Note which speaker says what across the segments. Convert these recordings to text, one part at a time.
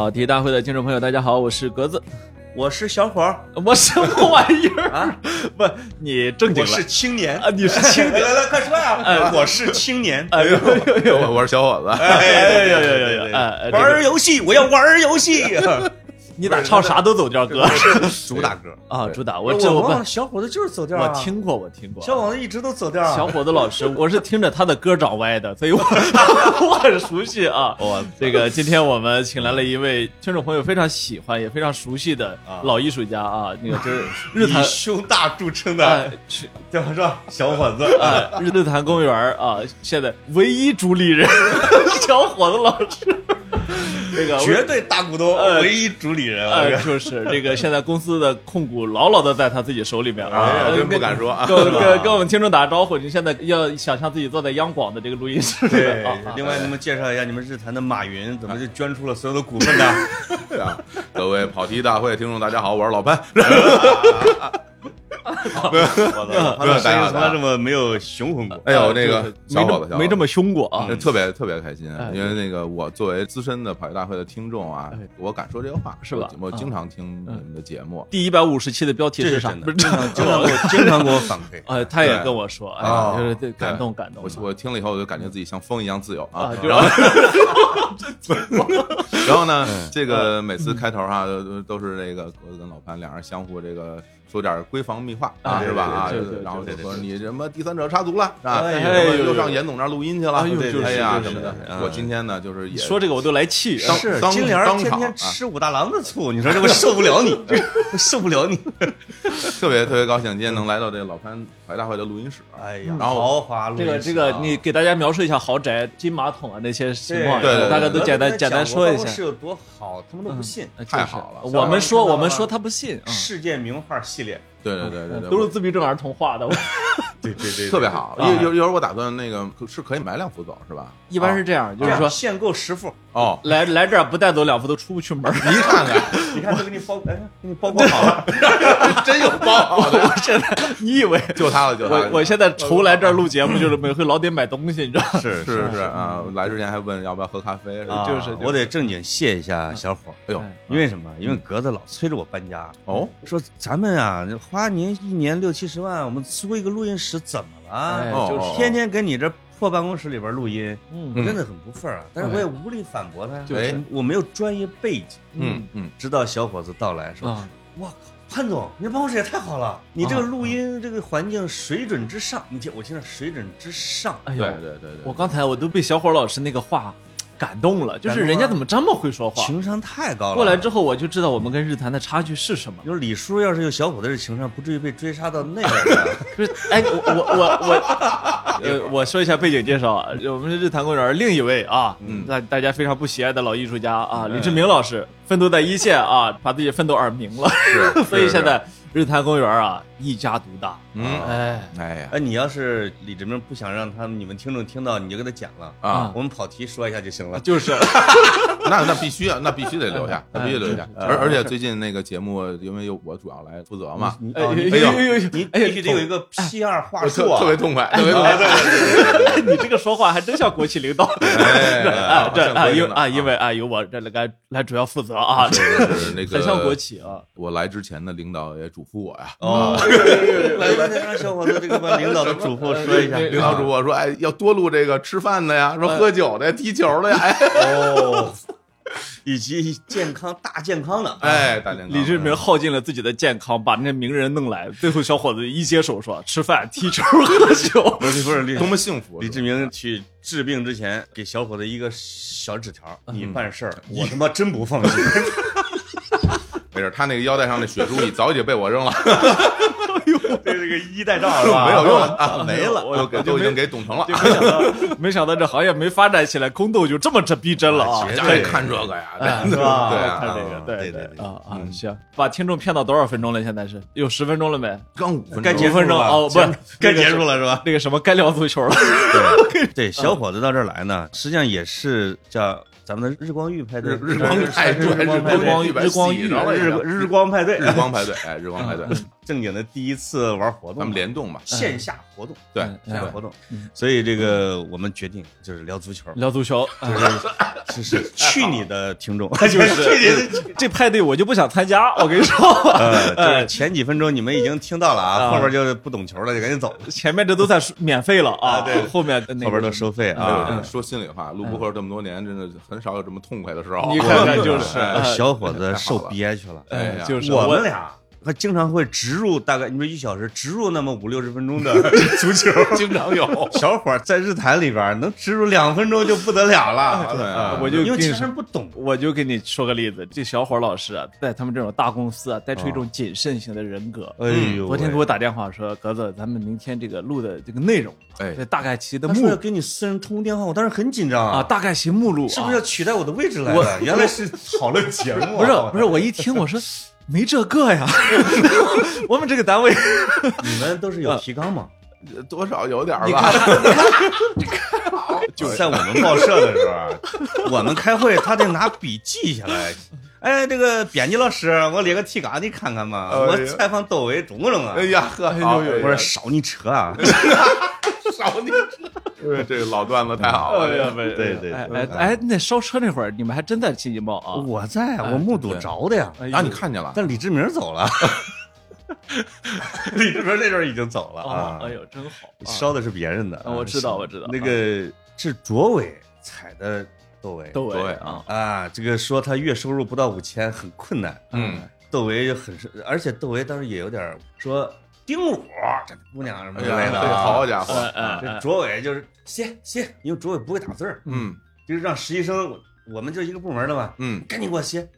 Speaker 1: 好，体育大会的听众朋友，大家好，我是格子，
Speaker 2: 我是小伙儿，
Speaker 1: 我什么玩意儿
Speaker 2: 啊？
Speaker 1: 不，你正经了
Speaker 2: 我是青年
Speaker 1: 啊？你是青年？
Speaker 2: 来来，快说呀！
Speaker 1: 哎
Speaker 2: 我是青年。
Speaker 1: 哎呦呦呦！
Speaker 3: 我我是小伙子，
Speaker 2: 哎
Speaker 1: 呦呦呦呦呦！哎，哎这
Speaker 2: 玩
Speaker 1: 个
Speaker 2: 游戏，我要玩游戏。
Speaker 1: 你咋唱啥都走调歌
Speaker 2: 主打歌，
Speaker 1: 啊？主打
Speaker 2: 我
Speaker 1: 我这我不
Speaker 2: 忘了，小伙子就是走调啊。
Speaker 1: 我听过，我听过。
Speaker 2: 小伙子一直都走调啊。
Speaker 1: 小伙子老师，我是听着他的歌长歪的，所以我 我很熟悉啊。
Speaker 2: 我
Speaker 1: 这个今天我们请来了一位听众朋友非常喜欢也非常熟悉的
Speaker 2: 啊
Speaker 1: 老艺术家啊，那个就是 日坛
Speaker 2: 以胸大著称
Speaker 1: 哎
Speaker 2: 的，
Speaker 1: 去
Speaker 2: 对吧？是吧？小伙子，
Speaker 1: 啊日日坛公园啊，现在唯一主理人小伙子老师，这个
Speaker 2: 绝对大股东，
Speaker 1: 哎
Speaker 2: 唯一主理人。
Speaker 1: 呃，
Speaker 2: 我跟
Speaker 1: 就是 这个现在公司的控股牢牢的在他自己手里面啊
Speaker 3: 哎呀，
Speaker 1: 呃
Speaker 3: 真不敢说啊
Speaker 1: 跟跟我们听众打个招呼，你现在要想象自己坐在央广的这个录音室里
Speaker 2: 对另外，能不能介绍一下你们日坛的马云怎么就捐出了所有的股份呢？
Speaker 3: 对啊，各位跑题大会听众，大家好，我是老潘。
Speaker 2: 我操，他的声音从来这么没有雄浑过。
Speaker 3: 哎呦，那个小伙子，
Speaker 1: 没这么凶过啊
Speaker 3: 呃。特别特别开心
Speaker 1: 哎，
Speaker 3: 因为那个我作为资深的跑题大会的听众啊
Speaker 1: 哎，
Speaker 3: 我敢说这个话，
Speaker 1: 是吧
Speaker 3: 我我经常听你们的节目，
Speaker 1: 第一百五十期的标题是啥？
Speaker 2: 这是真的，
Speaker 1: 不是
Speaker 2: 经常 经常给我经常给我反馈。
Speaker 1: 呃，他也跟我说，哎
Speaker 3: 哦
Speaker 1: 就是对感动感动
Speaker 3: 我。我听了以后，我就感觉自己像风一样自由啊
Speaker 1: 啊，。就
Speaker 3: 然后 然后呢，
Speaker 2: 嗯
Speaker 3: 这个每次开头哈都是这个我跟老潘两人相互这个说点闺房密话啊，是吧？啊，
Speaker 1: 对对对
Speaker 3: 然后就说你什么第三者插足了啊，
Speaker 2: 哎
Speaker 1: 呦
Speaker 3: 又又上严总那儿录音去了，
Speaker 1: 哎呦就是
Speaker 3: 哎呀什么的
Speaker 2: 嗯。
Speaker 3: 我今天呢，就是也
Speaker 1: 说这个我都来气。
Speaker 3: 当当
Speaker 2: 是金莲天天
Speaker 3: 当场啊
Speaker 2: 吃武大郎的醋，你说这我受不了你，受不了你。
Speaker 3: 特别特别高兴，今天能来到这个老潘怀大会的录音室。
Speaker 2: 哎呀，
Speaker 3: 然后
Speaker 2: 豪华录
Speaker 1: 这个
Speaker 2: 音室这个
Speaker 1: 这个，你给大家描述一下豪宅、金马桶啊那些情况，
Speaker 3: 对
Speaker 1: 大家都简单简单说一下。
Speaker 2: 是有多好，他们都不信。
Speaker 3: 太好了
Speaker 1: 我们说我们说他不信，嗯
Speaker 2: 世界名画系列，
Speaker 3: 对对对对对，
Speaker 1: 都是自闭症儿童画的。
Speaker 2: 对对对
Speaker 3: 特别好。
Speaker 1: 啊
Speaker 3: 一一一会儿我打算那个是可以买两幅走是吧？
Speaker 1: 一般是这样，就是说
Speaker 2: 限购十幅，
Speaker 3: 哦，
Speaker 1: 来来这儿不带走两幅都出不去门儿。
Speaker 3: 你看 看，
Speaker 2: 你看都给你包，哎，给你包裹好了。
Speaker 3: 真有包好的，
Speaker 1: 我现在你以为
Speaker 3: 就他了，就他。
Speaker 1: 我我现在愁来这儿录节目，就是每回老得买东西，你知道吗？
Speaker 2: 是
Speaker 3: 是是啊，来之前还问要不要喝咖啡，是吧
Speaker 2: 啊，
Speaker 1: 就是
Speaker 2: 我得正经谢一下小伙，
Speaker 3: 哎呦，
Speaker 2: 因为什么？因为格子老催着我搬家，
Speaker 3: 哦，
Speaker 2: 说咱们啊花您一年六七十万，我们租一个录音室怎么
Speaker 1: 哎
Speaker 2: 了？
Speaker 1: 就是
Speaker 3: 哦
Speaker 2: 天天跟你这破办公室里边录音，
Speaker 1: 嗯。
Speaker 2: 我真的很不忿儿啊！但是我也无力反驳他呀，
Speaker 3: 就是。
Speaker 2: 我没有专业背景。
Speaker 3: 嗯嗯，
Speaker 2: 直到小伙子到来说
Speaker 1: 啊，：“
Speaker 2: 我靠，潘总，你这办公室也太好了，你这个
Speaker 1: 啊
Speaker 2: 录音这个环境水准之上，你听我听着水准之上。
Speaker 1: 哎呦。
Speaker 3: 对，对对对，
Speaker 1: 我刚才我都被小伙老师那个话感动了，就是人家
Speaker 2: 啊
Speaker 1: 怎么这么会说话？
Speaker 2: 情商太高了。
Speaker 1: 过来之后我就知道我们跟日坛的差距是什么。
Speaker 2: 就是李叔要是有小伙子这情商，不至于被追杀到那边来。
Speaker 1: 就是哎，我我我我，呃，我说一下背景介绍啊，我们是日坛公园另一位啊，
Speaker 3: 嗯
Speaker 1: 大大家非常不喜爱的老艺术家啊，李志明老师奋斗在一线啊，把自己奋斗耳鸣了，所以现在日坛公园啊一家独大。
Speaker 3: 嗯，
Speaker 1: 哎，
Speaker 3: 哎呀。
Speaker 2: 哎，你要是李志明不想让他们你们听众听到，你就给他讲了。
Speaker 3: 啊，
Speaker 2: 我们跑题说一下就行了。
Speaker 1: 就是。
Speaker 3: 那那必须啊，那必须得留下，那必须留下。
Speaker 1: 哎。
Speaker 3: 而而且最近那个节目，因为由我主要来负责嘛，
Speaker 2: 你
Speaker 1: 哎呦呦呦呦
Speaker 2: 你必须得有一个 P 二话
Speaker 3: 我
Speaker 2: 术啊，
Speaker 3: 特特别痛快，特别痛快。
Speaker 1: 你这个说话还真像国企领导。
Speaker 3: 哎
Speaker 1: 啊，这啊，因为啊，因
Speaker 3: 为
Speaker 1: 为啊，由我这来来主要负责啊，
Speaker 3: 是那个
Speaker 1: 很像国企啊。
Speaker 3: 我来之前的领导也嘱咐我呀，
Speaker 2: 哦，来来来，让小伙子这个把领导的嘱咐说一下。
Speaker 3: 领导嘱咐我说，哎，要多录这个吃饭的呀，说喝酒的呀，踢球的呀，哎
Speaker 2: 哦，以及健康大健康的，
Speaker 3: 哎，大健康。
Speaker 1: 李志明耗尽了自己的健康，把那些名人弄来，最后小伙子一接手说吃饭、踢球、喝酒。
Speaker 2: 不是不是李
Speaker 3: 多么幸福！
Speaker 2: 李志明去治病之前给小伙子一个小纸条，你办事儿，我他妈真不放心。
Speaker 3: 没事，他那个腰带上的血珠已早已经被我扔了，
Speaker 2: 对这个一带 照是吧？
Speaker 3: 没有用了 啊，
Speaker 2: 没了。
Speaker 1: 我
Speaker 3: 都已经给董成了。
Speaker 1: 没想到，没想到这行业没发展起来，宫斗就这么这逼真了啊！
Speaker 3: 家
Speaker 2: 绝对
Speaker 3: 看这个呀，
Speaker 1: 哎
Speaker 3: 对啊
Speaker 1: 看这个，
Speaker 2: 啊
Speaker 1: 对
Speaker 2: 对
Speaker 1: 啊啊，
Speaker 3: 嗯
Speaker 1: 行，把听众骗到多少分钟了？现在是有十分钟了没？
Speaker 3: 刚五分钟，
Speaker 2: 该结束
Speaker 1: 五分钟哦，不是
Speaker 2: 该结束了是吧？
Speaker 1: 那个什么该聊足球了。
Speaker 2: 对对，小伙子到这儿来呢，实际上也是叫咱们的日光浴派对，
Speaker 3: 日日光派对
Speaker 2: 日光派对
Speaker 1: 日光
Speaker 3: 日
Speaker 1: 日光
Speaker 2: 派对，
Speaker 3: 日光派对，哎，日光派对，
Speaker 2: 正经的第一次玩活动嘛，
Speaker 3: 咱们联动嘛，
Speaker 2: 线下活动，
Speaker 3: 对，
Speaker 1: 嗯
Speaker 2: 线下活动。
Speaker 1: 嗯，
Speaker 2: 所以这个我们决定就是聊足球，
Speaker 1: 聊足球，就
Speaker 2: 是是去你的听众，
Speaker 1: 就是 这派对我就不想参加，我跟你说，
Speaker 2: 呃，就是前几分钟你们已经听到了啊，
Speaker 1: 啊。
Speaker 2: 后边就是不懂球了就赶紧走，
Speaker 1: 前面这都算是免费了啊，
Speaker 2: 对。
Speaker 1: 后面
Speaker 2: 后边都收费
Speaker 3: 啊。
Speaker 2: 啊。，
Speaker 3: 说心里话，录播客这么多年，真的很少有这么痛快的时候。
Speaker 1: 你看看就是
Speaker 2: 小伙子受憋屈了，
Speaker 3: 哎呀。
Speaker 1: 就是
Speaker 2: 我们俩还经常会植入大概你说一小时植入那么五六十分钟的 足球，
Speaker 3: 经常有，
Speaker 2: 小伙在日坛里边能植入两分钟就不得了了，
Speaker 3: 对啊
Speaker 1: 我就
Speaker 2: 因为其
Speaker 1: 跟你说
Speaker 2: 他人不懂。
Speaker 1: 我就给你说个例子，这小伙老师啊，在他们这种大公司啊，带出一种谨慎型的人格。
Speaker 2: 哎呦喂，
Speaker 1: 昨天给我打电话说，格子，咱们明天这个录的这个内容，
Speaker 3: 哎。
Speaker 1: 这大概其的目
Speaker 2: 录。要给你私人通个电话，我当时很紧张
Speaker 1: 啊，，大概其目录啊
Speaker 2: 是不是要取代我的位置来
Speaker 1: 我
Speaker 2: 了？原来是讨论节目啊，
Speaker 1: 不是不是，我一听我说没这个呀，我们这个单位，
Speaker 2: 你们都是有提纲吗？
Speaker 3: 多少有点吧
Speaker 1: 看。
Speaker 2: 就在我们报社的时候啊，我们开会他得拿笔记下来。哎，这个编辑老师，我列个提纲，你看看嘛。
Speaker 3: 哎
Speaker 2: 我采访窦唯中不中啊
Speaker 3: 哎？呀呵，好
Speaker 1: 呦呦
Speaker 2: 我说烧你车啊！
Speaker 3: 烧你这这个老段子太好了，
Speaker 1: 哎呀，
Speaker 2: 对对对
Speaker 1: 哎哎哎，那烧车那会儿，你们还真在新京报啊？
Speaker 2: 我在，
Speaker 1: 哎
Speaker 2: 我目睹着的呀。
Speaker 3: 啊，你看见了？
Speaker 2: 但李志明走了，李志明那阵儿已经走了
Speaker 1: 啊
Speaker 2: 啊，，
Speaker 1: 哎呦，真好，啊
Speaker 2: 烧的是别人的
Speaker 1: 啊我知道我知道
Speaker 2: 那个是卓伟踩的窦唯，
Speaker 1: 窦
Speaker 3: 对
Speaker 1: 唯啊，
Speaker 2: 啊，这个说他月收入不到五千很困难，
Speaker 3: 嗯，
Speaker 2: 窦唯就很是，而且窦唯当时也有点说丁武这姑娘什么之类的啊，
Speaker 3: 好家伙，
Speaker 2: 这卓伟就是歇歇，因为卓伟不会打字儿，
Speaker 3: 嗯。
Speaker 2: 就是让实习生，我们就一个部门的嘛，
Speaker 3: 嗯，
Speaker 2: 赶紧给我歇，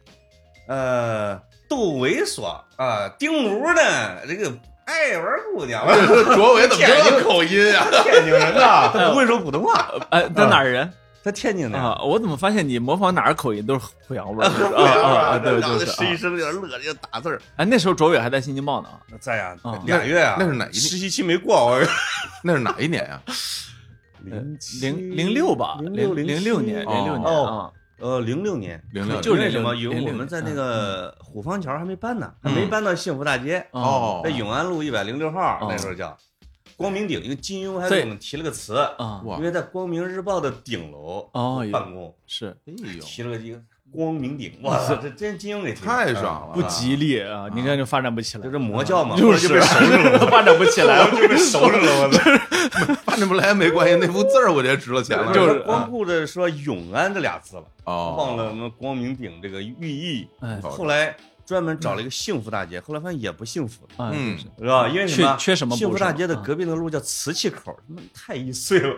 Speaker 2: 呃，窦唯说啊，丁武呢这个爱玩姑娘，
Speaker 3: 卓伟怎么 这么口音啊？
Speaker 2: 天津人呐，他不会说普通话，
Speaker 1: 哎，他哪儿人
Speaker 2: 他天津的。
Speaker 1: 啊？我怎么发现你模仿哪儿口音都是濮阳味儿
Speaker 2: 不
Speaker 1: 啊啊啊！对，
Speaker 2: 让
Speaker 1: 就是啊
Speaker 2: 实习生有点乐就打字儿。
Speaker 1: 哎，那时候卓伟还在新京报呢啊。
Speaker 2: 在呀
Speaker 1: 啊，
Speaker 2: 俩月啊，
Speaker 3: 那是哪一
Speaker 2: 实习期没过？我
Speaker 3: 那是哪一年呀？
Speaker 1: 零零零六吧，
Speaker 2: 零六
Speaker 1: 零六年，零六年
Speaker 2: 哦
Speaker 1: 啊，
Speaker 2: 呃，零六年，
Speaker 3: 零六
Speaker 1: 就是
Speaker 2: 因为什么？因为我们在那
Speaker 1: 嗯
Speaker 2: 个虎坊桥还没搬呢，还
Speaker 3: 嗯
Speaker 2: 没搬到幸福大街，
Speaker 3: 哦
Speaker 2: 在永安路一百零六号
Speaker 1: 哦
Speaker 2: 那时候叫光明顶，因为金庸还给我们提了个词，
Speaker 1: 啊，
Speaker 2: 因为在光明日报的顶楼
Speaker 1: 哦
Speaker 2: 办公，
Speaker 1: 是。
Speaker 3: 哎呦，
Speaker 2: 提了个一个光明顶，哇塞，这真金庸给提的，
Speaker 3: 太爽了，
Speaker 1: 不吉利啊！你看就发展不起来。
Speaker 2: 就，是魔教嘛，
Speaker 1: 就是
Speaker 2: 后来就被收拾了，
Speaker 1: 发展不起来，
Speaker 2: 就被收拾了，我操！
Speaker 3: 翻着不来没关系，那幅字儿我觉得值了钱了，
Speaker 1: 就是
Speaker 2: 光顾着说永安这俩字了，
Speaker 3: 哦，
Speaker 2: 忘了什么光明顶这个寓意。
Speaker 1: 哎。
Speaker 2: 后来专门找了一个幸福大街，后来发现也不幸福，
Speaker 1: 啊，
Speaker 3: 嗯
Speaker 1: 就是
Speaker 2: 是吧？因为什么？
Speaker 1: 缺缺什么
Speaker 2: 幸福大街的隔壁的路叫瓷器口，他妈太易碎了。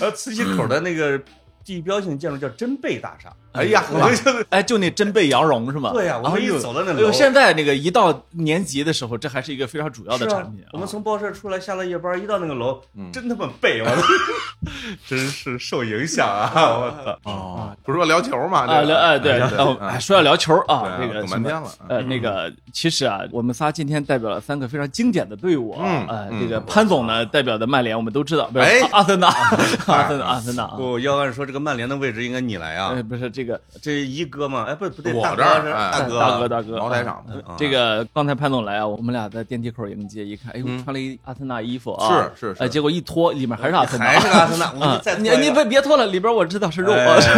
Speaker 2: 然 后瓷器口的那个地标性建筑叫真贝大厦。
Speaker 3: 哎呀，
Speaker 2: 我们就
Speaker 1: 哎，就那真贝羊绒是吗？
Speaker 2: 对呀，我们一走到那楼
Speaker 1: 哎呦，，现在那个一到年级的时候，这还是一个非常主要的产品啊。
Speaker 2: 我们从报社出来，下了夜班，一到那个楼，
Speaker 3: 嗯
Speaker 2: 真他妈背，我操，真是受影响啊！我操。
Speaker 3: 哦，不是说聊球嘛？
Speaker 1: 啊，聊哎对，
Speaker 3: 哎
Speaker 1: 说要聊球啊，
Speaker 3: 对
Speaker 1: 这个
Speaker 3: 等半天了，
Speaker 1: 呃，那个其实啊，我们仨今天代表了三个非常经典的队伍啊
Speaker 3: 嗯。
Speaker 1: 这个潘总呢代表的曼联，我们都知道，不是
Speaker 3: 哎
Speaker 1: 阿森纳，阿森纳，阿森纳啊。
Speaker 2: 不，要按说这个曼联的位置应该你来啊
Speaker 1: 哎，，不是这个，
Speaker 2: 这一哥嘛，哎，不不对，
Speaker 3: 我
Speaker 2: 大哥是
Speaker 3: 这儿哎
Speaker 2: 大哥，
Speaker 1: 大哥，大哥，
Speaker 3: 茅台厂
Speaker 1: 呃
Speaker 3: 的啊
Speaker 1: 这个刚才潘总来啊，我们俩在电梯口迎接，一看，哎呦，
Speaker 3: 嗯。
Speaker 1: 穿了一阿森纳衣服啊，
Speaker 3: 是是是。
Speaker 1: 呃，结果一脱，里面还是阿森纳，
Speaker 2: 还是阿森纳，我
Speaker 1: 你你别别脱了，里边我知道是肉
Speaker 2: 哎。
Speaker 1: 啊，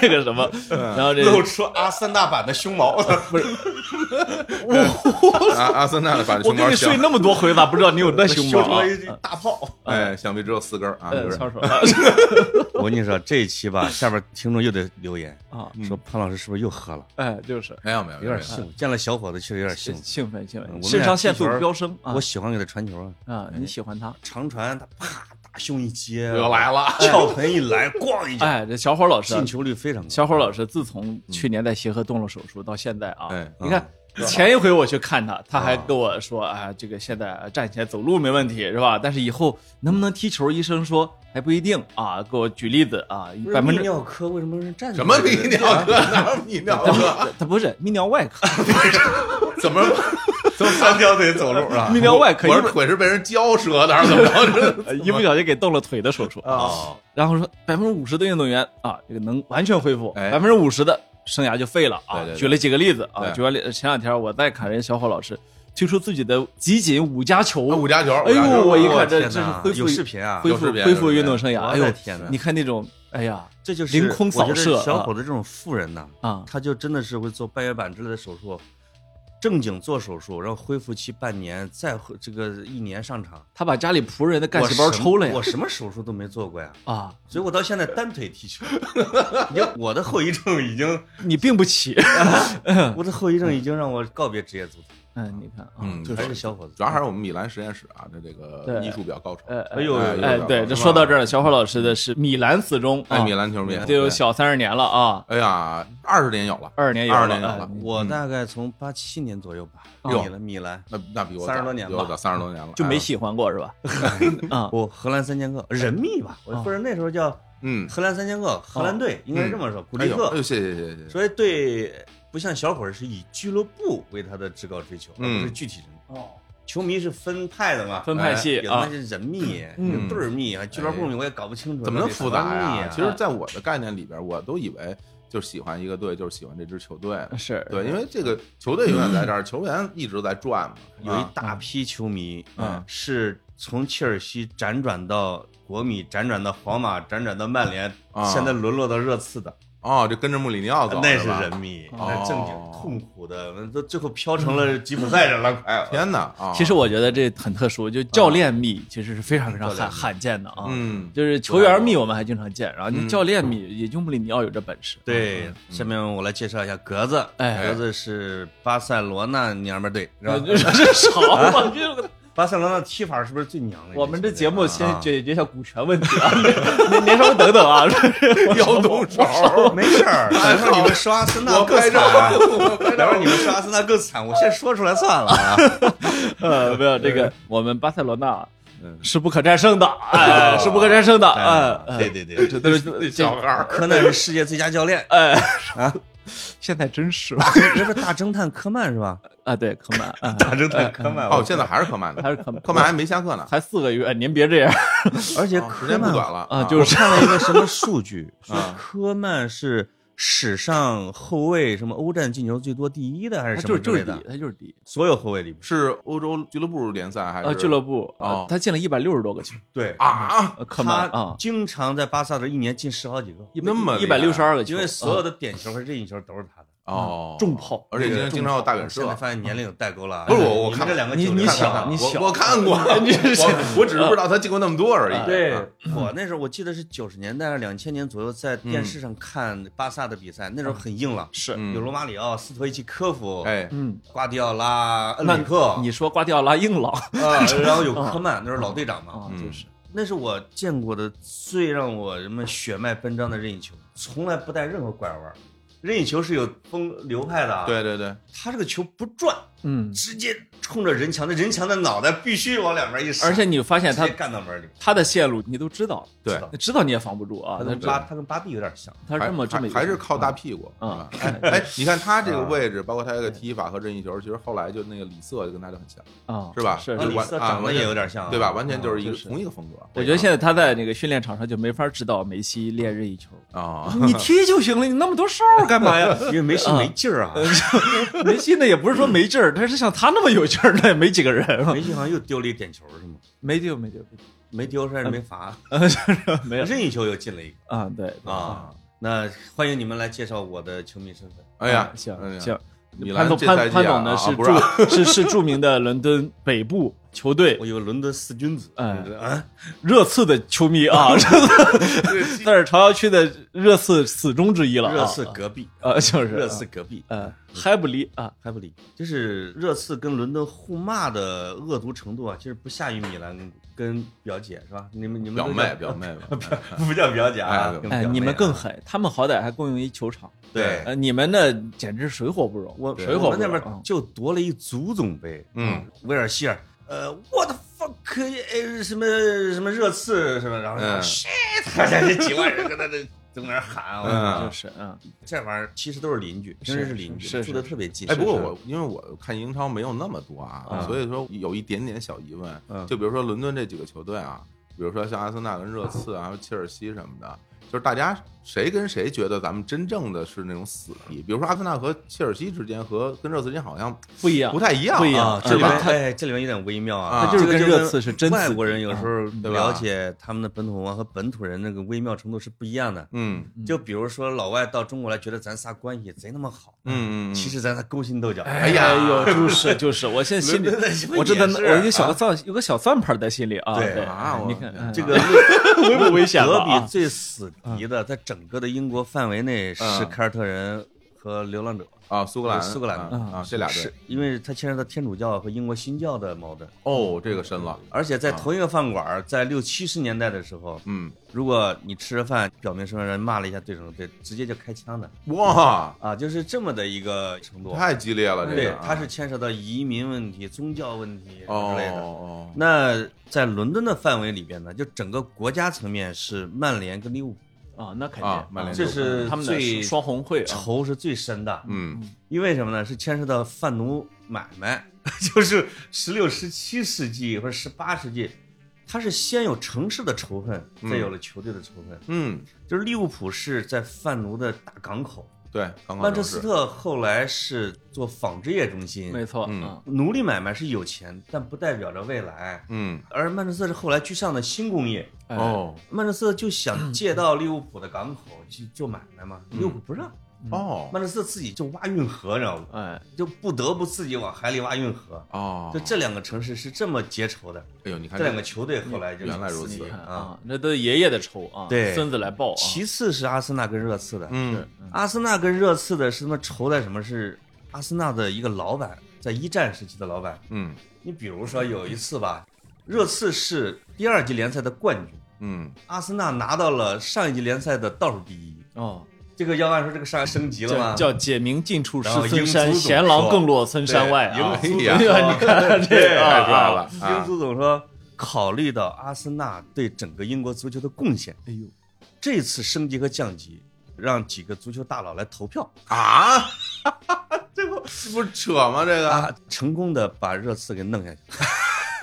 Speaker 1: 那个什么，然后这
Speaker 2: 露出阿森纳版的胸毛，不是
Speaker 3: 阿阿森纳的版
Speaker 1: 我
Speaker 3: 熊猫削
Speaker 1: 跟你睡，那么多回，咋不知道你有那胸毛啊？
Speaker 2: 修成了？一大炮。
Speaker 3: 哎，想必只有四根啊，
Speaker 1: 呃，
Speaker 3: 就是。
Speaker 1: 枪手
Speaker 2: 我跟你说，这一期吧，下边听众又得留言
Speaker 1: 啊，
Speaker 2: 说潘老师是不是又喝了？
Speaker 1: 哎，就是
Speaker 3: 没有没有
Speaker 2: 有点兴奋，见了小伙子确实有点兴奋。
Speaker 1: 兴奋兴奋，肾上腺素飙升啊
Speaker 2: 我喜欢给他传球啊，
Speaker 1: 啊！你喜欢他？
Speaker 2: 长传他啪大胸一接，
Speaker 3: 又来了，
Speaker 2: 翘臀一来，咣一下，
Speaker 1: 哎，这小伙老师啊
Speaker 2: 进，球率非常高。
Speaker 1: 小伙老师自从去年在协和动了手术到现在啊
Speaker 3: 哎，
Speaker 1: 你看前一回我去看他，他还跟我说啊，这个现在站起来走路没问题是吧？但是以后能不能踢球，医生说还不一定啊。给我举例子啊，百分之泌
Speaker 2: 尿科为什么是站起来
Speaker 3: 什么泌尿科？哪有泌尿科？
Speaker 1: 他不是泌尿外科，
Speaker 3: 怎么
Speaker 2: 都三条腿走路啊？
Speaker 1: 泌尿外科
Speaker 3: 我腿是被人绞折的，还是怎么着？
Speaker 1: 呃 一不小心给动了腿的手术
Speaker 2: 啊，
Speaker 1: 然后说百分之五十的运动员啊，这个能完全恢复，
Speaker 3: 哎
Speaker 1: 百分之五十的生涯就废了啊。举了几个例子啊，举完例，前两天我在看人小伙老师推出自己的集锦五加球，
Speaker 3: 啊五加球，
Speaker 1: 哎呦我一看这这是恢复
Speaker 2: 视频啊，
Speaker 1: 恢复恢复运动生涯，
Speaker 2: 我
Speaker 1: 哎呦
Speaker 2: 天哪
Speaker 1: 你看那种，哎呀
Speaker 2: 这就是
Speaker 1: 凌空扫射啊
Speaker 2: 小伙子这种富人呐，
Speaker 1: 啊，
Speaker 2: 他就真的是会做半月板之类的手术，正经做手术，然后恢复期半年，再回这个一年上场。
Speaker 1: 他把家里仆人的干细胞抽了呀
Speaker 2: 我什么手术都没做过呀，
Speaker 1: 啊，
Speaker 2: 所以我到现在单腿踢球。已经我的后遗症已经，
Speaker 1: 你病不起
Speaker 2: 我的后遗症已经让我告别职业足球。
Speaker 1: 嗯，你看啊，
Speaker 3: 嗯
Speaker 1: 就
Speaker 2: 还是小伙子，
Speaker 3: 主要还是我们米兰实验室啊，这这个
Speaker 1: 对。
Speaker 3: 医术比较高超。
Speaker 1: 呃，
Speaker 2: 哎呦
Speaker 3: 哎
Speaker 1: 哎，对，这说到这儿了，小伙老师的是米兰死忠，
Speaker 3: 哎，
Speaker 1: 啊。
Speaker 3: 米兰球迷。
Speaker 1: 得有
Speaker 3: 对
Speaker 1: 小三十年了啊，
Speaker 3: 哎呀，二十年有了，
Speaker 1: 二十年有了，
Speaker 2: 我大概从八七年左右吧，
Speaker 3: 哟
Speaker 2: 米兰米兰，
Speaker 3: 那那比我
Speaker 2: 三
Speaker 3: 十
Speaker 2: 多年了
Speaker 3: 比我三十多年了，哎
Speaker 1: 就没喜欢过是吧？啊，
Speaker 2: 我荷兰三剑客人密吧，或者那时候叫
Speaker 3: 嗯，
Speaker 2: 荷兰三剑客，荷兰队应该是这么说，古力克
Speaker 3: 哎呦哎呦，。谢谢谢谢谢谢，
Speaker 2: 所以对，不像小伙儿是以俱乐部为他的至高追求，而
Speaker 3: 嗯
Speaker 2: 不是具体人。
Speaker 1: 哦，
Speaker 2: 球迷是分派的嘛，
Speaker 1: 分派系啊
Speaker 2: 有的那，是人密，
Speaker 1: 嗯
Speaker 2: 有队儿密啊，俱乐部密我也搞不清楚，
Speaker 3: 怎么能复杂
Speaker 2: 那得团密啊？
Speaker 3: 其实，在我的概念里边，我都以为就喜欢一个队，就是喜欢这支球队。
Speaker 1: 是
Speaker 3: 对，因为这个球队永远在这儿，球员一直在转嘛。
Speaker 2: 有一
Speaker 3: 啊
Speaker 2: 大批球迷，
Speaker 1: 嗯
Speaker 2: 是从切尔西辗转到国米，辗转到皇马，辗转到曼联，
Speaker 3: 啊
Speaker 2: 现在沦落到热刺的，
Speaker 3: 哦，就跟着穆里尼奥走，
Speaker 2: 那
Speaker 3: 是
Speaker 2: 人迷，
Speaker 3: 哦
Speaker 2: 那正经痛苦的，都最后飘成了吉普赛人了，快！
Speaker 3: 天哪啊！
Speaker 1: 其实我觉得这很特殊，就教练密其实是非常非常罕罕见的啊。
Speaker 3: 嗯，
Speaker 1: 就是球员密我们还经常见，然后教练密也就穆里尼奥有这本事。
Speaker 2: 对，下面我来介绍一下格子，
Speaker 1: 哎
Speaker 2: 格子是巴塞罗那娘们儿队，是吧？
Speaker 1: 这这少吧？这个
Speaker 2: 巴塞罗那踢法是不是最娘的？
Speaker 1: 我们这节目先
Speaker 3: 啊。
Speaker 1: 解决一下股权问题啊，您您稍微等等啊，
Speaker 3: 摇动手，
Speaker 2: 没事儿，等会儿你们说阿森纳更惨，
Speaker 3: 我拍照
Speaker 2: 等会儿你们说阿森纳更惨，我先说出来算了啊。
Speaker 1: 呃，没有这个，我们巴塞罗那
Speaker 3: 嗯。
Speaker 1: 是不可战胜的，哎，是不可战胜的，哎，哎
Speaker 2: 对对对，
Speaker 1: 这都是
Speaker 3: 小孩儿，
Speaker 2: 科难是世界最佳教练，
Speaker 1: 哎
Speaker 2: 啊，
Speaker 1: 现在真是
Speaker 2: 这是大侦探柯曼是吧？
Speaker 1: 啊，对，柯曼，啊
Speaker 2: 大侦探柯曼
Speaker 3: 哦，现在还是柯曼的，
Speaker 1: 还是柯曼，
Speaker 3: 柯曼还没下课呢，
Speaker 1: 还四个月，您别这样
Speaker 2: 而且
Speaker 3: 啊时
Speaker 2: 科曼
Speaker 3: 间不短了
Speaker 1: 啊就是
Speaker 2: 我看了一个什么数据，说
Speaker 3: 啊
Speaker 2: 科曼是史上后卫什么欧战进球最多第一的，还是
Speaker 1: 他
Speaker 2: 什
Speaker 1: 就是就是第一，
Speaker 2: 么之类的？
Speaker 1: 他就是第一
Speaker 2: 所有后卫里边，
Speaker 3: 是欧洲俱乐部联赛还是？
Speaker 1: 啊，俱乐部啊
Speaker 3: 哦，
Speaker 1: 他进了一百六十多个球，
Speaker 2: 对。
Speaker 3: 啊？
Speaker 1: 呃科曼啊，
Speaker 2: 经常在巴萨的一年进十好几个，
Speaker 3: 那么
Speaker 1: 一百六十二个球，
Speaker 2: 因为所有
Speaker 1: 的
Speaker 2: 的点球和任意球都是他的。
Speaker 3: 哦，
Speaker 1: 重炮
Speaker 3: 而且经常经常有大远射。
Speaker 2: 现在发现年龄有代沟了。
Speaker 3: 不是我我看
Speaker 2: 这两个九
Speaker 1: 你你想你想。
Speaker 3: 我我看过，我我只是不知道他进过那么多而已。
Speaker 2: 对。
Speaker 3: 啊。
Speaker 2: 我那时候我记得是九十年代、两千年左右，在电视上看巴萨的比赛，那时候很硬朗，
Speaker 1: 是，
Speaker 3: 嗯。
Speaker 2: 有罗马里奥、斯托伊奇科夫、
Speaker 3: 哎，
Speaker 1: 嗯，
Speaker 2: 瓜迪奥拉、恩克，
Speaker 1: 你说瓜迪奥拉硬朗
Speaker 2: 啊，然后有科曼，那时候老队长嘛。
Speaker 1: 就是。
Speaker 2: 那是我见过的最让我什么血脉奔张的任意球，从来不带任何拐弯儿。任意球是有风流派的啊，，
Speaker 3: 对对对，
Speaker 2: 他这个球不转，
Speaker 1: 嗯，
Speaker 2: 直接冲着人墙，那人墙的脑袋必须往两边一闪，
Speaker 1: 而且你发现他
Speaker 2: 干到门里。
Speaker 1: 他的线路你都知道，
Speaker 3: 对。
Speaker 2: 知道
Speaker 1: 知道你也防不住啊
Speaker 2: 他，跟巴他跟巴蒂有点像，
Speaker 1: 他这么
Speaker 3: 还
Speaker 1: 这么
Speaker 3: 还是靠大屁股，是
Speaker 1: 啊。
Speaker 3: 吧？哎哎，你看他这个
Speaker 2: 啊
Speaker 3: 位置，包括他这个踢法和任意球，其实后来就那个李瑟就跟他就很像，
Speaker 1: 啊，
Speaker 3: 是吧？
Speaker 1: 是是。
Speaker 3: 就完
Speaker 2: 啊李瑟长得也有点像啊，
Speaker 3: 对吧？完全就是一个
Speaker 1: 就是。
Speaker 3: 同一个风格。
Speaker 1: 我觉得现在他在那个训练场上就没法指导梅西练任意球，
Speaker 3: 啊，
Speaker 1: 你踢就行了，你那么多哨儿干嘛呀？
Speaker 2: 因为梅西没劲儿啊，
Speaker 1: 梅西呢也不是说没劲儿，他是像他那么有劲儿，那也没几个人啊，
Speaker 2: 梅西好像又丢了一点球是吗？
Speaker 1: 没丢没丢
Speaker 2: 没丢还是没罚？
Speaker 1: 没有
Speaker 2: 任意球又进了一个
Speaker 1: 啊，对
Speaker 2: 啊。那欢迎你们来介绍我的球迷身份。
Speaker 3: 哎呀，
Speaker 1: 行行，
Speaker 3: 米
Speaker 1: 潘总
Speaker 3: 兰这赛季啊
Speaker 1: 潘潘总呢
Speaker 3: 啊
Speaker 1: 是
Speaker 3: 不是
Speaker 1: 著 是是著名的伦敦北部球队。
Speaker 2: 我有伦敦四君子，
Speaker 1: 哎。
Speaker 2: 啊，
Speaker 1: 热刺的球迷啊，那是朝阳区的热刺死忠之一了啊，
Speaker 2: 热刺隔壁，
Speaker 1: 啊就是
Speaker 2: 热刺隔壁，
Speaker 1: 呃还不离啊，
Speaker 2: 还不离，就是热刺跟伦敦互骂的恶毒程度啊，其实不下于米兰跟跟表姐是吧？你们你们
Speaker 3: 表妹表妹，吧。
Speaker 2: 不叫表姐啊
Speaker 3: 哎，
Speaker 1: 哎，
Speaker 2: 跟表妹
Speaker 1: 你们更
Speaker 2: 啊
Speaker 1: 狠，他们好歹还共用一球场，
Speaker 2: 对。
Speaker 1: 呃，你们那简直水火不容，
Speaker 2: 我
Speaker 1: 水火
Speaker 2: 我们那
Speaker 1: 不容
Speaker 2: 就夺了一足总杯，
Speaker 3: 嗯，
Speaker 2: 威尔希尔，呃，，what fuck，呃，什么什么热刺什么，然后
Speaker 3: 嗯。
Speaker 2: shit，大家这几万人跟他这在那儿喊，我
Speaker 3: 嗯。
Speaker 1: 就是嗯，
Speaker 2: 这玩意儿其实都是邻居，平时是邻居，住的特别近。
Speaker 3: 哎，不过我因为我看英超没有那么多啊，
Speaker 1: 啊
Speaker 3: 所以说有一点点小疑问。
Speaker 2: 嗯。
Speaker 3: 就比如说伦敦这几个球队啊，比如说像阿森纳跟热刺啊，还有切尔西什么的，就是大家谁跟谁觉得咱们真正的是那种死敌？比如说阿森纳和切尔西之间和跟热刺之间好像
Speaker 1: 不一样
Speaker 3: 不，太一样，
Speaker 1: 不一样
Speaker 2: 啊，这里
Speaker 3: 是吧
Speaker 2: 面哎，这里面有点微妙啊，
Speaker 3: 啊
Speaker 1: 它就是跟热刺是真刺
Speaker 2: 外国人有时候了解他们的本土文化和本土人那个微妙程度是不一样的。
Speaker 3: 嗯
Speaker 2: 就比如说老外到中国来，觉得咱仨关系贼那么好，
Speaker 3: 嗯嗯，
Speaker 2: 其实咱仨勾心斗角。
Speaker 1: 哎
Speaker 3: 呀
Speaker 1: 呦，就是就是，我现在心里
Speaker 2: 我真的
Speaker 1: 我有一个小算有个小算盘在心里啊，
Speaker 2: 对
Speaker 1: 对
Speaker 3: 啊我
Speaker 1: 你看嗯
Speaker 2: 这个
Speaker 1: 危不危险
Speaker 2: 德比最死敌的，在整个的英国范围内是
Speaker 3: 嗯。
Speaker 2: 凯尔特人和流浪者，
Speaker 3: 啊，苏格兰
Speaker 2: 苏格兰
Speaker 3: 啊这俩队。
Speaker 2: 是因为它牵扯到天主教和英国新教的矛盾，
Speaker 3: 哦，这个深了，
Speaker 2: 而且在同一个饭馆，在六七十年代的时候，
Speaker 3: 嗯，
Speaker 2: 如果你吃着饭，表明身份人骂了一下对手这，直接就开枪的。
Speaker 3: 哇，
Speaker 2: 啊，就是这么的一个程度。
Speaker 3: 太激烈了，这
Speaker 2: 对
Speaker 3: 个，对
Speaker 2: 它是牵扯到移民问题、宗教问题
Speaker 3: 哦
Speaker 2: 之类的。
Speaker 3: 哦，
Speaker 2: 那在伦敦的范围里边呢，就整个国家层面是曼联跟利物浦
Speaker 1: 啊，那肯定，
Speaker 3: 啊曼联
Speaker 2: 这是
Speaker 1: 他们的
Speaker 2: 最
Speaker 1: 双红会啊，
Speaker 2: 仇是最深的。
Speaker 3: 嗯
Speaker 2: 因为什么呢？是牵涉到贩奴买卖，就是十六、十七世纪或者十八世纪，它是先有城市的仇恨，
Speaker 3: 嗯
Speaker 2: 再有了球队的仇恨。
Speaker 3: 嗯，
Speaker 2: 就是利物浦是在贩奴的大港口，
Speaker 3: 对，刚刚
Speaker 2: 曼彻斯特后来是做纺织业中心。
Speaker 1: 没错，
Speaker 3: 嗯。
Speaker 1: 嗯。
Speaker 2: 奴隶买卖是有钱，但不代表着未来。
Speaker 3: 嗯。
Speaker 2: 而曼彻斯特是后来居上的新工业，
Speaker 1: 哎。
Speaker 3: 哦。
Speaker 2: 曼彻斯特就想借到利物浦的港口去做买卖嘛，利物浦不让，
Speaker 3: 哦。
Speaker 2: 曼彻斯特自己就挖运河，你知道吗？
Speaker 1: 哎，
Speaker 2: 就不得不自己往海里挖运河。
Speaker 3: 哦，
Speaker 2: 就这两个城市是这么结仇的，
Speaker 3: 哎呦，你看
Speaker 2: 这两个球队后来就
Speaker 3: 原来如此。
Speaker 2: 啊。
Speaker 1: 啊，那都是爷爷的仇啊，
Speaker 2: 对。
Speaker 1: 孙子来报啊，
Speaker 2: 其次是阿森纳跟热刺的，
Speaker 3: 嗯。
Speaker 2: 阿森纳跟热刺的是他妈仇在什么？是阿森纳的一个老板，在一战时期的老板。
Speaker 3: 嗯。
Speaker 2: 你比如说有一次吧，热刺是第二级联赛的冠军，
Speaker 3: 嗯。
Speaker 2: 阿森纳拿到了上一级联赛的倒数第一。
Speaker 1: 哦，
Speaker 2: 这个要按说这个山升级了
Speaker 1: 叫
Speaker 2: 吗？
Speaker 1: 叫解明尽处是
Speaker 2: 然后
Speaker 1: 孙山，
Speaker 2: 英足总
Speaker 1: 贤郎更落村山外啊！
Speaker 2: 对英足
Speaker 3: 哎呀
Speaker 1: 呀，你看这
Speaker 3: 太帅
Speaker 1: 啊
Speaker 3: 了，
Speaker 2: 英
Speaker 3: 啊
Speaker 2: 足总说，考虑到阿森纳对整个英国足球的贡献，
Speaker 1: 哎呦，
Speaker 2: 这次升级和降级，让几个足球大佬来投票。
Speaker 3: 啊，这不这不是扯吗？这个？
Speaker 2: 啊，成功的把热刺给弄下去，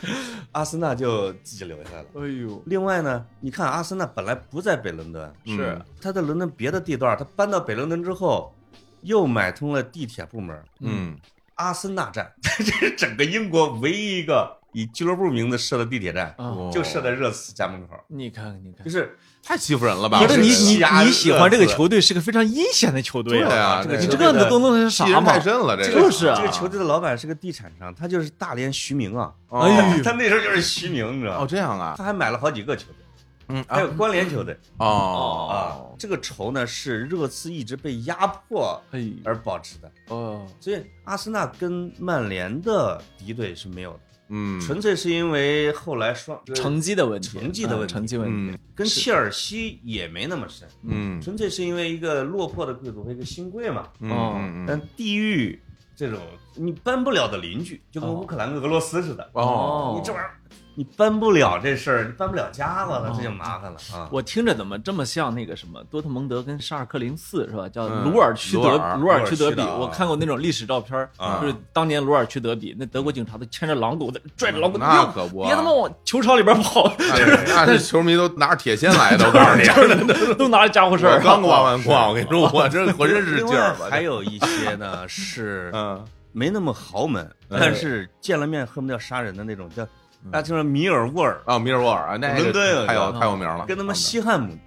Speaker 2: 阿森纳就自己留下来了。
Speaker 1: 哎呦，
Speaker 2: 另外呢，你看阿森纳本来不在北伦敦，
Speaker 3: 嗯
Speaker 1: 是
Speaker 2: 他在伦敦别的地段，他搬到北伦敦之后，又买通了地铁部门，
Speaker 3: 嗯。
Speaker 2: 阿森纳站，这是整个英国唯一一个以俱乐部名字设的地铁站，
Speaker 1: 啊，
Speaker 2: 就设在热刺家门口。
Speaker 1: 你看看，你看
Speaker 2: 就，是
Speaker 3: 太欺负人了吧？
Speaker 1: 不是你你你喜欢这个球队是个非常阴险的球队
Speaker 3: 对啊
Speaker 2: 这个
Speaker 1: 你这都弄成啥嘛
Speaker 3: 太？甚了，这个
Speaker 1: 就是啊
Speaker 2: 这个球队的老板是个地产商，他就是大连徐明啊，
Speaker 3: 哦
Speaker 1: 哎呦
Speaker 2: 他那时候就是徐明，你知道吗
Speaker 3: 哦
Speaker 2: 吗？
Speaker 3: 这样啊，
Speaker 2: 他还买了好几个球队，
Speaker 3: 嗯
Speaker 2: 还有关联球队
Speaker 3: 哦
Speaker 2: 啊。这个仇呢是热刺一直被压迫
Speaker 1: 哎，
Speaker 2: 而保持的，
Speaker 1: 哦，
Speaker 2: 所以阿森纳跟曼联的敌对是没有的，
Speaker 3: 嗯。
Speaker 2: 纯粹是因为后来双
Speaker 1: 成绩的问题，
Speaker 2: 成绩的问题。
Speaker 1: 嗯成绩问题。
Speaker 3: 嗯，
Speaker 2: 跟切尔西也没那么深，
Speaker 3: 嗯。
Speaker 2: 纯粹是因为一个落魄的贵族和一个新贵嘛。
Speaker 3: 嗯
Speaker 2: 但地域这种你搬不了的邻居，就跟
Speaker 1: 哦。
Speaker 2: 乌克兰跟俄罗斯似的，
Speaker 3: 哦。
Speaker 2: 你这玩意儿你搬不了这事儿，你搬不了家，子了，这就麻烦了啊！
Speaker 1: 我听着怎么这么像那个什么多特蒙德跟沙尔克零四是吧？叫
Speaker 3: 嗯
Speaker 1: 鲁尔区德
Speaker 3: 鲁尔
Speaker 1: 区德比，我看过那种历史照片就是当年鲁尔区德比，那德国警察都牵着狼狗在拽着狼狗，
Speaker 3: 那可不啊
Speaker 1: 别他妈往球场里边跑，
Speaker 3: 那 球迷都拿着铁锨来的，我告诉你，
Speaker 1: 都拿着家伙事儿
Speaker 3: 我。刚逛完逛，我跟你说，我这浑身是劲儿吧？
Speaker 2: 还有一些呢是
Speaker 3: 嗯
Speaker 2: 没那么豪门，
Speaker 3: 嗯
Speaker 2: 但是见了面恨不得要杀人的那种，叫大家听说米尔沃尔，
Speaker 3: 啊，米尔沃尔啊，那个
Speaker 2: 伦敦有
Speaker 3: 太有太有名了，
Speaker 2: 跟他们西汉姆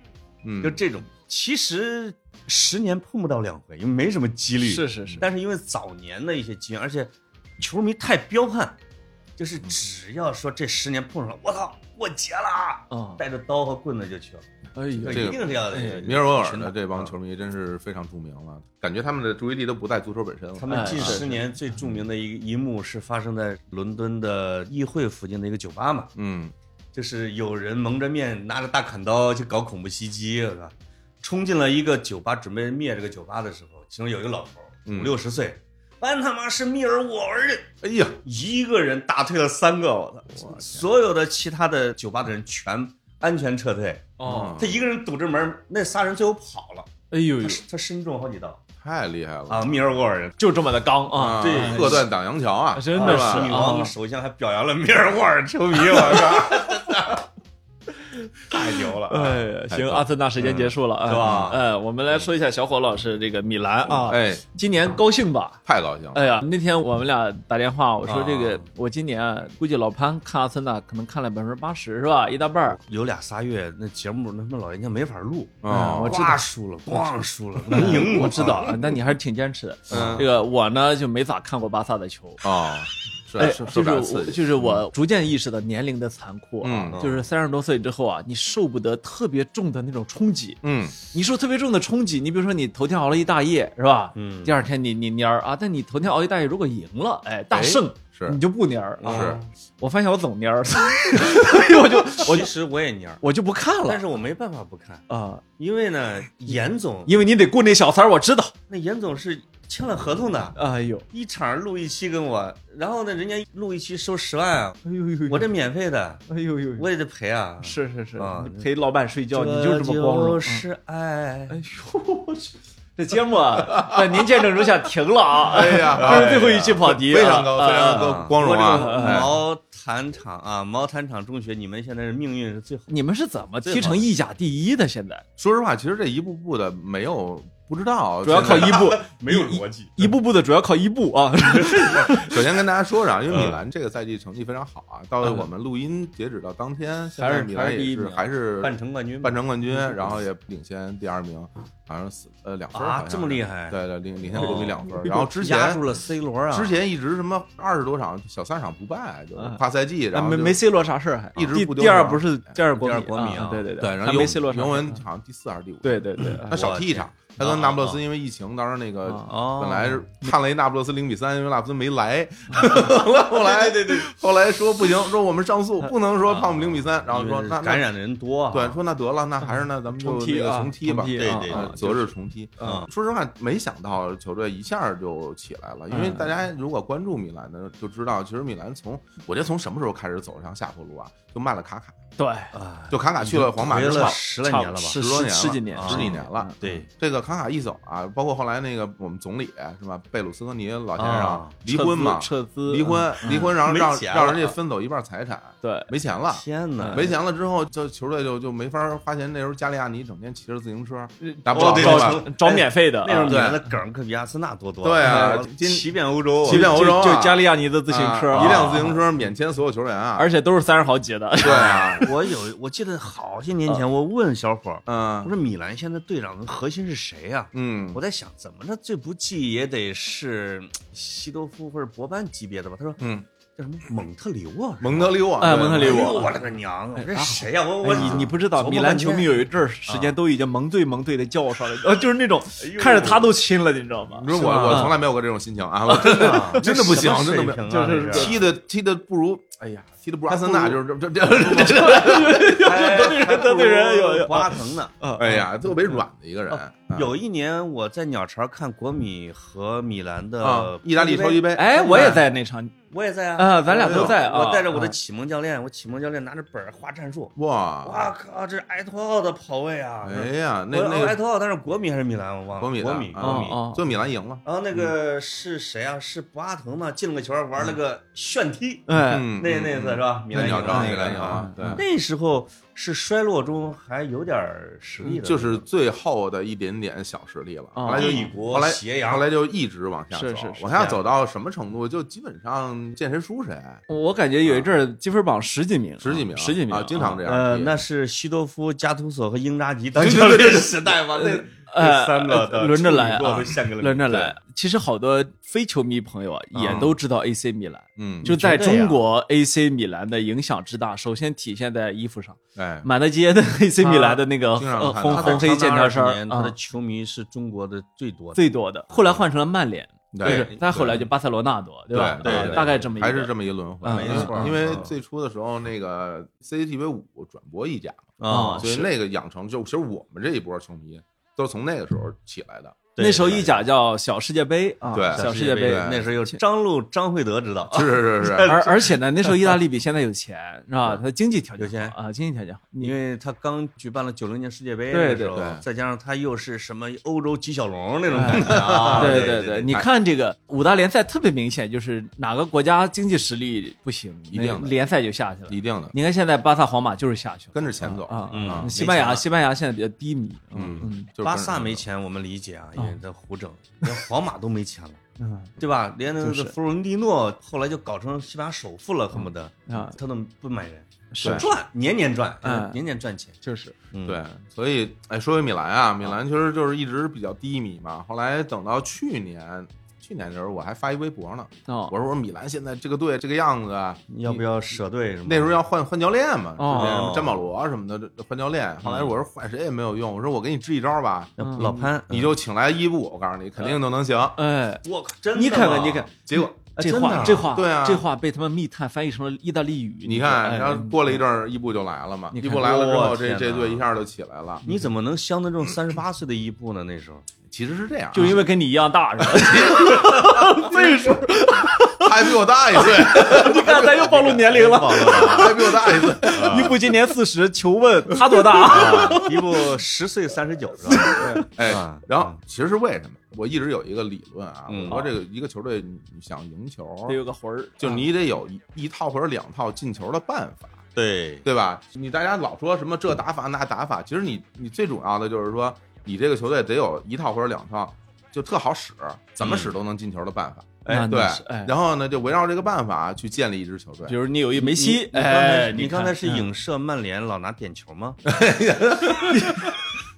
Speaker 3: 嗯。
Speaker 2: 就这种，其实十年碰不到两回，因为没什么几率。
Speaker 1: 是是是，
Speaker 2: 但是因为早年的一些经验，而且球迷太彪悍，就是只要说这十年碰上了，我操，过节了，
Speaker 1: 啊，
Speaker 2: 带着刀和棍子就去了，
Speaker 1: 哎呦
Speaker 2: 这
Speaker 3: 这个
Speaker 2: 一定是要
Speaker 1: 的
Speaker 3: 米尔沃尔的这帮
Speaker 2: 啊。
Speaker 3: 球迷真是非常著名了，感觉他们的注意力都不在足球本身了。
Speaker 2: 他。们近十年最著名的一一幕是发生在伦敦的议会附近的一个酒吧嘛，
Speaker 3: 嗯。
Speaker 2: 就是有人蒙着面拿着大砍刀去搞恐怖袭击，是吧？冲进了一个酒吧，准备灭这个酒吧的时候，其中有一个老头
Speaker 3: 嗯。
Speaker 2: 五六十岁，班他妈是密尔沃尔人，
Speaker 3: 哎呀，
Speaker 2: 一个人打退了三个，我操！所有的其他的酒吧的人全安全撤退，
Speaker 1: 哦，
Speaker 2: 他一个人堵着门，那仨人最后跑了，
Speaker 1: 哎呦呦。
Speaker 2: 他，他身中好几刀。
Speaker 3: 太厉害了。
Speaker 2: 啊！密尔沃尔人，
Speaker 1: 就这么的刚啊，
Speaker 2: 对
Speaker 3: 鹤断挡阳桥啊，
Speaker 1: 真的
Speaker 3: 吧
Speaker 1: 是。
Speaker 2: 女王首相还表扬了密尔沃尔球迷，我靠！太牛了啊！
Speaker 1: 哎呀，行，阿森纳时间结束了，
Speaker 2: 是吧？
Speaker 1: 哎，我们来说一下小伙老师这个米兰啊，
Speaker 3: 哎，
Speaker 1: 今年高兴吧？
Speaker 3: 太高兴了，
Speaker 1: 哎呀，那天我们俩打电话，我说这个
Speaker 2: 啊。
Speaker 1: 我今年啊，估计老潘看阿森纳可能看了百分之八十是吧？一大半儿。
Speaker 2: 有俩仨月，那节目那他妈老人家没法录，
Speaker 3: 啊
Speaker 1: 我知道。
Speaker 2: 输了，咣输了，能赢。
Speaker 1: 我知道，啊，但你还是挺坚持的。
Speaker 3: 嗯。
Speaker 1: 这个我呢就没咋看过巴萨的球，
Speaker 3: 哦，是
Speaker 1: 哎，
Speaker 3: 是
Speaker 1: 就是就是我逐渐意识到年龄的残酷啊，
Speaker 3: 嗯
Speaker 1: 就是三十多岁之后啊，你受不得特别重的那种冲击。
Speaker 3: 嗯
Speaker 1: 你受特别重的冲击，你比如说你头天熬了一大夜是吧？
Speaker 2: 嗯
Speaker 1: 第二天你你蔫儿啊，但你头天熬一大夜如果赢了，哎，大胜。
Speaker 3: 是
Speaker 1: 你就不蔫儿啊！
Speaker 3: 是
Speaker 1: 我发现我总蔫儿，所以我就 我
Speaker 2: 其实我也蔫儿，
Speaker 1: 我就不看了。
Speaker 2: 但是我没办法不看，
Speaker 1: 啊，
Speaker 2: 因为呢，严总
Speaker 1: 因为你得雇那小三儿，我知道。
Speaker 2: 那严总是签了合同的，
Speaker 1: 哎呦，
Speaker 2: 一场录一期跟我，然后呢，人家录一期收十万啊，
Speaker 1: 哎呦呦，
Speaker 2: 我这免费的，
Speaker 1: 哎呦呦，
Speaker 2: 我也得赔啊。
Speaker 1: 是是是
Speaker 2: 啊，
Speaker 1: 陪老板睡觉，你就这么光荣。嗯
Speaker 2: 是爱
Speaker 1: 哎。呦，我去，这节目啊，在您见证如下停了啊！
Speaker 3: 哎呀
Speaker 1: 这是最后一期跑题啊，
Speaker 3: 非常高
Speaker 1: 啊
Speaker 3: 非常高
Speaker 1: 啊
Speaker 3: 光荣啊
Speaker 2: 毛坦厂啊，毛坦厂中学，你们现在是命运是最好。
Speaker 1: 你们是怎么踢成意甲第一的？现在
Speaker 3: 说实话，其实这一步步的没有不知道，
Speaker 1: 主要靠伊布，
Speaker 2: 没有逻辑。
Speaker 1: 一步步的主要靠伊布啊。
Speaker 3: 首先跟大家说说啊，因为米兰这个赛季成绩非常好啊，到
Speaker 1: 了
Speaker 3: 我们录音截止到当天，现
Speaker 1: 还是
Speaker 3: 在米兰也是
Speaker 1: 还是第一
Speaker 3: 还是
Speaker 2: 半程冠军，
Speaker 3: 半程冠军，然后也领先第二名，好像四呃两分
Speaker 2: 啊
Speaker 3: 好像是。
Speaker 2: 这么厉害。
Speaker 3: 对对，领领先国米两分。然后之前
Speaker 2: 压住了 C 罗啊，
Speaker 3: 之前一直什么二十多场小三场不败，就
Speaker 1: 啊。
Speaker 3: 跨赛季，然后
Speaker 1: 没没 C 罗啥事儿，还。
Speaker 3: 一直
Speaker 1: 第
Speaker 3: 不丢
Speaker 1: 第二不是第二国
Speaker 2: 第二国米啊。
Speaker 1: 啊，对对
Speaker 3: 对，然后
Speaker 1: 还没 C 罗啥事儿。
Speaker 3: 尤文好像第四还是第五，
Speaker 1: 对对对，
Speaker 3: 他少踢一场。他跟那不勒斯因为疫情，当时那个本来是判了一那不勒斯零比三，因为那不勒斯没来，后来对对，后来说不行，说我们上诉不能说判我们零比三，然后说那那
Speaker 2: 感染的人多啊，
Speaker 3: 对，说那得了，那还是那咱们就
Speaker 1: 踢
Speaker 3: 吧，
Speaker 2: 对对
Speaker 3: 择日重踢。
Speaker 2: 嗯
Speaker 3: 说实话，没想到球队一下就起来了，因为
Speaker 1: 嗯。
Speaker 3: 大家如果关注米兰的就知道，其实米兰从我觉得从什么时候开始走上下坡路啊，就卖了卡卡，
Speaker 1: 对，
Speaker 2: 啊，
Speaker 3: 就卡卡去了皇马之后
Speaker 2: 了，十来年了吧？
Speaker 1: 十
Speaker 3: 十多年了
Speaker 1: 十几年，
Speaker 2: 啊
Speaker 3: 十几年了。
Speaker 2: 对，
Speaker 3: 这个卡卡一走啊，包括后来那个我们总理是吧，贝鲁斯科尼老先生
Speaker 2: 啊
Speaker 3: 离婚嘛，
Speaker 1: 撤资，
Speaker 3: 离婚
Speaker 1: 嗯
Speaker 3: 离婚，然后让让人家分走一半财产，
Speaker 1: 对，
Speaker 3: 没钱了。
Speaker 2: 天哪，
Speaker 3: 没钱了之后，就球队就就没法花钱。那时候加利亚尼整天骑着自行车，打不
Speaker 2: 哦
Speaker 1: 找？找免费的，啊
Speaker 2: 那时候的梗可比阿森纳多多了。
Speaker 3: 对啊今
Speaker 2: 骑遍欧洲，
Speaker 3: 骑遍欧洲啊
Speaker 1: 就就加利亚尼的自行车，
Speaker 3: 啊一辆自
Speaker 1: 啊
Speaker 3: 行车免签所有球员啊，
Speaker 1: 而且都是三十好几的，
Speaker 3: 对啊，
Speaker 2: 我有，我记得好些年前，我问小伙儿，我
Speaker 3: 嗯
Speaker 2: 说米兰现在队长的核心是谁呀？
Speaker 3: 嗯
Speaker 2: 我在想，怎么着最不济也得是西多夫或者博班级别的吧？他说
Speaker 3: 嗯，
Speaker 2: 叫什么蒙特利沃？
Speaker 3: 蒙特利沃，
Speaker 1: 哎蒙特留啊
Speaker 2: 哎呦我勒个娘！我这谁呀？我我
Speaker 1: 哎你你不知道，米兰球迷有一阵儿时间都已经蒙对蒙对的叫上了，呃，就是那种看着他都亲了，你知道吗？
Speaker 3: 你说我我从来没有过这种心情啊，我真的
Speaker 2: 啊
Speaker 3: 真的不行真的不行，就是踢的踢的不如，哎呀，踢的不如阿森纳，就是这这这这，
Speaker 2: 得罪
Speaker 1: 人得罪人有有
Speaker 2: 博阿滕呢。
Speaker 3: 哎呀，特别软的一个人，啊
Speaker 2: 有一年我在鸟巢看国米和米兰
Speaker 3: 啊
Speaker 2: 的，
Speaker 3: 意大利超级杯，
Speaker 1: 哎，我也在那场，
Speaker 2: 我也在啊，
Speaker 1: 啊咱俩都在啊
Speaker 2: 我带着我的
Speaker 1: 啊
Speaker 2: 启蒙教练，我启蒙教练拿着本儿画战术。
Speaker 3: 哇，
Speaker 2: 哇靠，这是埃托奥的跑位啊！
Speaker 3: 哎呀，那
Speaker 2: 我
Speaker 3: 那个
Speaker 2: 埃托奥，但是国米还是米兰，我忘了。
Speaker 3: 国米的
Speaker 2: 国米，
Speaker 3: 啊
Speaker 2: 国米。
Speaker 1: 哦
Speaker 3: 就米兰赢了，
Speaker 2: 然后那个是谁啊？是博阿滕嘛？进了个球，玩了个炫踢，
Speaker 1: 哎，
Speaker 3: 嗯，
Speaker 2: 那那次是吧？米
Speaker 3: 在
Speaker 2: 兰
Speaker 3: 鸟巢那个篮球啊，对。
Speaker 2: 那时候是衰落中还有点实力的，
Speaker 3: 就是最后的一点点小实力了，
Speaker 1: 哦
Speaker 3: 后来就
Speaker 2: 一国
Speaker 3: 后来
Speaker 2: 斜阳
Speaker 3: 后来就一直往下走，
Speaker 1: 是是是
Speaker 3: 往下走到什么程度？就基本上见谁输谁，
Speaker 1: 我感觉有一阵儿积分榜十几名，
Speaker 3: 十几名
Speaker 1: 十几名
Speaker 3: 啊，经常这样。
Speaker 2: 呃，那是西多夫、加图索和英扎吉 当
Speaker 3: 对
Speaker 2: 教练
Speaker 3: 对对对
Speaker 2: 时代嘛？那
Speaker 1: 呃
Speaker 2: 三个的
Speaker 1: 轮着来啊轮着来。其实好多非球迷朋友啊，也都知道 AC 米兰。
Speaker 3: 嗯，
Speaker 1: 就在中国，AC 米兰的影响之大，首先体现在衣服上，
Speaker 3: 哎，
Speaker 1: 满大街的 AC 米兰的那个呃红红黑剑条衫儿
Speaker 2: 他的
Speaker 1: 啊，
Speaker 2: 球迷是中国的最多的。
Speaker 1: 最多的。后来换成了曼联，
Speaker 3: 对
Speaker 1: 就是再后来就巴塞罗那多，
Speaker 3: 对
Speaker 1: 吧？啊
Speaker 3: 对对。
Speaker 1: 大概这么一个。
Speaker 3: 还是这么一轮回，
Speaker 1: 嗯
Speaker 2: 没错
Speaker 3: 因为
Speaker 2: 嗯。
Speaker 3: 最初的时候，那个 CCTV 五转播意甲嘛，
Speaker 1: 啊
Speaker 3: 所以那个养成就其实我们这一波球迷都是从那个时候起来的。
Speaker 2: 对
Speaker 1: 那时候意甲叫小世界杯啊，
Speaker 3: 对
Speaker 1: 小世界杯。
Speaker 2: 那时候有张路、张惠德知道，
Speaker 3: 是是是是，
Speaker 1: 而而且呢，那时候意大利比现在有钱，是吧？他经济条件
Speaker 2: 有钱。
Speaker 1: 啊，经济条件好。
Speaker 2: 因为他刚举办了九零年世界杯
Speaker 1: 对
Speaker 2: 的时候
Speaker 3: 对。对
Speaker 2: 再加上他又是什么欧洲几小龙那种感觉啊，
Speaker 1: 对
Speaker 2: 对
Speaker 1: 对，你看这个五大联赛特别明显，就是哪个国家经济实力不行，
Speaker 3: 一定
Speaker 1: 联赛就下去了。
Speaker 3: 一定的，
Speaker 1: 你看现在巴萨、皇马就是下去了，
Speaker 3: 跟着钱走。
Speaker 1: 啊
Speaker 2: 嗯
Speaker 1: 啊！西班牙，西班牙现在比较低迷，
Speaker 3: 嗯
Speaker 1: 嗯
Speaker 2: 巴萨没钱，我们理解啊，在胡整，连皇马都没钱了。
Speaker 1: 嗯
Speaker 2: 对吧？连那个弗洛伦蒂诺后来就搞成西班牙首富了，恨不得
Speaker 1: 啊，
Speaker 2: 他都不买人，
Speaker 1: 是
Speaker 2: 赚，年年赚，
Speaker 1: 嗯
Speaker 2: 年年赚钱。
Speaker 1: 就是
Speaker 2: 嗯，
Speaker 3: 对，所以哎，说回米兰啊，米兰其实就是一直比较低迷嘛。后来等到去年，去年的时候我还发一微博呢，
Speaker 1: 哦
Speaker 3: 我说我说米兰现在这个队这个样子啊，
Speaker 2: 要不要舍队什么？
Speaker 3: 那时候要换换教练嘛，
Speaker 1: 哦
Speaker 3: 之前什么詹保罗什么的换教练。后来我说换谁也没有用，我说我给你支一招吧，
Speaker 1: 嗯
Speaker 2: 老潘，
Speaker 3: 你就请来伊布，我告诉你肯定都能行。
Speaker 1: 哎，
Speaker 2: 我靠，真的
Speaker 1: 你看看，你看，
Speaker 3: 结果
Speaker 1: 这
Speaker 2: 真的啊
Speaker 1: 话这话
Speaker 3: 对啊
Speaker 1: 这话被他们密探翻译成了意大利语。
Speaker 3: 你看，
Speaker 1: 哎
Speaker 3: 然后过了一阵儿，伊布就来了嘛。
Speaker 1: 你看
Speaker 3: 伊布来了之后，这这队一下就起来了。
Speaker 2: 你怎么能相得中三十八岁的伊布呢？那时候
Speaker 3: 其实是这样啊，
Speaker 1: 就因为跟你一样大是吧？岁数，
Speaker 3: 他还比我大一岁，
Speaker 1: 你看咱又暴露年龄了。
Speaker 2: 暴露了
Speaker 3: 他还比我大一岁。
Speaker 1: 伊布今年四十，求问他多大？
Speaker 2: 啊，伊布十岁三十九是吧？
Speaker 3: 哎
Speaker 2: 啊，
Speaker 3: 然后其实是为什么？我一直有一个理论啊，
Speaker 2: 嗯
Speaker 3: 我说这个一个球队想赢球，
Speaker 1: 得有个魂儿，
Speaker 3: 就你得有一一套或者两套进球的办法，
Speaker 2: 对，
Speaker 3: 对吧？你大家老说什么这打法那打法，其实你你最主要的就是说，你这个球队得有一套或者两套，就特好使，怎么使都能进球的办法。
Speaker 1: 哎
Speaker 3: 对然后呢，就围绕这个办法去建立一支球队
Speaker 1: 比。如你有一梅西，哎，
Speaker 2: 你刚才是影射曼联老拿点球吗？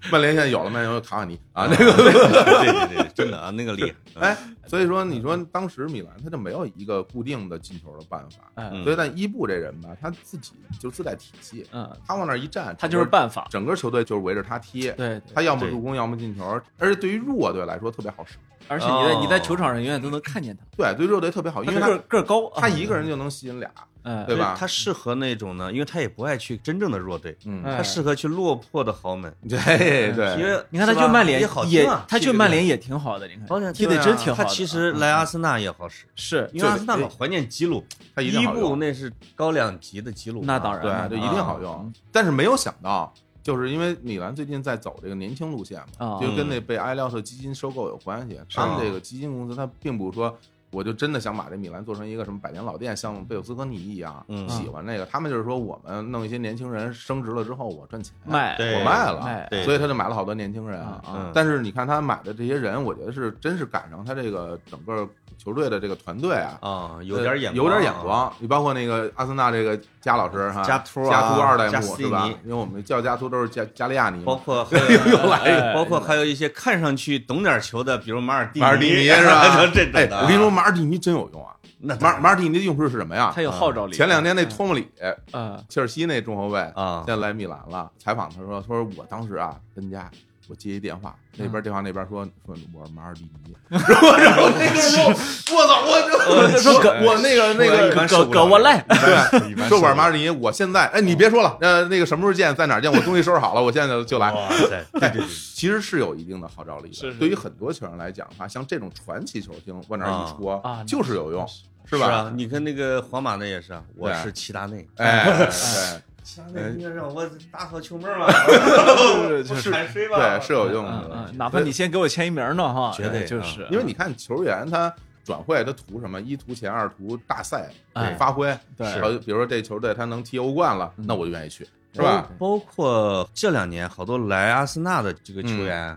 Speaker 3: 曼联现在有了曼联有卡瓦尼。啊，那个
Speaker 2: 对对对，真的啊，那个厉害。
Speaker 3: 哎，所以说你说当时米兰他就没有一个固定的进球的办法，所以但伊布这人吧，他自己就自带体系，
Speaker 1: 嗯，
Speaker 3: 他往那儿一站，
Speaker 1: 他就是办法，
Speaker 3: 整个球队就是围着他踢，
Speaker 1: 对，
Speaker 3: 他要么
Speaker 2: 对
Speaker 3: 助攻，要么进球，而且对于弱队来说特别好使，
Speaker 1: 而且你在
Speaker 2: 哦
Speaker 1: 你在球场上永远都能看见他，
Speaker 3: 对，对弱队特别好，因为
Speaker 1: 他个儿
Speaker 3: 他
Speaker 1: 个儿高，
Speaker 3: 他一个人就能吸引俩，
Speaker 1: 哎，
Speaker 3: 对吧？
Speaker 2: 他适合那种呢，因为他也不爱去真正的弱队，
Speaker 3: 嗯，
Speaker 1: 哎
Speaker 2: 他适合去落魄的豪门，
Speaker 3: 对对，
Speaker 2: 因为
Speaker 1: 你看他去曼联
Speaker 2: 也
Speaker 1: 他去曼联也挺好的，你看。踢的真挺好。
Speaker 2: 他其实来阿森纳也好使，
Speaker 1: 是
Speaker 2: 因为阿森纳老怀念吉鲁，
Speaker 3: 他一定
Speaker 2: 伊
Speaker 3: 好用，
Speaker 2: 布那是高两级的吉鲁，
Speaker 1: 那当然。
Speaker 3: 对，一定好用。但是没有想到，就是因为米兰最近在走这个年轻路线嘛，
Speaker 1: 啊
Speaker 3: 就跟那被埃廖特基金收购有关系。他们这个基金公司，它并不是说。我就真的想把这米兰做成一个什么百年老店，像贝尔斯科尼一样，
Speaker 2: 嗯
Speaker 3: 喜欢那个。他们就是说，我们弄一些年轻人升职了之后，我赚钱，
Speaker 1: 卖
Speaker 3: 我卖了，所以他就买了好多年轻人。
Speaker 1: 啊
Speaker 3: 但是你看他买的这些人，我觉得是真是赶上他这个整个球队的这个团队啊，
Speaker 2: 啊，有点眼
Speaker 3: 呃有点眼
Speaker 2: 啊。
Speaker 3: 光。你包括那个阿森纳这个加老师哈，
Speaker 2: 加图啊
Speaker 3: 加图二代目是吧？因为我们叫加图都是加加利亚尼，
Speaker 2: 包括 又
Speaker 3: 又来一个
Speaker 1: 哎
Speaker 2: 包括还有一些看上去懂点球的，比如马尔蒂
Speaker 3: 马尔蒂尼是吧？
Speaker 2: 这种的，
Speaker 3: 哎我跟你说，马尔蒂尼真有用啊！
Speaker 2: 那
Speaker 3: 马马尔蒂尼的用处是什么呀
Speaker 1: 他？有号召力。
Speaker 3: 前两天那托莫里，
Speaker 1: 啊，
Speaker 3: 切尔西那中后卫，
Speaker 2: 啊
Speaker 3: 现在来米兰了。采访他说，他说我当时啊跟家。我接一电话，那边电话那边说说我是马尔蒂尼，然后然后那个时候，我操，我就
Speaker 1: 说
Speaker 3: 我我那个那
Speaker 2: 一
Speaker 3: 个
Speaker 1: 葛
Speaker 2: 般受不了
Speaker 1: 葛沃赖，
Speaker 3: 对，说我是马尔蒂尼，我现在哎，你别说了，呃，那个什么时候见，在哪儿见，我东西收拾好了，我现在就就来。
Speaker 2: 哇塞，对对对，
Speaker 3: 其实是有一定的号召力的。对于很多球员来讲的话，像这种传奇球星往那儿一戳，
Speaker 1: 啊啊
Speaker 3: 就是有用，是
Speaker 2: 是
Speaker 3: 吧？
Speaker 2: 啊，你看那个皇马那也是啊，我
Speaker 3: 对
Speaker 2: 是齐达内，
Speaker 3: 哎，对
Speaker 2: 齐达内应该让我打好球门了，
Speaker 1: 是
Speaker 2: 不
Speaker 1: 是
Speaker 2: 铲谁吧？
Speaker 3: 对，是有用
Speaker 1: 嗯
Speaker 3: 的。
Speaker 1: 嗯，哪怕你先给我签一名呢，哈，
Speaker 2: 绝对
Speaker 1: 哎就是，
Speaker 3: 因为你看球员他转会他图什么？一图钱，二图大赛
Speaker 1: 哎
Speaker 3: 发挥。
Speaker 1: 对
Speaker 3: 比如说这球队他能踢欧冠了，
Speaker 1: 嗯
Speaker 3: 那我就愿意去，是吧？
Speaker 2: 包括这两年好多来阿森纳的这个球员，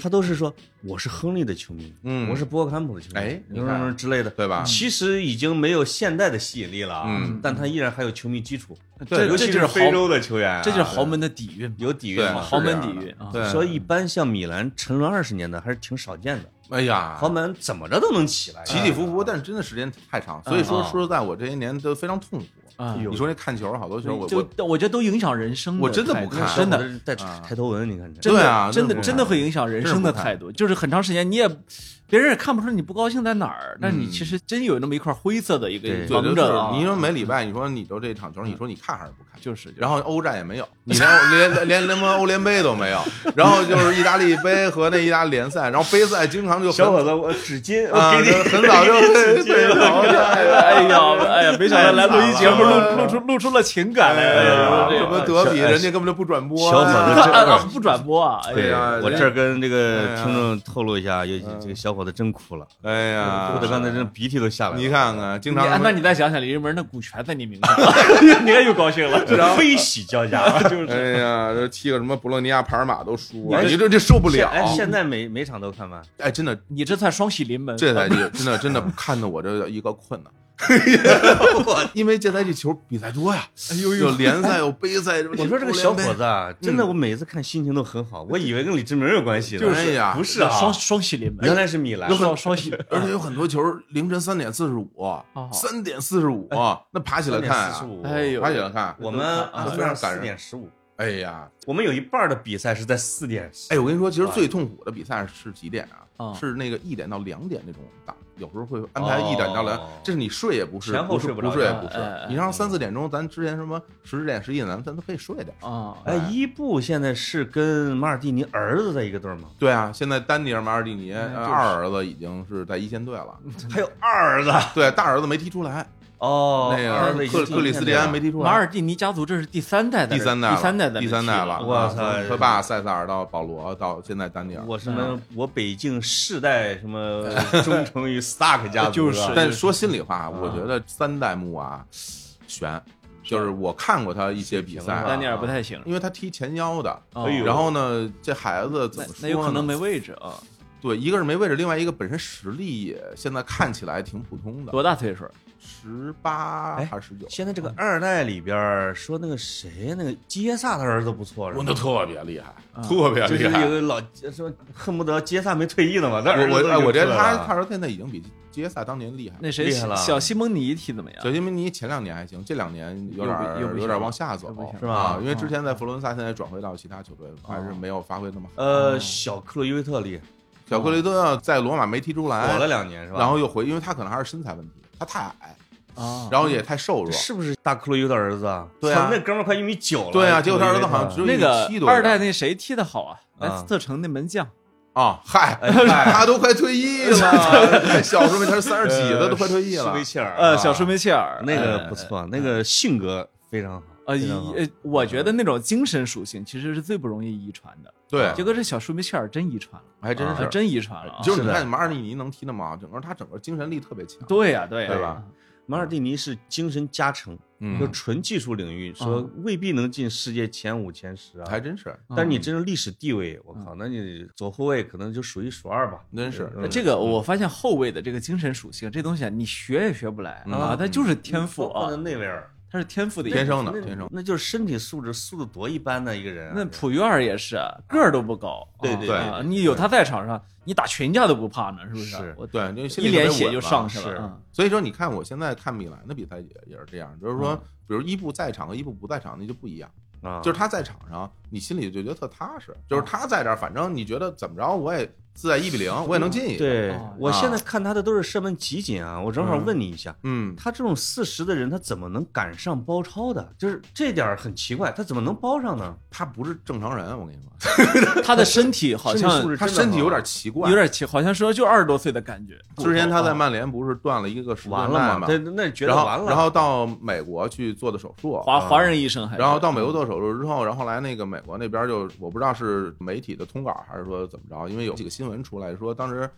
Speaker 2: 他都是说我是亨利的球迷，
Speaker 3: 嗯
Speaker 2: 我是博格坎普的球迷，
Speaker 3: 哎你
Speaker 2: 什么之类的，
Speaker 3: 对吧？
Speaker 2: 其实已经没有现代的吸引力了啊，
Speaker 3: 嗯
Speaker 2: 但他依然还有球迷基础，
Speaker 1: 对
Speaker 2: 尤其
Speaker 1: 这就是
Speaker 2: 非洲的球员啊，
Speaker 1: 这就是豪门的底蕴，
Speaker 2: 有底蕴。
Speaker 1: 豪门底蕴
Speaker 2: 所以一般像米兰沉沦二十年的还是挺少见的，
Speaker 3: 哎呀，
Speaker 2: 豪门怎么着都能起来，
Speaker 3: 起起伏伏，但是真的时间太长，所以说
Speaker 2: 啊
Speaker 3: 说实在，我这些年都非常痛苦。你说那看球好多球，我
Speaker 1: 就
Speaker 3: 我
Speaker 1: 我觉得都影响人生的
Speaker 3: 我真的不看。
Speaker 1: 真的。
Speaker 2: 抬头纹，你看这
Speaker 1: 真的
Speaker 3: 对啊
Speaker 1: 真的
Speaker 3: 真的
Speaker 1: 会影响人生的态度，就是很长时间你也，别人也看不出你不高兴在哪儿，但是你
Speaker 3: 嗯
Speaker 1: 其实真有那么一块灰色的一个
Speaker 2: 对
Speaker 3: 对，就是
Speaker 1: 蒙着啊。
Speaker 3: 你说每礼拜，你说你都这场球，你说你看还是不看？
Speaker 1: 就是，
Speaker 3: 然后欧战也没有，你连连连连什么欧联杯都没有，然后就是意大利杯和那意大利联赛，然后杯赛经常就
Speaker 2: 小伙子，我纸巾，
Speaker 3: 啊，很早就对对了。
Speaker 1: 哎呀哎呀，没想到来录音节目露露出露出了情感来，
Speaker 3: 哎呀，
Speaker 1: 哎呀
Speaker 3: 什么德比，人家根本就不转播。
Speaker 2: 小伙子
Speaker 1: 不转播啊！哎
Speaker 2: 对
Speaker 1: 呀，
Speaker 2: 我这跟这个听众透露一下，有这个小伙子真哭了，
Speaker 3: 哎呀，
Speaker 2: 哭的刚才真鼻涕都下来了。
Speaker 3: 你看看，经
Speaker 1: 你
Speaker 3: 常
Speaker 1: 那你再想想，李云文那股权在你名下，你看又高兴了。
Speaker 2: 非喜交加，就是
Speaker 3: 哎呀，这踢个什么博洛尼亚、帕尔马都输了，
Speaker 2: 你这
Speaker 3: 这这受不了。
Speaker 2: 哎，现在每每场都看完，
Speaker 3: 哎，真的，
Speaker 1: 你这算双喜临门。
Speaker 3: 这赛季真的真的看的我这一个困难。因为这赛季球比赛多呀，
Speaker 1: 哎呦
Speaker 3: 有联赛有杯赛。
Speaker 2: 我说这个小伙
Speaker 3: 子，
Speaker 2: 真的，我每次看心情都很好，我以为跟李志明有关系呢，
Speaker 3: 就是哎呀
Speaker 2: 不是啊，
Speaker 1: 双双喜临门，
Speaker 2: 原来是米兰，
Speaker 1: 双双喜。
Speaker 3: 而且有很多球凌晨三点四十五，三点四十五，那爬起来看啊
Speaker 2: ，45
Speaker 1: 哎呦
Speaker 3: 爬起来看。
Speaker 2: 我们
Speaker 1: 啊
Speaker 3: 非常感
Speaker 2: 四
Speaker 3: 人
Speaker 2: 点十五，
Speaker 3: 哎呀，
Speaker 2: 我们有一半的比赛是在四点。
Speaker 3: 哎，我跟你说，其实最痛苦的比赛是几点啊？
Speaker 1: 啊
Speaker 3: 是那个一点到两点那种打，有时候会安排一点到两
Speaker 2: 哦，
Speaker 3: 这是你睡也不是，
Speaker 2: 前后
Speaker 3: 不是
Speaker 2: 睡不
Speaker 3: 睡也不是。你让三四点钟，咱之前什么十点十一点，咱咱都可以睡点。
Speaker 1: 啊，
Speaker 2: 哎，伊布现在是跟马尔蒂尼儿子在一个队吗？
Speaker 3: 对啊，现在丹尼尔马尔蒂尼二儿子已经是在一线队了，
Speaker 2: 还有二儿子
Speaker 3: 对，大儿子没踢出来，
Speaker 2: 哦，
Speaker 3: 那个克克里斯蒂安没踢出来，
Speaker 1: 马尔蒂尼家族这是第三代的，
Speaker 3: 第三代了，
Speaker 1: 第三代的
Speaker 3: 第三代了，
Speaker 2: 我
Speaker 3: 啊
Speaker 2: 操
Speaker 3: 从他爸塞萨尔到保罗到现在丹尼尔，
Speaker 2: 我什么我北京世代什么 忠诚于斯塔克家族，
Speaker 1: 就是
Speaker 3: 但说心里话，
Speaker 2: 嗯
Speaker 3: 我觉得三代目啊悬，就是我看过他一些比赛啊，
Speaker 1: 丹尼尔不太行，
Speaker 3: 因为他踢前腰的，然后呢，这孩子怎么说
Speaker 1: 那有可能没位置啊。
Speaker 3: 对，一个是没位置，另外一个本身实力也现在看起来挺普通的，
Speaker 1: 多大岁数？
Speaker 3: 十八
Speaker 2: 哎
Speaker 3: 还是十九？
Speaker 2: 现在这个二代里边儿说那个谁，那个杰萨的儿子不错，
Speaker 3: 我那特别厉害，
Speaker 1: 啊
Speaker 3: 特别
Speaker 2: 就是
Speaker 3: 厉害
Speaker 2: 有。个老说恨不得杰萨没退役呢嘛，
Speaker 3: 我我哎，我觉得他
Speaker 2: 他
Speaker 3: 他说现在已经比杰萨当年厉害。
Speaker 1: 那谁小西蒙尼踢怎么样？
Speaker 3: 小西蒙尼前两年还行，这两年有点有点往下走
Speaker 2: 是吧
Speaker 3: 啊因为之前在佛罗伦萨，现在转回到其他球队，还是
Speaker 1: 哦
Speaker 3: 没有发挥那么好。
Speaker 2: 呃小克洛伊维特厉害
Speaker 3: 小克雷顿在罗马没踢出来
Speaker 2: 火
Speaker 3: 来
Speaker 2: 了，两年是吧？
Speaker 3: 然后又回，因为他可能还是身材问题，他太矮，
Speaker 1: 啊，
Speaker 3: 然后也太瘦弱。
Speaker 2: 是不是大克洛伊的儿子啊？
Speaker 3: 对啊
Speaker 2: 那哥们儿快一米九了。
Speaker 3: 对啊，结果他儿子好像只有一米
Speaker 1: 那个
Speaker 3: 七多。
Speaker 1: 二代那谁踢的好啊？
Speaker 2: 啊
Speaker 1: 莱斯特城那门将
Speaker 3: 啊，嗨，他 都快退役了，小时候他是三十几的，都快退役了
Speaker 2: 舒梅。切尔啊，
Speaker 1: 呃，小舒梅切尔
Speaker 2: 那个
Speaker 1: 呃
Speaker 2: 不错，那个性格非常好。
Speaker 1: 呃，
Speaker 2: 非常好
Speaker 1: 呃，我觉得那种精神属性其实是最不容易遗传的。
Speaker 3: 对，
Speaker 1: 结果这小舒梅切尔真遗传了，
Speaker 2: 啊
Speaker 3: 还真是。
Speaker 1: 啊真遗传了
Speaker 3: 就是你看马尔蒂尼能踢那么好，整个他整个精神力特别强。
Speaker 1: 对呀，对呀，
Speaker 3: 对吧？
Speaker 2: 马尔蒂尼是精神加成，
Speaker 3: 嗯
Speaker 2: 就纯技术领域，说
Speaker 1: 嗯
Speaker 2: 未必能进世界前五、前十啊。
Speaker 3: 还真是，
Speaker 2: 但是你真正历史地位，我靠，那你左后卫可能就数一数二吧。
Speaker 3: 真是
Speaker 2: 嗯
Speaker 1: 这个我发现后卫的这个精神属性，这东西啊，你学也学不来
Speaker 3: 嗯
Speaker 1: 啊，他就是天赋啊
Speaker 2: 内维尔，
Speaker 1: 它是天赋的一
Speaker 3: 天生的天生
Speaker 2: 那就是身体素质素质多一般的一个人啊。
Speaker 1: 那普约尔也是啊个儿都不高，啊
Speaker 2: 对对
Speaker 1: 啊你有他在场上，你打群架都不怕呢，是不是
Speaker 2: 是？
Speaker 3: 对，因为心
Speaker 1: 一脸血就上去了。嗯
Speaker 3: 所以说，你看我现在看米兰的比赛也也是这样，就是说
Speaker 1: 嗯，
Speaker 3: 比如伊布在场和伊布不在场，那就不一样。
Speaker 2: 啊，
Speaker 3: 就是他在场上，你心里就觉得特踏实。就是他在这儿，反正你觉得怎么着，我也自在一比零，我也能进一个。
Speaker 2: 对
Speaker 1: 哦
Speaker 2: 我现在看他的都是射门集锦啊，我正好问你一下，
Speaker 3: 嗯，
Speaker 2: 他这种四十的人，他怎么能赶上包抄的？就是这点很奇怪，他怎么能包上呢？
Speaker 3: 他不是正常人，我跟你说，
Speaker 1: 他的身体好像
Speaker 3: 他身体有点奇怪。
Speaker 1: 有点奇，好像说就二十多岁的感觉。
Speaker 3: 之前他在
Speaker 1: 啊
Speaker 3: 曼联不是断了一个
Speaker 2: 完了嘛？
Speaker 3: 韧带嘛，
Speaker 2: 对，那觉得
Speaker 3: 然后
Speaker 2: 完了。
Speaker 3: 然后到美国去做的手术，
Speaker 1: 华华人医生还是，
Speaker 3: 然后到美国做手术之后，然后后来那个美国那边就我不知道是媒体的通稿还是说怎么着，因为有几个新闻出来说当时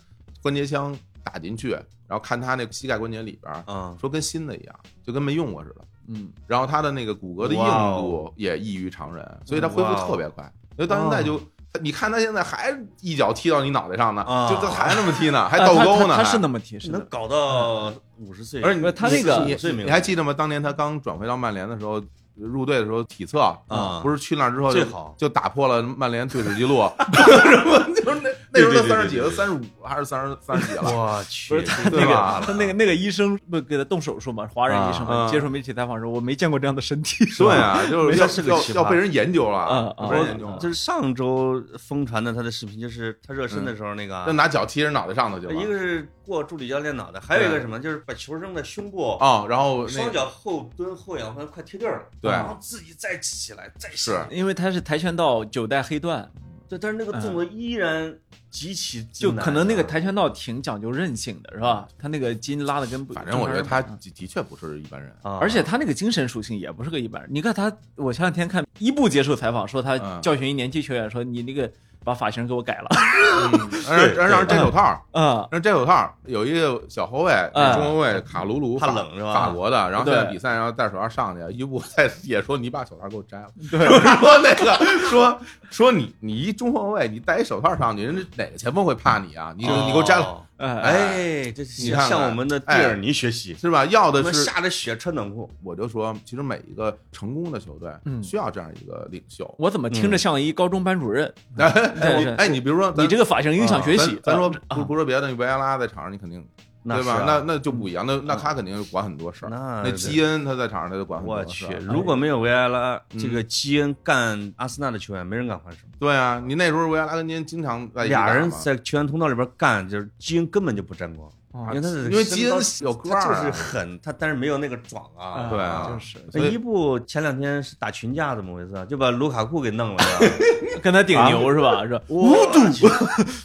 Speaker 3: 关节枪打进去，然后看他那膝盖关节里边，
Speaker 2: 嗯，
Speaker 3: 说跟新的一样，就跟没用过似的。
Speaker 1: 嗯，
Speaker 3: 然后他的那个骨骼的硬度
Speaker 2: 哦
Speaker 3: 也异于常人，所以他恢复特别快。所以到现在就，你看他现在还一脚踢到你脑袋上呢，
Speaker 2: 啊
Speaker 3: 就他还那么踢呢，还倒钩呢，
Speaker 1: 他他是那么踢，是。
Speaker 2: 能搞到五十岁，
Speaker 3: 而且
Speaker 1: 你说他那个
Speaker 3: 你
Speaker 2: 55岁没有
Speaker 3: 你还记得吗？当年他刚转回到曼联的时候，入队的时候体测
Speaker 2: 啊
Speaker 3: 不是去那儿之后就
Speaker 2: 最好
Speaker 3: 就打破了曼联队史记录，什么就是那那时候他三十几了，三十五还是三十三十几了？
Speaker 2: 我去，
Speaker 1: 不是他那个他那个那个医生不给他动手术嘛？华人医生
Speaker 3: 啊。
Speaker 1: 接受媒体采访说，我没见过这样的身体。
Speaker 3: 对啊，就是要要要被人研究了
Speaker 1: 啊，啊
Speaker 3: 被人研究了，
Speaker 2: 就是上周疯传的他的视频，就是他热身的时候那个
Speaker 3: 就，拿脚踢人脑袋上头去了。
Speaker 2: 一个是过助理教练脑袋，还有一个什么，就是把球扔在胸部，
Speaker 3: 啊，然后
Speaker 2: 双脚后蹲后仰，快贴地儿了，
Speaker 3: 对。
Speaker 2: 然后自己再起来，再起
Speaker 3: 是。
Speaker 1: 因为他是跆拳道九代黑段，
Speaker 2: 对，但是那个动作依然极其
Speaker 1: 就可能那个跆拳道挺讲究韧性的，是吧？他那个筋拉的跟不，
Speaker 3: 反正我觉得他的的确不是一般人。
Speaker 2: 啊，
Speaker 1: 而且他那个精神属性也不是个一般人。你看他，我前两天看伊布接受采访说，他
Speaker 3: 嗯
Speaker 1: 教训一年级球员说：“你那个把发型给我改了。
Speaker 3: 让人让人摘手套，”
Speaker 1: 嗯，
Speaker 3: 让摘手套。有一个小后卫，
Speaker 1: 嗯
Speaker 3: 中后卫卡卢卢，法
Speaker 2: 怕冷是吧
Speaker 3: 法国的，然后现在比赛，然后戴手套上去，伊布在也说你把手套给我摘了，对，说那个说说你你一中后卫，你戴一手套上去，人家哪个前锋会怕你啊？你你给我摘了，
Speaker 2: 哦
Speaker 1: 哎，
Speaker 2: 哎，这
Speaker 3: 你看看
Speaker 2: 向我们的蒂尔尼学习，
Speaker 3: 是吧？要的是
Speaker 2: 下着雪穿短裤，
Speaker 3: 我就说，其实每一个成功的球队
Speaker 1: 嗯
Speaker 3: 需要这样一个领袖。
Speaker 1: 我怎么听着像一高中班主任？
Speaker 3: 哎哎，你比如说
Speaker 1: 你这个发型影响学习
Speaker 3: 啊。咱咱说
Speaker 1: 啊
Speaker 3: 不不说别的，你维埃拉在场上，你肯定对吧？那那就不一样，那那他肯定管很多事儿。
Speaker 2: 那
Speaker 3: 那基恩他在场上他就管很
Speaker 2: 我去
Speaker 3: 多事儿。，
Speaker 2: 如果没有维埃拉，
Speaker 3: 嗯
Speaker 2: 这个基恩干阿森纳的球员，没人敢还手。
Speaker 3: 对啊，你那时候维埃拉跟基恩经常在
Speaker 2: 俩人在球员通道里边干，就是基恩根本就不沾光，
Speaker 1: 啊
Speaker 2: 因为他是
Speaker 3: 因为基恩有个儿啊
Speaker 2: 他就是狠，他但是没有那个壮啊。
Speaker 3: 对啊
Speaker 1: 就是
Speaker 2: 伊布前两天是打群架，怎么回事啊？就把卢卡库给弄了，是吧？
Speaker 1: 跟他顶牛是吧？是吧？
Speaker 2: 无赌，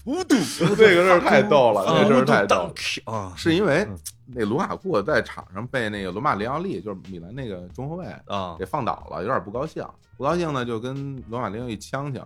Speaker 3: 无赌，这个事儿太逗了，这事儿太逗了。
Speaker 2: 啊！
Speaker 3: 是因为
Speaker 2: 嗯
Speaker 3: 那卢卡库在场上被那个罗马里奥利，就是米兰那个中后卫
Speaker 2: 啊
Speaker 3: 给放倒了，有点不高兴。不高兴呢，就跟罗马里奥利呛呛。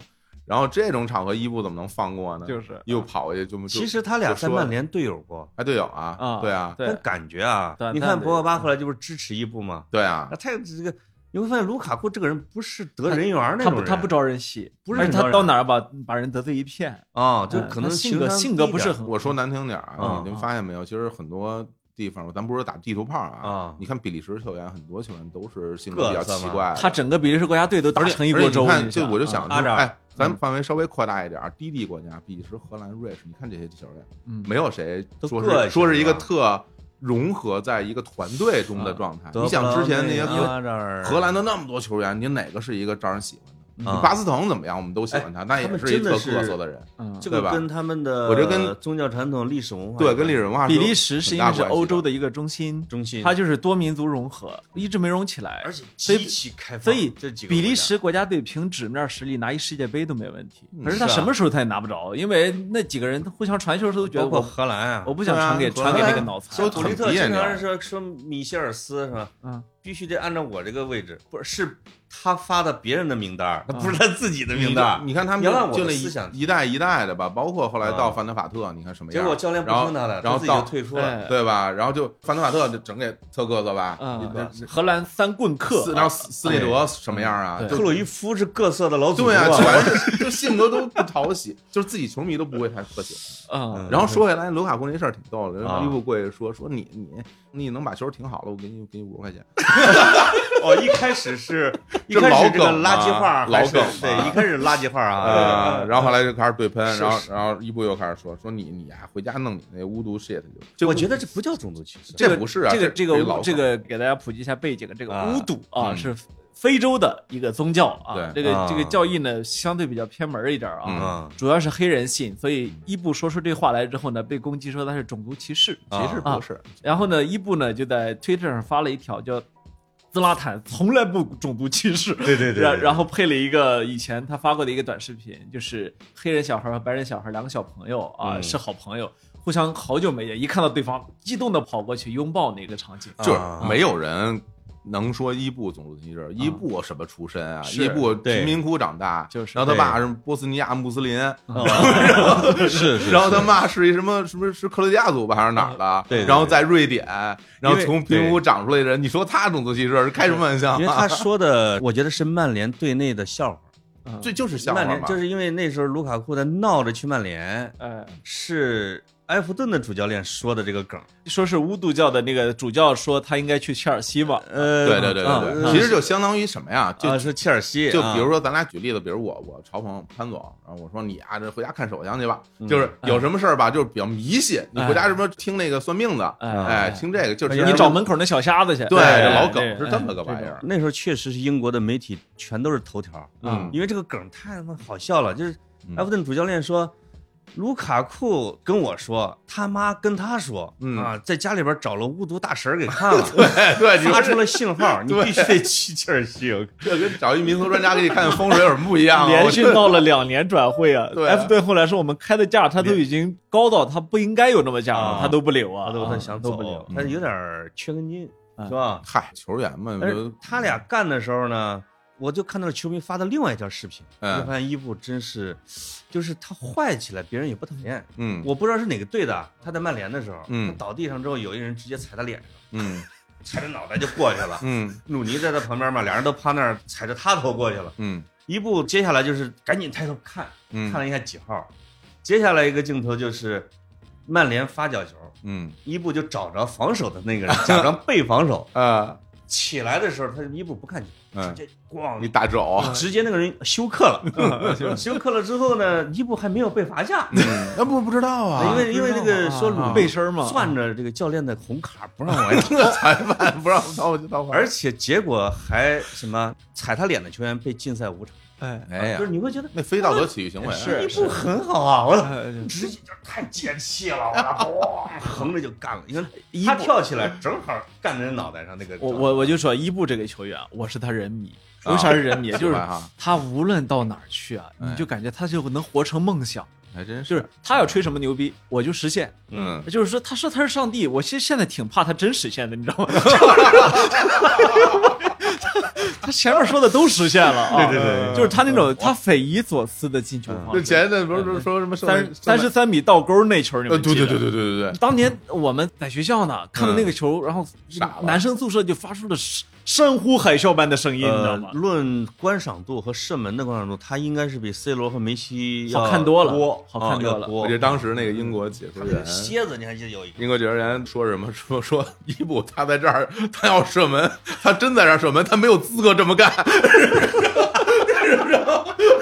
Speaker 3: 然后这种场合，伊布怎么能放过呢？
Speaker 1: 就是
Speaker 3: 又跑过去就就
Speaker 2: 其实他俩在曼联队友过，
Speaker 3: 哎队友啊
Speaker 1: 啊
Speaker 3: 对啊，
Speaker 1: 对
Speaker 2: 但感觉啊，你看博格巴后来就不是支持伊布嘛？
Speaker 3: 对啊
Speaker 2: 啊，，他这个你会发现卢卡库这个人不是得人缘那种人，
Speaker 1: 他不他不招人喜，
Speaker 2: 不是他
Speaker 1: 到哪儿把把人得罪一片，
Speaker 2: 啊，就
Speaker 1: 哎
Speaker 2: 可能
Speaker 1: 性格性格不是很
Speaker 3: 我说难听点儿啊，
Speaker 2: 啊
Speaker 3: 你们发现没有？其实很多地方，咱不是说打地图炮啊
Speaker 2: 啊，
Speaker 3: 你看比利时球员，很多球员都是性格比较奇怪。
Speaker 1: 他整个比利时国家队都打成一锅粥。
Speaker 3: 看，
Speaker 1: 你
Speaker 3: 就我就想说，
Speaker 2: 阿扎
Speaker 3: 哎，咱
Speaker 1: 嗯
Speaker 3: 范围稍微扩大一点儿，低地国家，比利时、荷兰、瑞士，你看这些球员，
Speaker 1: 嗯
Speaker 3: 没有谁说是说是一个特融合在一个团队中的
Speaker 1: 啊
Speaker 3: 状态。你想之前那些荷荷兰的那么多球员，你哪个是一个招人喜欢的？巴斯滕怎么样？我们都喜欢他，那
Speaker 2: 他
Speaker 3: 也是一特
Speaker 2: 们真的是
Speaker 3: 各色的人。
Speaker 1: 嗯，
Speaker 2: 这
Speaker 3: 对吧
Speaker 2: 个跟他们的
Speaker 3: 我觉得跟
Speaker 2: 宗教传统、历史文化
Speaker 3: 对，跟历史文化
Speaker 1: 比利时是因为是欧洲的一个中心，
Speaker 2: 中心，
Speaker 1: 它就是多民族融合，一直没融起来。
Speaker 2: 而且
Speaker 1: 所以
Speaker 2: 极其开放，
Speaker 1: 所以
Speaker 2: 这几个
Speaker 1: 比利时国家队凭纸面实力拿一世界杯都没问题，
Speaker 3: 嗯
Speaker 1: 可是他什么时候他也拿不着，因为那几个人互相传球的时候都觉得
Speaker 2: 包括
Speaker 1: 我
Speaker 2: 荷兰啊，
Speaker 1: 我不想传给传给那个脑残
Speaker 3: 都
Speaker 2: 古利特经常是说说米歇尔斯是吧？
Speaker 1: 嗯，
Speaker 2: 必须得按照我这个位置，不是是他发的别人的名单儿，
Speaker 1: 嗯
Speaker 2: 不是他自己的名单儿。
Speaker 3: 你看他们就那
Speaker 2: 思想
Speaker 3: 一一代一代的吧，包括后来到
Speaker 2: 啊
Speaker 3: 范德法特，你看什么样？
Speaker 2: 结果教练不
Speaker 3: 然后
Speaker 2: 听他的，
Speaker 3: 然后
Speaker 2: 自己退出了。
Speaker 1: 哎
Speaker 3: 对吧？然后就范德法特就整给特各色吧，
Speaker 1: 嗯，荷兰三棍客
Speaker 3: 斯，然后斯斯内德什么样啊？
Speaker 1: 对
Speaker 3: 就
Speaker 2: 克鲁伊夫是各色的老祖宗
Speaker 3: 对啊，
Speaker 2: 啊，
Speaker 3: 全是就性格都不讨喜，就是自己球迷都不会太特喜欢。
Speaker 1: 嗯，
Speaker 3: 然后说回来，卢卡库那事儿挺逗的，
Speaker 2: 啊
Speaker 3: 伊布过去说说你你你能把球停好了，我给你给你五十块钱。
Speaker 2: 哦，一开始是 一开始这个垃圾话，
Speaker 3: 老梗啊
Speaker 2: 对，一开始垃圾话啊，
Speaker 3: 呃，然后后来就开始对喷，然后然后一步又开始说说你你啊，回家弄你那巫毒 shit 就。
Speaker 2: 我觉得这不叫种族歧视，
Speaker 3: 这不是啊，
Speaker 1: 这个
Speaker 3: 这
Speaker 1: 个这个给大家普及一下背景，这个
Speaker 2: 啊
Speaker 1: 巫毒啊
Speaker 3: 嗯
Speaker 1: 是非洲的一个宗教啊这个这个教义呢相对比较偏门一点啊。主要是黑人信，所以伊布说出这话来之后呢，被攻击说他是种族歧视。
Speaker 3: 歧视不是，
Speaker 1: 然后呢，伊布呢就在推特上发了一条叫“兹拉坦从来不种族歧视”，
Speaker 2: 对对对，
Speaker 1: 然然后配了一个以前他发过的一个短视频，就是黑人小孩和白人小孩两个小朋友啊、
Speaker 2: 嗯。
Speaker 1: 是好朋友，互相好久没见，一看到对方激动的跑过去拥抱那个场景。
Speaker 3: 就是
Speaker 2: 啊。
Speaker 3: 没有人能说伊布种族歧视。伊布什么出身啊？伊布贫民窟长大，
Speaker 1: 就是
Speaker 3: 然后他爸是波斯尼亚穆斯林，
Speaker 2: 哦 是是，
Speaker 3: 然后他妈是一什么什么是是克罗地亚族吧还是哪儿的？然后在瑞典，然后从贫民窟长出来的人，你说他种族歧视是开什么玩笑
Speaker 2: 因为他说的，我觉得是曼联队内的笑话。
Speaker 1: 嗯
Speaker 3: 这就是笑话嘛
Speaker 2: 曼联。就是因为那时候卢卡库在闹着去曼联，
Speaker 1: 哎，
Speaker 2: 是埃弗顿的主教练说的这个梗，
Speaker 1: 说是巫毒教的那个主教说他应该去切尔西嘛，
Speaker 2: 呃，
Speaker 3: 对对对
Speaker 1: 啊
Speaker 3: 对其实就相当于什么呀？就
Speaker 2: 啊是切尔西，啊
Speaker 3: 就比如说咱俩举例子，比如我我嘲讽潘总，然后我说你啊这回家看手相去吧，
Speaker 2: 嗯
Speaker 3: 就是有什么事儿吧，就是比较迷信，你回家什么听那个算命的，
Speaker 1: 哎
Speaker 3: 哎，听这个就是
Speaker 1: 你找门口那小瞎子去，
Speaker 3: 对
Speaker 1: 哎
Speaker 3: 老梗
Speaker 1: 哎
Speaker 3: 是这么个玩意儿，
Speaker 2: 那时候确实是英国的媒体全都是头条，
Speaker 3: 嗯
Speaker 2: 因为这个梗太他妈好笑了，就是
Speaker 3: 嗯
Speaker 2: 埃弗顿主教练说。卢卡库跟我说，他妈跟他说，
Speaker 3: 嗯
Speaker 2: 啊，在家里边找了巫毒大神给看了，
Speaker 3: 哎 对，
Speaker 2: 发出了信号，你必须得去切尔西。
Speaker 3: 这跟找一民俗专家给你看看风水有什么不一样啊？
Speaker 1: 连续闹了两年转会啊！
Speaker 3: 对啊
Speaker 1: 埃弗顿后来说我们开的价，他都已经高到他不应该有那么价了
Speaker 2: 啊，
Speaker 1: 他都不领啊，
Speaker 2: 他都
Speaker 1: 啊
Speaker 2: 他想走
Speaker 1: 都不领。，
Speaker 2: 他有点缺根筋，
Speaker 1: 嗯
Speaker 2: 是吧？
Speaker 3: 嗨，球员嘛，
Speaker 2: 他俩干的时候呢，我就看到了球迷发的另外一条视频，
Speaker 3: 嗯。
Speaker 2: 我发现伊布真是，就是他坏起来，别人也不讨厌。
Speaker 3: 嗯。
Speaker 2: 我不知道是哪个队的，他在曼联的时候，
Speaker 3: 嗯。
Speaker 2: 他倒地上之后，有一人直接踩他脸上，
Speaker 3: 嗯。
Speaker 2: 踩着脑袋就过去了。
Speaker 3: 嗯。
Speaker 2: 鲁尼在他旁边嘛，俩人都趴那儿踩着他头过去了。
Speaker 3: 嗯。
Speaker 2: 伊布接下来就是赶紧抬头看，
Speaker 3: 嗯。
Speaker 2: 看了一下几号，接下来一个镜头就是曼联发角球，
Speaker 3: 嗯。
Speaker 2: 伊布就找着防守的那个人，假装被防守，
Speaker 3: 啊
Speaker 2: 起来的时候他伊布不看球，
Speaker 3: 嗯。
Speaker 2: 直接咣。
Speaker 3: 一大肘，
Speaker 2: 直接那个人休克了，休克。了之后呢，伊布还没有被罚下，
Speaker 3: 嗯。那不不知道啊，
Speaker 2: 因为因为那个说鲁
Speaker 1: 背身嘛，
Speaker 2: 攥着这个教练的红卡不让往外
Speaker 3: 这个裁判不让掏就倒，
Speaker 2: 而且结果还什么踩他脸的球员被禁赛五场，
Speaker 1: 哎，
Speaker 3: 哎呀
Speaker 2: 就，是你会觉得
Speaker 3: 那非道德体育行为
Speaker 1: 是
Speaker 2: 伊布很好啊，我
Speaker 1: 哎
Speaker 2: 直接就太解气了，我哇，横着就干了，你看 他跳起来正好干在人脑袋上那个，
Speaker 1: 我我我就说伊布这个球员，我是他人迷。为啥是人迷？就是他无论到哪儿去啊，
Speaker 3: 哎
Speaker 1: 你就感觉他就能活成梦想。
Speaker 3: 还真
Speaker 1: 就是他要吹什么牛逼，我就实现。
Speaker 3: 嗯
Speaker 1: 就是说，他说他是上帝，我现现在挺怕他真实现的，你知道吗？他前面说的都实现了啊！
Speaker 2: 对对对
Speaker 1: 就是他那种他匪夷所思的进球方式。
Speaker 3: 这前阵不是说说什么圣
Speaker 1: 三三十三米倒钩那球，你
Speaker 3: 呃
Speaker 1: 们
Speaker 3: 对对对对对对对，
Speaker 1: 当年我们在学校呢，看到那个球，然后男生宿舍就发出了山山呼海啸般的声音，你知道
Speaker 2: 呃
Speaker 1: 吗，？
Speaker 2: 论观赏度和射门的观赏度，他应该是比 C 罗和梅西要
Speaker 1: 好看多了
Speaker 2: 多
Speaker 1: 好看多了
Speaker 3: 我记得当时那个英国解说员。
Speaker 2: 蝎子，你还记得有一个？
Speaker 3: 英国解说员说什么？说说伊布他在这儿，他要射门，他真在这儿射门，他没有资格这么干，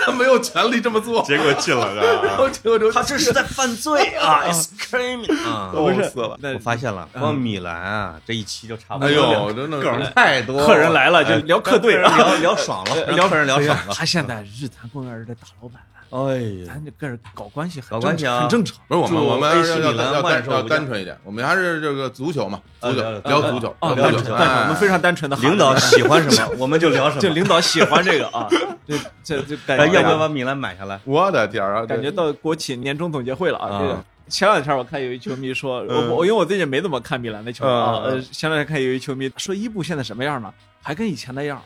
Speaker 3: 他没有权利这么做，
Speaker 2: 结果进了，
Speaker 3: 然后结果就
Speaker 2: 他这是在犯罪啊！It's crime 啊！
Speaker 1: 不是
Speaker 3: 死了。
Speaker 2: 我发现了，光米兰啊，这一期就差不
Speaker 3: 哎
Speaker 2: 多了。
Speaker 3: 呦，真的
Speaker 2: 梗太多，
Speaker 1: 客人来了就
Speaker 2: 哎
Speaker 1: 聊客队
Speaker 2: 让聊聊爽了，聊客人聊爽了。
Speaker 1: 他现在日坛公园的大老板，
Speaker 2: 哎呀，
Speaker 1: 咱这个人搞关系很
Speaker 2: 搞关系啊
Speaker 1: 正很正常。
Speaker 3: 不是我们，
Speaker 2: 祝
Speaker 3: 我们要要
Speaker 2: 米兰
Speaker 3: 要单要单纯一点，我们还是这个足球嘛，足球
Speaker 2: 啊聊
Speaker 3: 聊足球，
Speaker 1: 啊，
Speaker 3: 聊足球，
Speaker 1: 我们非常单纯的
Speaker 2: 领导喜欢什么，我们就聊什么。
Speaker 1: 就领导喜欢这个啊，这这这感
Speaker 2: 哎，
Speaker 1: 觉
Speaker 2: 要不要把米兰买下来？
Speaker 3: 我的天啊，
Speaker 1: 感觉到国企年终总结会了啊！
Speaker 3: 啊
Speaker 1: 这个前两天我看有一球迷说，我
Speaker 3: 嗯
Speaker 1: 我因为我最近没怎么看米兰的球啊，
Speaker 3: 嗯
Speaker 1: 呃，前两天看有一球迷说伊布现在什么样呢？还跟以前那样，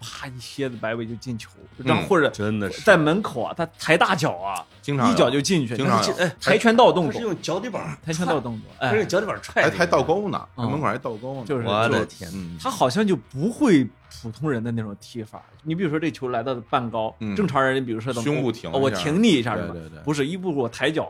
Speaker 1: 啪一蝎子摆尾就进球，然后
Speaker 3: 嗯
Speaker 1: 或者
Speaker 2: 真的是。
Speaker 1: 在门口啊，他抬大脚啊，
Speaker 3: 经常
Speaker 1: 一脚就进去，
Speaker 3: 经常有。
Speaker 1: 哎，跆拳道动作，
Speaker 2: 他是用脚底板，
Speaker 1: 跆拳道动作，
Speaker 2: 他是用
Speaker 1: 哎，
Speaker 2: 脚底板踹，
Speaker 3: 还还倒钩呢，
Speaker 1: 嗯。
Speaker 3: 门口还倒钩呢，
Speaker 1: 就是
Speaker 2: 我的天，
Speaker 3: 嗯，
Speaker 1: 他好像就不会普通人的那种踢法。你比如说这球来到半高，
Speaker 3: 嗯。
Speaker 1: 正常人比如说等
Speaker 3: 胸部停
Speaker 1: 哦我
Speaker 3: 下。
Speaker 1: 挺你一下是吧？
Speaker 3: 对对对？
Speaker 1: 不是一步我抬脚，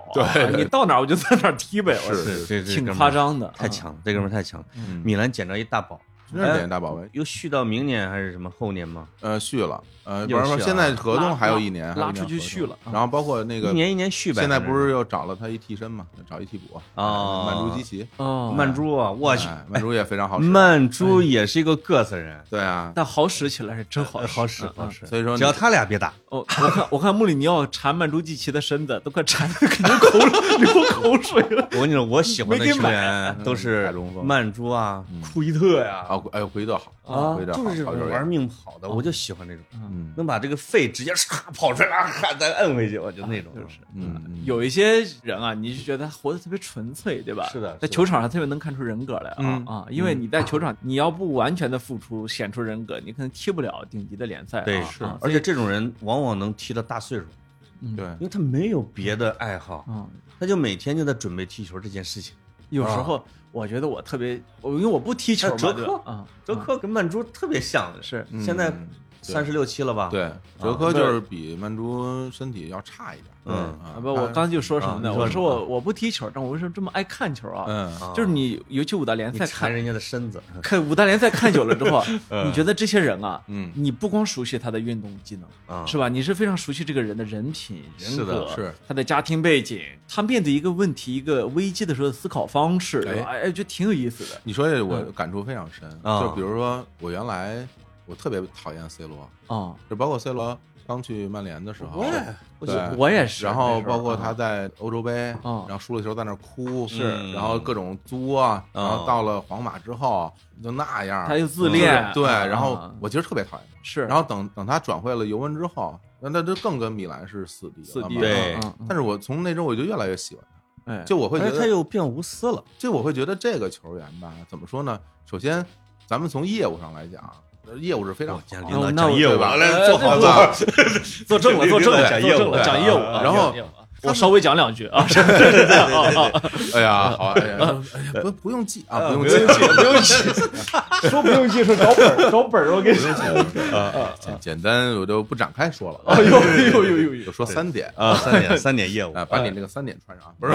Speaker 1: 你到哪儿我就在哪儿踢呗，我
Speaker 3: 是
Speaker 1: 挺夸张的，啊
Speaker 2: 太强了，这哥们儿太强。了。
Speaker 3: 嗯。
Speaker 2: 米兰捡着一大宝，
Speaker 3: 真是点大宝贝，
Speaker 2: 又续到明年还是什么后年吗？
Speaker 3: 呃，续了，呃，不
Speaker 2: 又续了
Speaker 3: 是说现在合同还有一年，
Speaker 1: 拉出去续了啊
Speaker 3: 然后包括那个
Speaker 2: 一年一年续呗。
Speaker 3: 现在不是又找了他一替身嘛，找一替补
Speaker 2: 啊
Speaker 3: 曼朱基奇，
Speaker 1: 哦，
Speaker 2: 曼珠啊，我去，
Speaker 3: 哎曼珠也非常好使，
Speaker 2: 曼珠也是一个个子人，
Speaker 3: 对啊，
Speaker 1: 但好使起来是真好
Speaker 2: 好使好使。
Speaker 3: 所以说
Speaker 2: 只要他俩别打，
Speaker 1: 哦，我看我看穆里尼奥缠曼朱基奇的身子都快缠的流口 流口水了。
Speaker 2: 我跟你说，我喜欢的球员都是曼珠啊
Speaker 3: 嗯、
Speaker 2: 库伊特呀，
Speaker 3: 啊，哎呦，回得好
Speaker 2: 啊
Speaker 3: 回，得好，
Speaker 2: 就是玩命跑的，我就喜欢这种，
Speaker 3: 嗯
Speaker 2: 能把这个肺直接唰跑出来，啊再摁回去，我就那种。
Speaker 1: 就是
Speaker 3: 嗯嗯
Speaker 1: 有一些人啊，你就觉得他活得特别纯粹，对吧？
Speaker 2: 是的
Speaker 1: 在球场上特别能看出人格来啊、
Speaker 3: 嗯
Speaker 1: 啊！因为你在球场，你要不完全的付出，显出人格，你可能踢不了顶级的联赛啊。
Speaker 2: 对，
Speaker 1: 是
Speaker 2: 而且这种人往往能踢到大岁数，
Speaker 1: 嗯
Speaker 3: 对，
Speaker 2: 因为他没有别的爱好，
Speaker 1: 啊，
Speaker 2: 他就每天就在准备踢球这件事情。
Speaker 1: 有时候我觉得我特别，我因为我不踢球嘛，
Speaker 2: 哎哲科
Speaker 1: 对吧？啊，
Speaker 2: 哲科跟曼珠特别像的，
Speaker 1: 是
Speaker 3: 嗯
Speaker 2: 现在三十六七了吧？，
Speaker 3: 对，哲科就是比曼珠身体要差一点。
Speaker 2: 嗯。
Speaker 3: 啊
Speaker 1: 啊。不，我刚才就说什么呢？
Speaker 2: 啊说
Speaker 1: 我说我我不踢球，但我为什么这么爱看球啊？
Speaker 3: 嗯。
Speaker 2: 啊
Speaker 1: 就是你尤其五大联赛看
Speaker 2: 馋人家的身子，
Speaker 1: 看五大联赛看久了之后，
Speaker 2: 嗯。
Speaker 1: 你觉得这些人啊，
Speaker 3: 嗯。
Speaker 1: 你不光熟悉他的运动技能，
Speaker 2: 啊。
Speaker 1: 是吧？你是非常熟悉这个人的人品、人
Speaker 2: 是的
Speaker 1: 格，
Speaker 3: 是。
Speaker 1: 他的家庭背景，他面对一个问题、一个危机的时候的思考方式，对吧
Speaker 3: 哎。
Speaker 1: 哎，就挺有意思的。
Speaker 3: 你说这我
Speaker 1: 嗯
Speaker 3: 感触非常深，
Speaker 2: 啊。
Speaker 3: 就比如说我原来我特别讨厌 C 罗，
Speaker 1: 啊，
Speaker 3: 就包括 C 罗刚去曼联的时候，
Speaker 2: 不
Speaker 3: 对，
Speaker 1: 我也是。
Speaker 3: 然后包括
Speaker 1: 啊
Speaker 3: 他在欧洲杯，
Speaker 1: 嗯。
Speaker 3: 然后输了球在那哭，
Speaker 2: 是
Speaker 3: 然后各种作然后到了皇马之后就那样，
Speaker 1: 他就自恋，
Speaker 3: 对，
Speaker 1: 啊
Speaker 3: 然后
Speaker 1: 啊
Speaker 3: 我其实特别讨厌他，
Speaker 1: 是，
Speaker 3: 然后等等他转会了尤文之后，那那就更跟米兰是四弟
Speaker 1: 四弟
Speaker 3: 了嘛
Speaker 2: 对
Speaker 3: 但是我从那之后我就越来越喜欢他，
Speaker 1: 哎，
Speaker 3: 就我会觉
Speaker 2: 得他，又变无私了，
Speaker 3: 就我会觉得这个球员吧，怎么说呢？首先，咱们从业务上来讲，呃业务是非常好的
Speaker 2: 我见领讲业务
Speaker 3: 吧？
Speaker 2: 来坐好
Speaker 1: 呃
Speaker 2: 做好，
Speaker 1: 做正了，坐正了，
Speaker 2: 讲业务
Speaker 1: 讲业务啊，
Speaker 3: 然后
Speaker 1: 我稍微讲两句啊，是是这样啊啊，
Speaker 3: 哎呀，好，哎呀，哎呀不不用记啊，不用记，
Speaker 2: 不用记。
Speaker 1: 说不用记，说找本儿找本儿，我给你说，
Speaker 3: 简简单我就不展开说了，
Speaker 1: 哎呦哎呦呦呦呦。
Speaker 3: 就，说三点
Speaker 2: 啊，三点三点业务
Speaker 3: 啊，把你那个三点穿上啊，不是，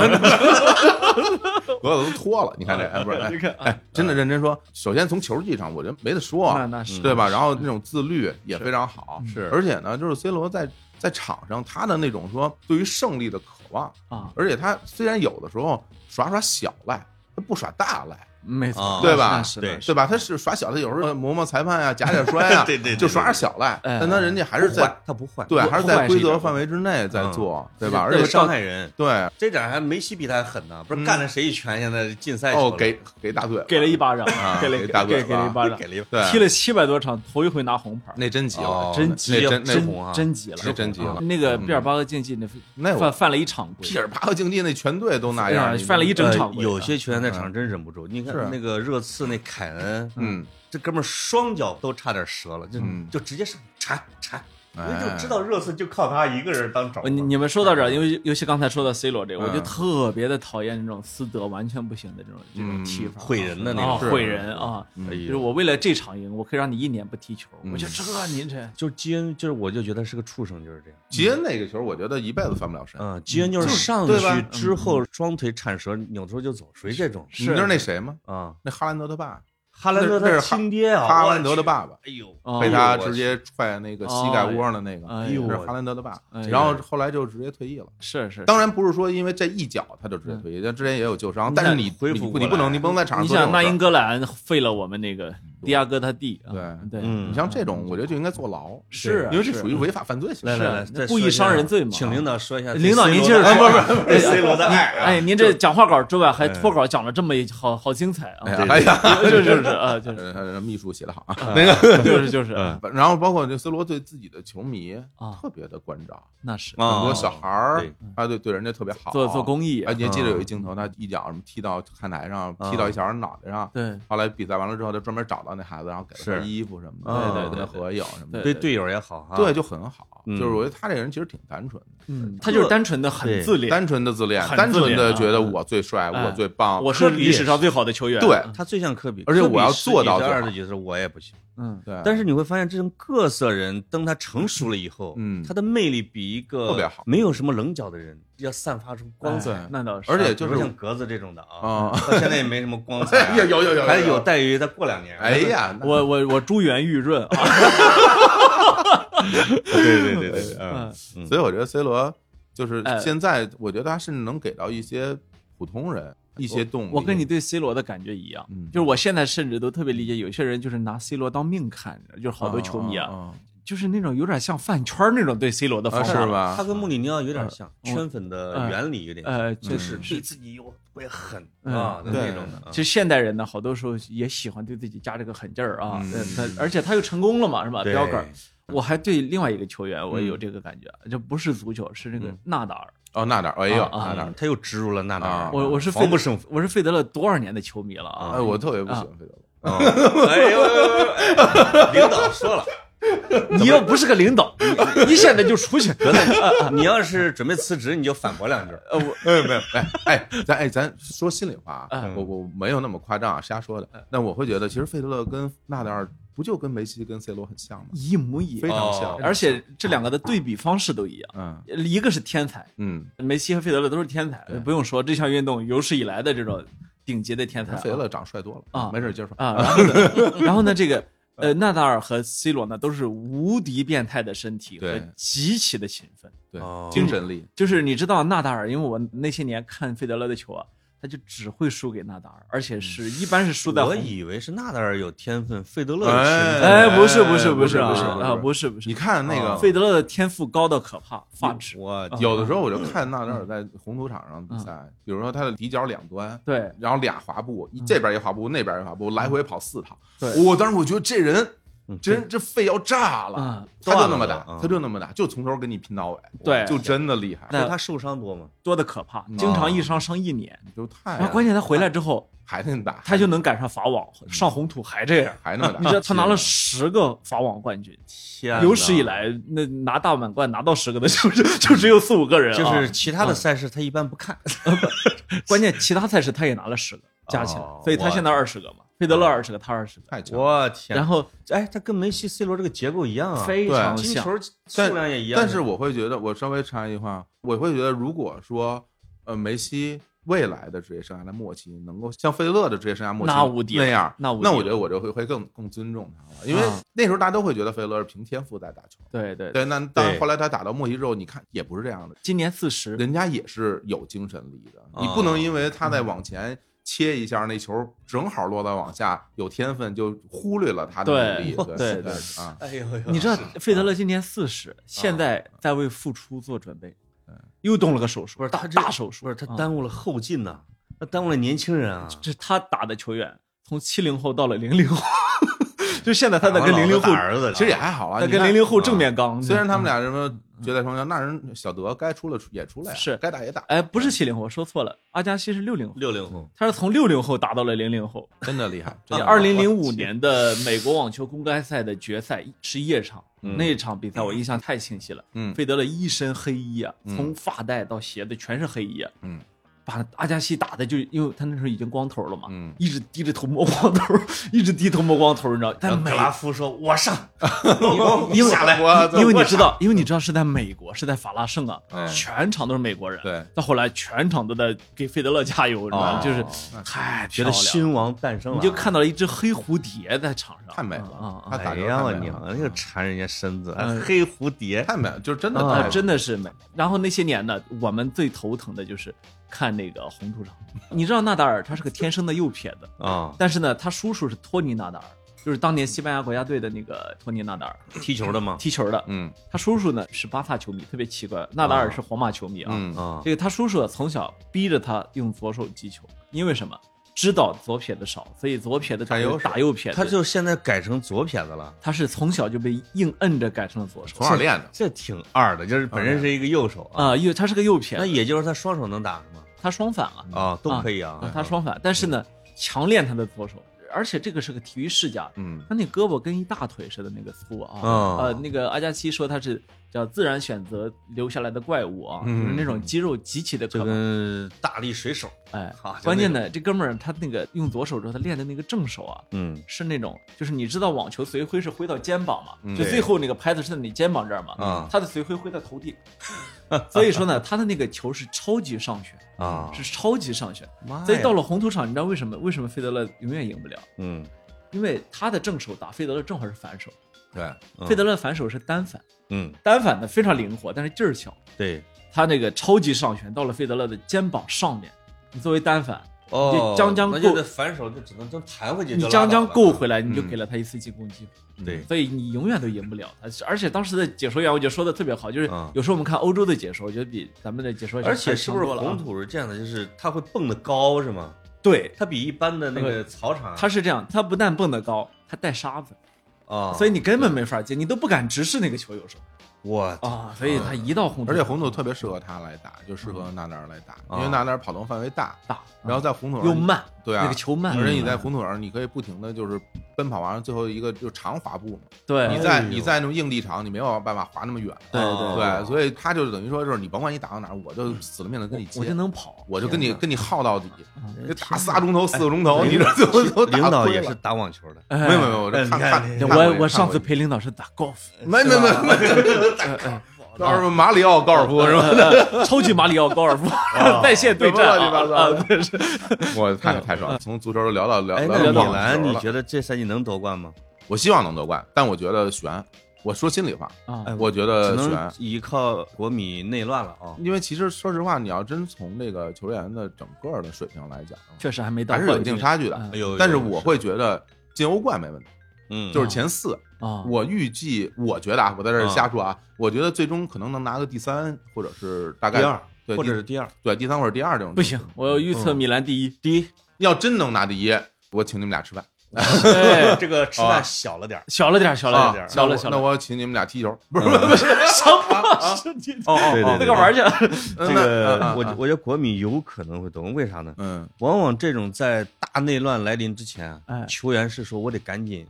Speaker 3: 我都脱了，你看这，哎，不是，哎真的认真说，首先从球技上，我觉得没得说，
Speaker 1: 那那是
Speaker 3: 对吧？然后那种自律也非常好，
Speaker 2: 是
Speaker 3: 而且呢，就是 C 罗在在场上他的那种说对于胜利的渴望，
Speaker 1: 啊，
Speaker 3: 而且他虽然有的时候耍耍小赖，他不耍大赖，
Speaker 1: 没错
Speaker 2: 啊，
Speaker 3: 对吧？
Speaker 2: 对。
Speaker 3: 对吧？他是耍小，的有时候磨磨裁判啊，夹夹摔啊，
Speaker 2: 对对对
Speaker 3: 就耍点小赖，
Speaker 1: 哎
Speaker 3: 但他人家还是在
Speaker 2: 他不坏，
Speaker 3: 对，还是在规则范围之内在做，对吧？而且
Speaker 2: 伤害人，
Speaker 3: 对。
Speaker 2: 这点还梅西比他还狠呢，不是
Speaker 3: 嗯。
Speaker 2: 干了谁一拳？现在禁赛
Speaker 3: 哦，给给大队
Speaker 1: 给了一巴掌
Speaker 3: 啊，
Speaker 1: 给了
Speaker 3: 给大
Speaker 1: 给
Speaker 3: 嘴
Speaker 1: 给了一巴掌
Speaker 2: 给，了一
Speaker 3: 对。
Speaker 1: 踢了七百多场，头一回拿红牌，
Speaker 3: 那真急了
Speaker 2: 哦，
Speaker 1: 真急了，
Speaker 3: 真那
Speaker 1: 真
Speaker 2: 红啊
Speaker 1: 真急了，
Speaker 3: 那真急了
Speaker 1: 那个毕尔巴鄂竞技那
Speaker 3: 那
Speaker 1: 犯犯了一场规，
Speaker 3: 皮尔巴鄂竞技那全队都那样，
Speaker 1: 犯了一整场
Speaker 2: 有些球员在场上真忍不住，你看
Speaker 3: 是。
Speaker 2: 那个热刺那凯恩，
Speaker 3: 嗯，
Speaker 2: 这哥们儿双脚都差点折了，就
Speaker 3: 嗯。
Speaker 2: 就直接是铲铲，因
Speaker 3: 哎
Speaker 2: 为就知道热刺就靠他一个人当找。
Speaker 1: 你你们说到这儿，因为尤其刚才说到 C 罗这个，我就
Speaker 3: 嗯
Speaker 1: 特别的讨厌这种私德完全不行的这种这种
Speaker 3: 嗯
Speaker 1: 踢法，
Speaker 2: 毁人的那种
Speaker 1: 毁人啊！就是我为了这场赢，我可以让你一年不踢球。
Speaker 3: 嗯
Speaker 1: 我觉得这您这
Speaker 2: 就是基恩，就是我就觉得是个畜生，就是这样。
Speaker 3: 基恩那个球，我觉得一辈子翻不了身。
Speaker 2: 嗯，基恩就是上
Speaker 3: 对吧
Speaker 2: 去之后双腿铲折，扭头就走，属于这种
Speaker 3: 你知道那谁吗？
Speaker 2: 啊。
Speaker 3: 那哈兰德他爸，
Speaker 2: 哈兰德他
Speaker 3: 是
Speaker 2: 亲爹啊，
Speaker 3: 哈兰德的爸爸，
Speaker 2: 哎呦，
Speaker 1: 哦
Speaker 3: 被他直接踹那个膝盖窝上的那个，
Speaker 1: 哎
Speaker 2: 呦
Speaker 3: 是哈兰德的爸然后后来就直接退役了。
Speaker 1: 是是，
Speaker 3: 当然不是说因为这一脚他就直接退役，他之前也有旧伤，但是你你
Speaker 2: 恢复
Speaker 3: 你不能你不能在场上
Speaker 1: 你想那英。格兰废了我们那个迪亚哥他弟啊，
Speaker 3: 对
Speaker 1: 对，
Speaker 2: 嗯
Speaker 3: 你像这种，我觉得就应该坐牢，
Speaker 1: 是
Speaker 3: 因为这属于违法犯罪行为。
Speaker 1: 故意伤人罪嘛
Speaker 2: 请领导说一下
Speaker 1: 领导您接着
Speaker 2: 哎
Speaker 1: 说
Speaker 2: 不是不是 C 罗的爱啊，
Speaker 1: 哎，您这讲话稿之外还脱稿讲了这么一好好精彩啊！
Speaker 3: 哎呀，
Speaker 1: 就是就是啊，就是。
Speaker 3: 呃，秘书写的好啊，那个，
Speaker 1: 就是就是，
Speaker 2: 嗯
Speaker 3: 然后包括这 C 罗对自己的球迷
Speaker 1: 啊。
Speaker 3: 特别的关照，
Speaker 1: 那是。
Speaker 2: 啊
Speaker 3: 很多小孩儿
Speaker 2: 对
Speaker 3: 他对对人家特别好，
Speaker 1: 做做公益啊
Speaker 3: 哎，你还记得有一镜头，他一脚什么踢到看台上，
Speaker 2: 啊。
Speaker 3: 踢到一小孩脑袋上。
Speaker 1: 对。
Speaker 3: 后来比赛完了之后，他专门找到那孩子，然后给了他衣服什么的，
Speaker 2: 啊
Speaker 3: 对
Speaker 1: 对对
Speaker 3: 合影什么的，
Speaker 1: 对
Speaker 2: 对队友也好哈，
Speaker 3: 对，就很好。
Speaker 2: 嗯。
Speaker 3: 就是我觉得他这个人其实挺单纯的，
Speaker 1: 嗯，他就是单纯的很自恋，
Speaker 3: 单纯的自恋，单纯的觉得我最帅，
Speaker 1: 哎
Speaker 3: 我最棒。
Speaker 1: 我是历史上最好的球员，
Speaker 3: 对
Speaker 2: 他最像科比，
Speaker 3: 而且我要
Speaker 2: 科比十几岁
Speaker 3: 做到最好。
Speaker 2: 二十几岁，我也不行。
Speaker 1: 嗯，
Speaker 3: 对，
Speaker 2: 但是你会发现，这种各色人，等他成熟了以后，
Speaker 3: 嗯。
Speaker 2: 他的魅力比一个
Speaker 3: 特别好。
Speaker 2: 没有什么棱角的人要散发出光彩。
Speaker 1: 哎那倒是，
Speaker 3: 而且就是
Speaker 2: 像格子这种的啊，他，现在也没什么光彩啊，
Speaker 3: 有有有有
Speaker 2: 还有待于再过两年。
Speaker 3: 哎，呀，
Speaker 1: 我我我珠圆玉润啊，
Speaker 2: 对对对对，嗯。
Speaker 1: 嗯，
Speaker 3: 所以我觉得 C 罗就是
Speaker 1: 哎。
Speaker 3: 现在，我觉得他甚至能给到一些普通人一些动力。
Speaker 1: 我跟你对 C 罗的感觉一样，
Speaker 3: 嗯
Speaker 1: 就是我现在甚至都特别理解，有些人就是拿 C 罗当命看，就是好多球迷啊，
Speaker 3: 啊
Speaker 1: 就是那种有点像饭圈那种对 C 罗的
Speaker 3: 啊
Speaker 1: 方法，
Speaker 3: 是吧
Speaker 2: 他跟穆里尼奥有点像，
Speaker 1: 嗯
Speaker 2: 圈粉的原理有点像，
Speaker 1: 呃，
Speaker 2: 就
Speaker 1: 就是
Speaker 2: 对自己有特别狠
Speaker 1: 嗯
Speaker 2: 啊那种的啊。
Speaker 1: 其实现代人呢，好多时候也喜欢对自己加这个狠劲儿啊，而且他又成功了嘛，是吧？
Speaker 2: 对
Speaker 1: 标杆。我还对另外一个球员，我也有这个感觉，就不是足球，是那个
Speaker 2: 嗯
Speaker 1: 纳达尔。
Speaker 3: 哦，纳达尔，哎呦，纳达尔
Speaker 2: 嗯，他又植入了纳达
Speaker 3: 啊
Speaker 2: 尔，
Speaker 1: 我我是费
Speaker 2: 防不胜负。
Speaker 1: 我是费德勒多少年的球迷了啊！
Speaker 3: 哎，我特别不喜欢费德勒。
Speaker 2: 哎呦，哎领导说了，
Speaker 1: 你要不是个领导，你你现在就出去。
Speaker 2: 你要是准备辞职，你就反驳两句。
Speaker 1: 呃，我
Speaker 3: 哎，没有，哎哎，咱哎，咱说心里话啊，
Speaker 1: 嗯
Speaker 3: 我我没有那么夸张啊，瞎说的。那我会觉得，其实费德勒跟纳达尔不就跟梅西跟 C 罗很像吗？
Speaker 1: 一模一样非，
Speaker 3: 常像
Speaker 2: 哦，
Speaker 1: 而且这两个的对比方式都一样。
Speaker 3: 嗯
Speaker 1: 一个是天才，
Speaker 3: 嗯，
Speaker 1: 梅西和费德勒都是天才，不用说，这项运动有史以来的这种顶级的天才啊。
Speaker 3: 费德勒长帅多了
Speaker 1: 啊
Speaker 3: 没事，接着说
Speaker 1: 啊，然后呢，这个呃，纳达尔和 C 罗呢，都是无敌变态的身体和极其的勤奋。
Speaker 3: 对
Speaker 2: 哦，
Speaker 3: 精神力，
Speaker 1: 就是你知道纳达尔，因为我那些年看费德勒的球啊，他就只会输给纳达尔，而且是一般是输在
Speaker 2: 我以为是纳达尔有天分，费德勒有
Speaker 3: 哎
Speaker 1: 不是不是
Speaker 3: 不是
Speaker 1: 是不
Speaker 3: 不是
Speaker 1: 啊，不是不是
Speaker 3: 你，看那个
Speaker 2: 啊
Speaker 1: 费德勒的天赋高到可怕，发指。
Speaker 2: 我
Speaker 3: 有的时候我就看纳达尔在红土场上比赛，比如说他的底角两端，
Speaker 1: 对
Speaker 3: 然后俩滑步，这边一滑步，那边一滑步，来回跑四趟。
Speaker 1: 对
Speaker 3: 我当时我觉得这人
Speaker 2: 嗯
Speaker 3: 真这肺要炸了
Speaker 1: 啊，
Speaker 3: 他就那么打
Speaker 2: 断了啊，
Speaker 3: 他就那么打，就从头跟你拼到尾，
Speaker 1: 对
Speaker 3: 就真的厉害，
Speaker 1: 那
Speaker 2: 他受伤多吗？
Speaker 1: 多的可怕，经常一伤伤一年。
Speaker 3: 就太
Speaker 1: 然后关键他回来之后，
Speaker 3: 还那么打，
Speaker 1: 他就能赶上法网，上红土还这样。
Speaker 3: 还那么打，
Speaker 1: 你知道他拿了十个法网冠军，
Speaker 2: 天，
Speaker 1: 有史以来那拿大满贯拿到十个的 就是就只有四五个人啊。
Speaker 2: 就是其他的赛事他一般不看。
Speaker 1: 关键其他赛事他也拿了十个加起来
Speaker 2: 哦，
Speaker 1: 所以他现在二十个嘛，费德勒二十个，他二十个，
Speaker 3: 太强了。
Speaker 2: 我天！
Speaker 1: 然后
Speaker 2: 哎，他跟梅西、C 罗这个结构一样啊，
Speaker 1: 非常像。
Speaker 2: 进球数量也一样。
Speaker 3: 但是我会觉得，我稍微插一句话，我会觉得，如果说呃梅西未来的职业生涯的末期能够像费德勒的职业生涯末期
Speaker 1: 那无敌
Speaker 3: 那样，
Speaker 1: 那无敌
Speaker 3: 那我觉得我就会会更更尊重他了，因为
Speaker 1: 啊
Speaker 3: 那时候大家都会觉得费德勒是凭天赋在打球。
Speaker 1: 对对，
Speaker 3: 对，那当
Speaker 2: 对
Speaker 3: 后来他打到末期之后，你看也不是这样的，
Speaker 1: 今年四十，
Speaker 3: 人家也是有精神力的。
Speaker 2: 啊
Speaker 3: 你不能因为他在往前切一下，那球正好落到往下，有天分就忽略了他的努力。
Speaker 1: 对
Speaker 3: 对
Speaker 1: 对
Speaker 3: 对啊，
Speaker 2: 哎呦呦，
Speaker 1: 你知道费德勒今年四十，现在在为复出做准备，又动了个手术，
Speaker 2: 不是他
Speaker 1: 大手术，
Speaker 2: 不是他
Speaker 1: 啊
Speaker 2: 耽误了后劲呐，他耽误了年轻人啊。
Speaker 1: 这是他打的球员从七零后到了零零后，就现在他在跟
Speaker 2: 打
Speaker 1: 零零后
Speaker 2: 打，儿子，
Speaker 3: 其实也还好啊。
Speaker 1: 在跟零零后正
Speaker 3: 啊
Speaker 1: 面刚。
Speaker 3: 虽然他们，
Speaker 1: 俩
Speaker 3: 什么绝代双骄，那人小德该出了也出来呀，
Speaker 1: 是
Speaker 3: 该打也打，
Speaker 1: 哎，不是七零后，说错了，阿加西是六零后，
Speaker 2: 六零后，
Speaker 1: 他是从六零后打到了零零后。
Speaker 3: 真的厉害。
Speaker 1: 二零零五年的美国网球公开赛的决赛是夜场，
Speaker 2: 嗯
Speaker 1: 那场比赛我印象太清晰了。
Speaker 3: 嗯
Speaker 1: 费德勒一身黑衣啊，
Speaker 3: 嗯
Speaker 1: 从发带到鞋子全是黑衣啊，
Speaker 3: 嗯
Speaker 1: 把阿加西打的就，因为他那时候已经光头了嘛，
Speaker 3: 嗯。
Speaker 1: 一直低着头摸光头，一直低头摸光头，你知道？但美
Speaker 2: 拉夫说：“我上，
Speaker 1: 因为
Speaker 2: 下来。
Speaker 1: 因为你知道，因为你知道是在美国，是在法拉盛啊，
Speaker 3: 哎
Speaker 1: 全场都是美国人。
Speaker 3: 对，
Speaker 1: 到后来全场都在给费德勒加油，你知道吗？
Speaker 3: 哦。
Speaker 1: 就是
Speaker 3: 那
Speaker 1: 太
Speaker 2: 觉
Speaker 1: 漂亮了，
Speaker 2: 得新王诞生了，
Speaker 1: 你就看到了一只黑蝴蝶在场上，
Speaker 3: 太美了。
Speaker 1: 啊啊
Speaker 3: 他打
Speaker 2: 哎呀，我娘，那个缠人家身子，
Speaker 1: 嗯。
Speaker 2: 黑蝴蝶，
Speaker 3: 太美了，就是真的
Speaker 1: 真的是美。然后那些年呢，我们最头疼的就是看那个红土场。你知道纳达尔他是个天生的右撇子，
Speaker 2: 啊，
Speaker 1: 但是呢，他叔叔是托尼纳达尔，就是当年西班牙国家队的那个托尼纳达尔
Speaker 2: 踢球的吗？
Speaker 1: 踢球的。
Speaker 3: 嗯
Speaker 1: 他叔叔呢是巴萨球迷，特别奇怪。纳达尔是皇马球迷啊。
Speaker 3: 嗯
Speaker 2: 啊
Speaker 1: 这个他叔叔从小逼着他用左手击球，因为什么？知道左撇子少，所以左撇子打右撇子。
Speaker 2: 他就现在改成左撇子了，
Speaker 1: 他是从小就被硬摁着改成了左手
Speaker 3: 从小练的，
Speaker 2: 这挺二的，就是本身是一个右手啊，
Speaker 1: 啊，因为他是个右撇子，
Speaker 2: 那也就是他双手能打是吗？
Speaker 1: 他双反啊。
Speaker 2: 啊，都可以啊
Speaker 1: 啊，他双反，但是呢，强练他的左手，而且这个是个体育世家，
Speaker 3: 嗯
Speaker 1: 他那胳膊跟一大腿似的那个粗啊，
Speaker 2: 哦
Speaker 1: 呃，那个阿加西说他是叫自然选择留下来的怪物啊，
Speaker 3: 嗯
Speaker 1: 就是那种肌肉极其的
Speaker 2: 就
Speaker 1: 可怕，
Speaker 2: 跟大力水手，
Speaker 1: 哎
Speaker 2: 好，
Speaker 1: 关键
Speaker 2: 那
Speaker 1: 呢，这哥们儿他那个用左手之后，他练的那个正手啊。
Speaker 2: 嗯
Speaker 1: 是那种，就是你知道网球随挥是挥到肩膀嘛，
Speaker 3: 嗯
Speaker 1: 就最后那个拍子是在你肩膀这儿嘛，
Speaker 2: 啊
Speaker 1: 他的随挥挥到头顶，所以说呢，他的那个球是超级上旋，
Speaker 2: 啊，
Speaker 1: 是超级上旋。所以到了红土场，你知道为什么？为什么费德勒永远赢不了？
Speaker 2: 嗯
Speaker 1: 因为他的正手打费德勒正好是反手，
Speaker 3: 对，
Speaker 2: 嗯。
Speaker 1: 费德勒反手是单反，
Speaker 2: 嗯。
Speaker 1: 单反的非常灵活，但是劲儿小。
Speaker 2: 对。
Speaker 1: 他那个超级上旋到了费德勒的肩膀上面，你作为单反，
Speaker 2: 哦，
Speaker 1: 将将
Speaker 2: 那就
Speaker 1: 够
Speaker 2: 得反手就只能将弹回去，
Speaker 1: 你将将够回
Speaker 2: 来，
Speaker 1: 你就
Speaker 3: 嗯
Speaker 1: 给了他一次进攻机会。
Speaker 2: 对。
Speaker 1: 所以你永远都赢不了他。而且当时的解说员我觉得说的特别好，就是
Speaker 2: 嗯。
Speaker 1: 有时候我们看欧洲的解说，我觉得比咱们的解说员
Speaker 2: 而且是不是
Speaker 1: 强多了啊。
Speaker 2: 红土是这样的？就是它会蹦得高是吗？
Speaker 1: 对，
Speaker 2: 它比一般的那个草场，
Speaker 1: 他是这样，他不但蹦得高，他带沙子，
Speaker 2: 啊，
Speaker 1: 所以你根本没法接，你都不敢直视那个球，有时候。
Speaker 2: 我
Speaker 1: 啊，所以他一到红土，
Speaker 3: 而且红土特别适合他来打，就适合纳达尔来打，因为
Speaker 2: 啊
Speaker 3: 纳达尔跑动范围大，
Speaker 1: 大，
Speaker 3: 然后在红土上
Speaker 1: 又慢，
Speaker 3: 对啊
Speaker 1: 那个球慢，
Speaker 3: 而且你在
Speaker 1: 嗯
Speaker 3: 红土上，你可以不停的就是奔跑完了，最后一个就长滑步嘛。
Speaker 1: 对
Speaker 3: 你在
Speaker 2: 哎
Speaker 3: 你在那种硬地场，你没有办法滑那么远。
Speaker 1: 对
Speaker 2: 哦
Speaker 1: 对
Speaker 3: 对，所以他就等于说，就是你甭管你打到哪儿，我就死了命的跟你接，
Speaker 1: 我就能跑，
Speaker 3: 我就跟你跟你耗到底，打仨钟头、四个钟头，你这最后都打
Speaker 2: 领导也是打网球的，
Speaker 1: 哎
Speaker 3: 没有没有，我
Speaker 2: 看
Speaker 3: 看
Speaker 1: 我我上次陪领导是打 golf，没没，
Speaker 3: 没没没没，高尔夫马里奥高尔夫是吧？
Speaker 1: 呃 超级马里奥高尔夫 在线对战
Speaker 3: 什么乱七八糟
Speaker 1: 啊，
Speaker 3: 的
Speaker 1: 啊对是
Speaker 3: 我太太爽了，从足球聊到聊到
Speaker 2: 米兰，你觉得这赛季能夺冠吗？
Speaker 3: 我希望能夺冠，但我觉得悬。我说心里话，
Speaker 1: 啊
Speaker 2: 哎，
Speaker 3: 我觉得悬，
Speaker 2: 依靠国米内乱了啊。
Speaker 3: 因为其实说实话，你要真从这个球员的整个的水平来讲，
Speaker 1: 确实还没到
Speaker 3: 还是有一定差距的。
Speaker 1: 嗯
Speaker 2: 哎呦，
Speaker 3: 但是我会觉得进欧冠没问题，
Speaker 2: 嗯，
Speaker 3: 就是前四。
Speaker 1: 啊，
Speaker 3: 我预计，我觉得啊，我在这儿
Speaker 2: 嗯
Speaker 3: 瞎说啊，我觉得最终可能能拿个第三，或者是大概
Speaker 2: 第二
Speaker 3: 对
Speaker 2: 或者是第二，
Speaker 3: 对第三或者第二这种。
Speaker 1: 不行，，我要预测米兰第一，
Speaker 2: 第一，
Speaker 3: 要真能拿第一，我请你们俩吃饭。
Speaker 1: 哎，
Speaker 2: 这个吃饭小了点。
Speaker 1: 小了点，小了
Speaker 3: 啊
Speaker 1: 点，
Speaker 3: 那我那
Speaker 1: 小了。小了，
Speaker 3: 我请你们俩踢球，不是
Speaker 2: 嗯
Speaker 3: 不是
Speaker 1: 什么？
Speaker 3: 哦
Speaker 1: 那个玩儿去，
Speaker 2: 这个我我觉得国米有可能会夺，为啥呢？
Speaker 3: 嗯。
Speaker 2: 往往这种在大内乱来临之前
Speaker 1: 哎，
Speaker 2: 球员是说我得赶紧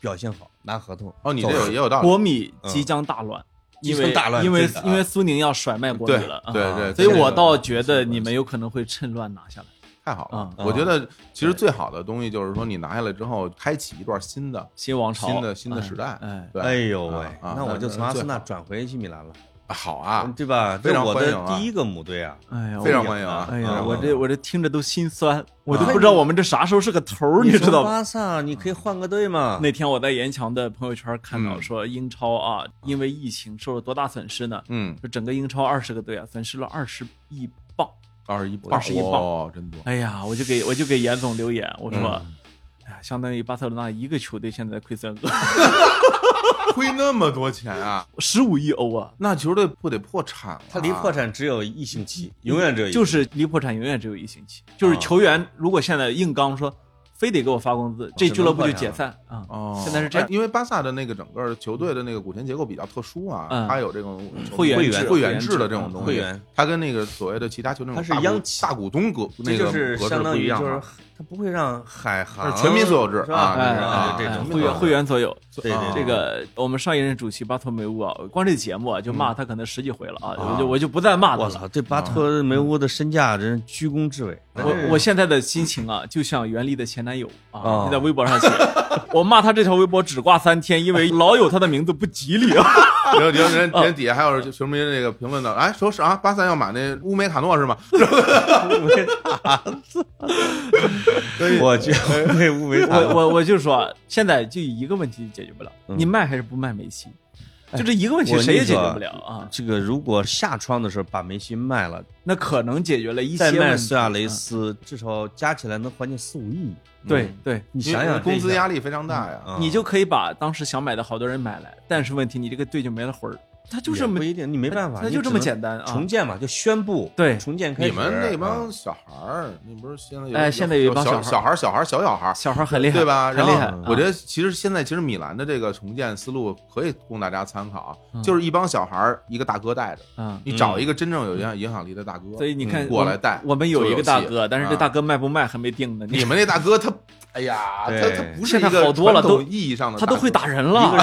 Speaker 2: 表现好，拿合同。
Speaker 3: 哦，你这有也有道理，
Speaker 1: 国米即将大乱，因为
Speaker 2: 大乱
Speaker 1: 因为因为苏宁要甩卖国米
Speaker 3: 对
Speaker 1: 了，啊
Speaker 3: 对对，
Speaker 1: 所以我倒觉得你们有可能会趁乱拿下来。
Speaker 3: 太好了
Speaker 1: 啊。
Speaker 3: 我觉得其实最好的东西就是说，你拿下来之后，开启一段新的
Speaker 1: 新王朝，
Speaker 3: 新的新的时代。
Speaker 1: 哎，
Speaker 3: 对，
Speaker 2: 哎呦喂那我就从阿森纳转回去米兰了，
Speaker 3: 好好啊，
Speaker 2: 对吧？
Speaker 3: 非常
Speaker 2: 这我的
Speaker 3: 欢迎啊
Speaker 2: 第一个母队啊，
Speaker 1: 哎呀，
Speaker 3: 非常欢迎啊！
Speaker 1: 哎呀，
Speaker 3: 嗯
Speaker 1: 我这我这听着都心酸，我都
Speaker 3: 啊
Speaker 1: 不知道我们这啥时候是个头儿，你知道吗？
Speaker 2: 巴萨你可以换个队嘛？
Speaker 1: 那天我在严强的朋友圈看到
Speaker 3: 嗯
Speaker 1: 说，英超啊，因为疫情受了多大损失呢？
Speaker 3: 嗯，
Speaker 1: 就整个英超二十个队啊，损失了二十亿镑。
Speaker 3: 二十一
Speaker 1: 21磅
Speaker 3: 哦，真多。
Speaker 1: 哎呀，我就给我就给严总留言，我说，
Speaker 3: 嗯
Speaker 1: 哎呀，相当于巴塞罗那一个球队现在亏损额
Speaker 3: 亏那么多钱啊，
Speaker 1: 十五亿欧啊，
Speaker 3: 那球队不得破产了？
Speaker 2: 他离破产只有一星期，永远只有一星期
Speaker 1: 就是离破产永远只有一星期。就是
Speaker 3: 啊
Speaker 1: 球员如果现在硬刚说非得给我发工资，这俱乐部就解散啊。
Speaker 3: 哦，
Speaker 1: 现在是这样
Speaker 3: 哎因为巴萨的那个整个球队的那个股权结构比较特殊啊，
Speaker 1: 嗯
Speaker 3: 它有这种
Speaker 1: 会员
Speaker 2: 制
Speaker 3: 会员制的这种东西，
Speaker 2: 会员，
Speaker 3: 它跟那个所谓的其他球队
Speaker 2: 它是央企
Speaker 3: 大股东格那个
Speaker 2: 这就是相当于就是
Speaker 3: 不一样啊
Speaker 2: 他不会让海航
Speaker 3: 是全民所有制
Speaker 2: 是吧？
Speaker 3: 啊
Speaker 2: 这种
Speaker 1: 会员会员所有，
Speaker 2: 对对
Speaker 3: 啊
Speaker 1: 这个我们上一任主席巴托梅乌啊，光这节目啊就
Speaker 3: 嗯
Speaker 1: 骂他可能十几回了啊，我就我就不再骂他了。
Speaker 2: 我操，这巴托梅乌的身价真是居功至伟。
Speaker 1: 我我现在的心情啊，就像袁立的前男友啊，
Speaker 2: 哦
Speaker 1: 你在微博上写，我骂他这条微博只挂三天，因为老有他的名字不吉利啊。
Speaker 3: 然后人人底下还有球迷那个评论的，哎，说是啊，巴萨要买那乌梅卡诺是吗？
Speaker 2: 我觉得为乌维塔
Speaker 1: 我我我就说，现在就一个问题解决不了，
Speaker 2: 嗯
Speaker 1: 你卖还是不卖梅西？就这一个问题，谁也解决不了啊。
Speaker 2: 这个如果下窗的时候把梅西卖了，
Speaker 1: 那可能解决了一些
Speaker 2: 再。卖苏亚雷
Speaker 1: 嗯
Speaker 2: 斯，至少加起来能还你四五亿。
Speaker 1: 对对，
Speaker 2: 你想想
Speaker 3: 工资压力非常大呀。
Speaker 2: 嗯
Speaker 1: 你就可以把当时想买的好多人买来，但是问题你这个队就没了魂儿，他就
Speaker 2: 也
Speaker 1: 这么
Speaker 2: 不一定，你没办法，
Speaker 1: 他就这么简单啊
Speaker 2: 重建嘛，就宣布
Speaker 1: 对
Speaker 2: 重建开始。
Speaker 3: 你们那帮
Speaker 2: 啊
Speaker 3: 小孩儿，你不是现在有
Speaker 1: 哎现在有一帮
Speaker 3: 小
Speaker 1: 小孩儿
Speaker 3: 小孩儿、小孩儿、小小孩儿，
Speaker 1: 小孩很厉害，
Speaker 3: 对吧？然后
Speaker 1: 很厉害。
Speaker 3: 我觉
Speaker 1: 得
Speaker 3: 得其实现在其实米兰的这个重建思路可以供大家参考，
Speaker 1: 嗯
Speaker 3: 就是一帮小孩儿一个大哥带着，
Speaker 1: 嗯，
Speaker 3: 你找一个真正有影响影响力的大哥，
Speaker 1: 所以你看
Speaker 3: 嗯过来带。
Speaker 1: 我们有一个大哥，但是这
Speaker 3: 啊
Speaker 1: 大哥卖不卖还没定呢。
Speaker 3: 你们那大哥他，哎呀，他他不是一个
Speaker 1: 好多了都
Speaker 3: 意义上的大哥，
Speaker 1: 他都会打人了。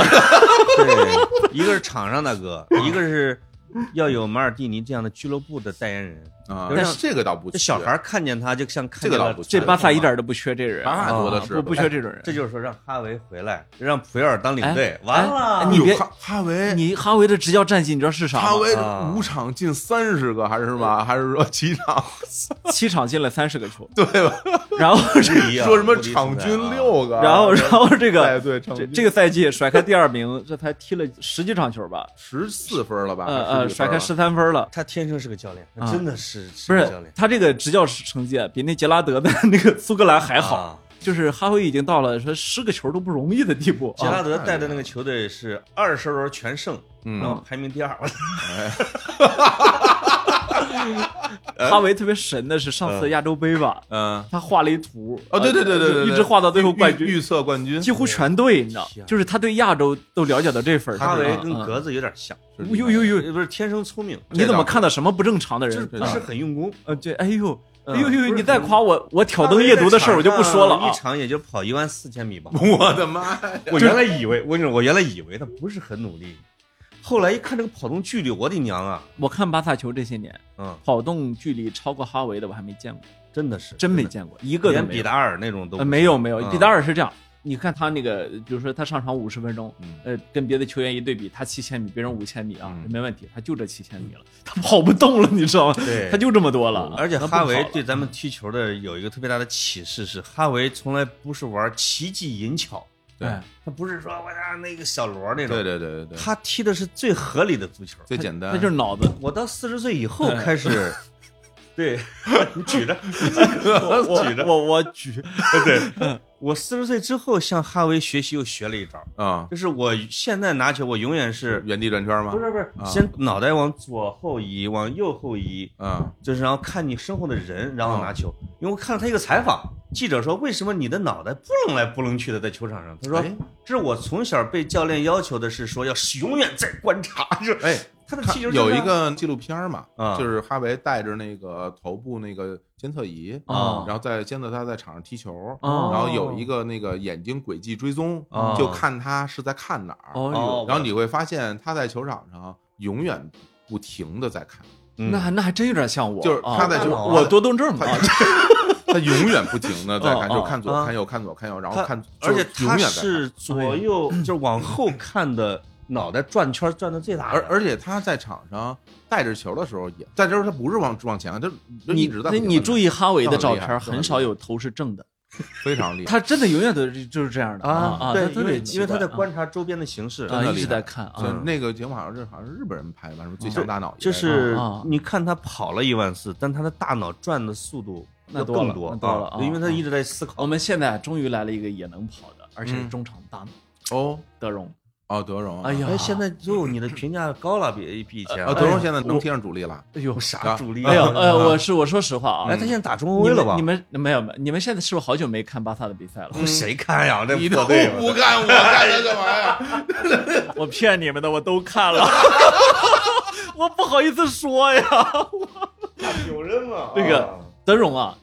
Speaker 2: 是 对，一个是场上大哥，一个是 要有马尔蒂尼这样的俱乐部的代言人。
Speaker 3: 啊，
Speaker 2: 但
Speaker 3: 但是这个倒不缺，
Speaker 2: 这小孩儿看见他就像看见了
Speaker 3: 这个倒不缺
Speaker 1: 这巴萨一点都不缺这人，
Speaker 3: 巴萨多的
Speaker 1: 啊
Speaker 3: 是
Speaker 1: 不不缺这种人。
Speaker 2: 这就是说让哈维回来，让普约尔当领队
Speaker 1: 哎，
Speaker 2: 完
Speaker 1: 哎
Speaker 2: 了。
Speaker 1: 你别
Speaker 3: 哈哈维，
Speaker 1: 你哈维的执教战绩你知道是啥吗？
Speaker 3: 哈维
Speaker 2: 啊
Speaker 3: 五场进三十个还是什么？还是说七场？
Speaker 1: 七场进了三十个球，
Speaker 3: 对吧？
Speaker 1: 然后这
Speaker 2: 不一样
Speaker 3: 说什么场均六个？
Speaker 1: 然后然后这个
Speaker 3: 对，
Speaker 1: 这这个赛季甩开第二名，这才踢了十几场球吧？
Speaker 3: 十四分了吧？
Speaker 1: 呃
Speaker 3: 还
Speaker 1: 甩开十
Speaker 3: 几分了
Speaker 1: 三分了。
Speaker 2: 他天生是个教练，
Speaker 1: 啊
Speaker 2: 真的是
Speaker 1: 不是
Speaker 2: 教练。
Speaker 1: 他这个执教成绩啊比那杰拉德的那个苏格兰还好，
Speaker 2: 啊
Speaker 1: 就是哈维已经到了说失个球都不容易的地步啊。
Speaker 2: 杰拉德带的那个球队是二十轮全胜，
Speaker 3: 嗯
Speaker 2: 然后排名第二。
Speaker 1: 哈维特别神的是上次亚洲杯吧，
Speaker 3: 嗯，
Speaker 1: 他画了一图，
Speaker 3: 哦，对对对对对，对
Speaker 1: 一直画到最后冠军，
Speaker 3: 预预测冠军，
Speaker 1: 几乎全对，你知道
Speaker 2: 天，
Speaker 1: 就是他对亚洲都了解到这份儿上。
Speaker 2: 哈维跟格子有点像，
Speaker 3: 是
Speaker 1: 呦呦呦，
Speaker 2: 不是天生聪明，
Speaker 1: 你怎么看到什么不正常的人？
Speaker 2: 就是不是很用功。
Speaker 1: 呃，对，哎呦，
Speaker 2: 嗯
Speaker 1: 哎呦呦，你再夸我，我挑灯夜读的事儿我就不说了啊
Speaker 2: 一。场也就跑一万四千米吧。
Speaker 3: 我的妈呀！
Speaker 2: 我原来以为，我跟你说，我原来以为他不是很努力，后来一看这个跑动距离，我的娘啊！
Speaker 1: 我看巴萨球这些年，
Speaker 2: 嗯，
Speaker 1: 跑动距离超过哈维的我还没见过，
Speaker 2: 真的是
Speaker 1: 真没见过一个。
Speaker 2: 连比达尔那种都
Speaker 1: 呃，没有没有，
Speaker 2: 嗯。
Speaker 1: 比达尔是这样，你看他那个，比如说他上场五十分钟，
Speaker 3: 嗯。
Speaker 1: 呃，跟别的球员一对比，他七千米，别人五千米啊，
Speaker 3: 嗯。
Speaker 1: 没问题，他就这七千米了，他跑不动了，你知道吗？
Speaker 2: 对。
Speaker 1: 他就这么多了。
Speaker 2: 而且
Speaker 1: 他
Speaker 2: 哈维对咱们踢球的有一个特别大的启示是，哈维从来不是玩奇技淫巧，
Speaker 3: 对
Speaker 1: 哎
Speaker 2: 他不是说我家那个小罗那种，
Speaker 3: 对对对对对，
Speaker 2: 他踢的是最合理的足球。
Speaker 3: 最简单，
Speaker 1: 那就是脑子。
Speaker 2: 我到四十岁以后开始，对你 举着，
Speaker 1: 我
Speaker 2: 举着
Speaker 1: 我我举，
Speaker 2: 对，我四十岁之后向哈维学习又学了一招，
Speaker 3: 啊，
Speaker 2: 就是我现在拿球，我永远是
Speaker 3: 原地转圈吗？
Speaker 2: 不是不是
Speaker 3: 啊，
Speaker 2: 先脑袋往左后移，往右后移，
Speaker 3: 啊，
Speaker 2: 就是然后看你身后的人，然后拿球。因为我看了他一个采访，记者说为什么你的脑袋不能来不能去的在球场上？他说
Speaker 3: 哎
Speaker 2: 这是我从小被教练要求的，是说要永远在观察。就是
Speaker 3: 哎，
Speaker 2: 他的
Speaker 3: 看
Speaker 2: 踢球
Speaker 3: 有一个纪录片嘛，
Speaker 2: 啊
Speaker 3: 就是哈维带着那个头部那个监测仪，
Speaker 1: 啊
Speaker 3: 然后在监测他在场上踢球，
Speaker 1: 哦
Speaker 3: 然后有一个那个眼睛轨迹追踪
Speaker 2: 哦，
Speaker 3: 就看他是在看哪儿，然后你会发现他在球场上永远不停的在看，
Speaker 2: 嗯
Speaker 1: 那还那还真有点像我，
Speaker 3: 就是他在
Speaker 1: 啊
Speaker 3: 球
Speaker 1: 我多动症嘛，啊
Speaker 3: 他永远不停的在看，
Speaker 1: 哦
Speaker 3: 就看左
Speaker 2: 啊
Speaker 3: 看右看左看右，然后看，
Speaker 2: 而且
Speaker 3: 就是永
Speaker 2: 他。是左右就是往后看的，脑袋转圈转的最大。
Speaker 3: 而而且他在场上带着球的时候也，带着球他不是往往前，他
Speaker 1: 你
Speaker 3: 一直在
Speaker 1: 那你注意哈维的照片，
Speaker 3: 这很
Speaker 1: 少有头是正的，
Speaker 3: 非常厉害。
Speaker 1: 他真的永远都是就是这样的啊
Speaker 2: 啊，
Speaker 1: 对，特
Speaker 2: 因为
Speaker 1: 别
Speaker 2: 因为他在观察周边的形势
Speaker 1: 啊，一直在看啊，
Speaker 3: 那个节目好像是好像是日本人拍的吧，什么《最强大脑》
Speaker 2: 就是
Speaker 1: 啊
Speaker 2: 你看他跑了一万四，但他的大脑转的速度
Speaker 1: 那
Speaker 2: 更多
Speaker 1: 那多了啊
Speaker 2: 因为他一直在思考。
Speaker 1: 我们现在终于来了一个也能跑的，而且是
Speaker 3: 嗯
Speaker 1: 中场大脑
Speaker 3: 哦
Speaker 1: 德容，
Speaker 3: 哦，德容，
Speaker 1: 哎呀
Speaker 2: 哎，现在就你的评价高了，比比以前
Speaker 3: 啊，
Speaker 2: 啊。
Speaker 3: 德容现在能踢上主力了，
Speaker 1: 哎呦
Speaker 2: 啥主力啊？
Speaker 1: 哎呦，呃，我是我说实话啊
Speaker 2: 哎，，他现在打中锋了吧？
Speaker 1: 们你们没有没有，你们现在是不是好久没看巴萨的比赛了？
Speaker 2: 谁看呀？这
Speaker 3: 你都不看，我看他干嘛呀？
Speaker 1: 我骗你们的，我都看了，我不好意思说呀。
Speaker 2: 有人了
Speaker 1: 那个德容啊，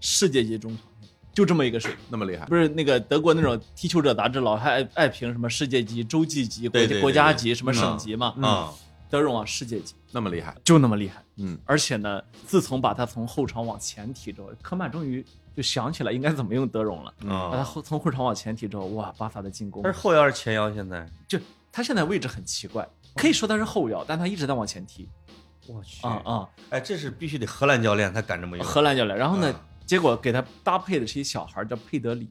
Speaker 1: 世界级中场，就这么一个水平。
Speaker 3: 那么厉害，
Speaker 1: 不是那个德国那种踢球者杂志老还爱爱评什么世界级、洲际级、国国家级什么省级嘛？
Speaker 2: 啊，
Speaker 1: 德容啊，世界级
Speaker 3: 那么厉害，
Speaker 1: 就那么厉害。
Speaker 3: 嗯，
Speaker 1: 而且呢，自从把他从后场往前提之后，科曼终于就想起来应该怎么用德容了。把他
Speaker 2: 啊，
Speaker 1: 后从后场往前提之后，哇，巴萨的进攻
Speaker 2: 他是后腰还是前腰？现在
Speaker 1: 就他现在位置很奇怪，可以说他是后腰，但他一直在往前踢
Speaker 2: 我去
Speaker 1: 啊啊！
Speaker 2: 哎，这是必须得荷兰教练才敢这么用。
Speaker 1: 荷兰教练，然后呢
Speaker 2: 啊，
Speaker 1: 结果给他搭配的是一小孩叫佩德里，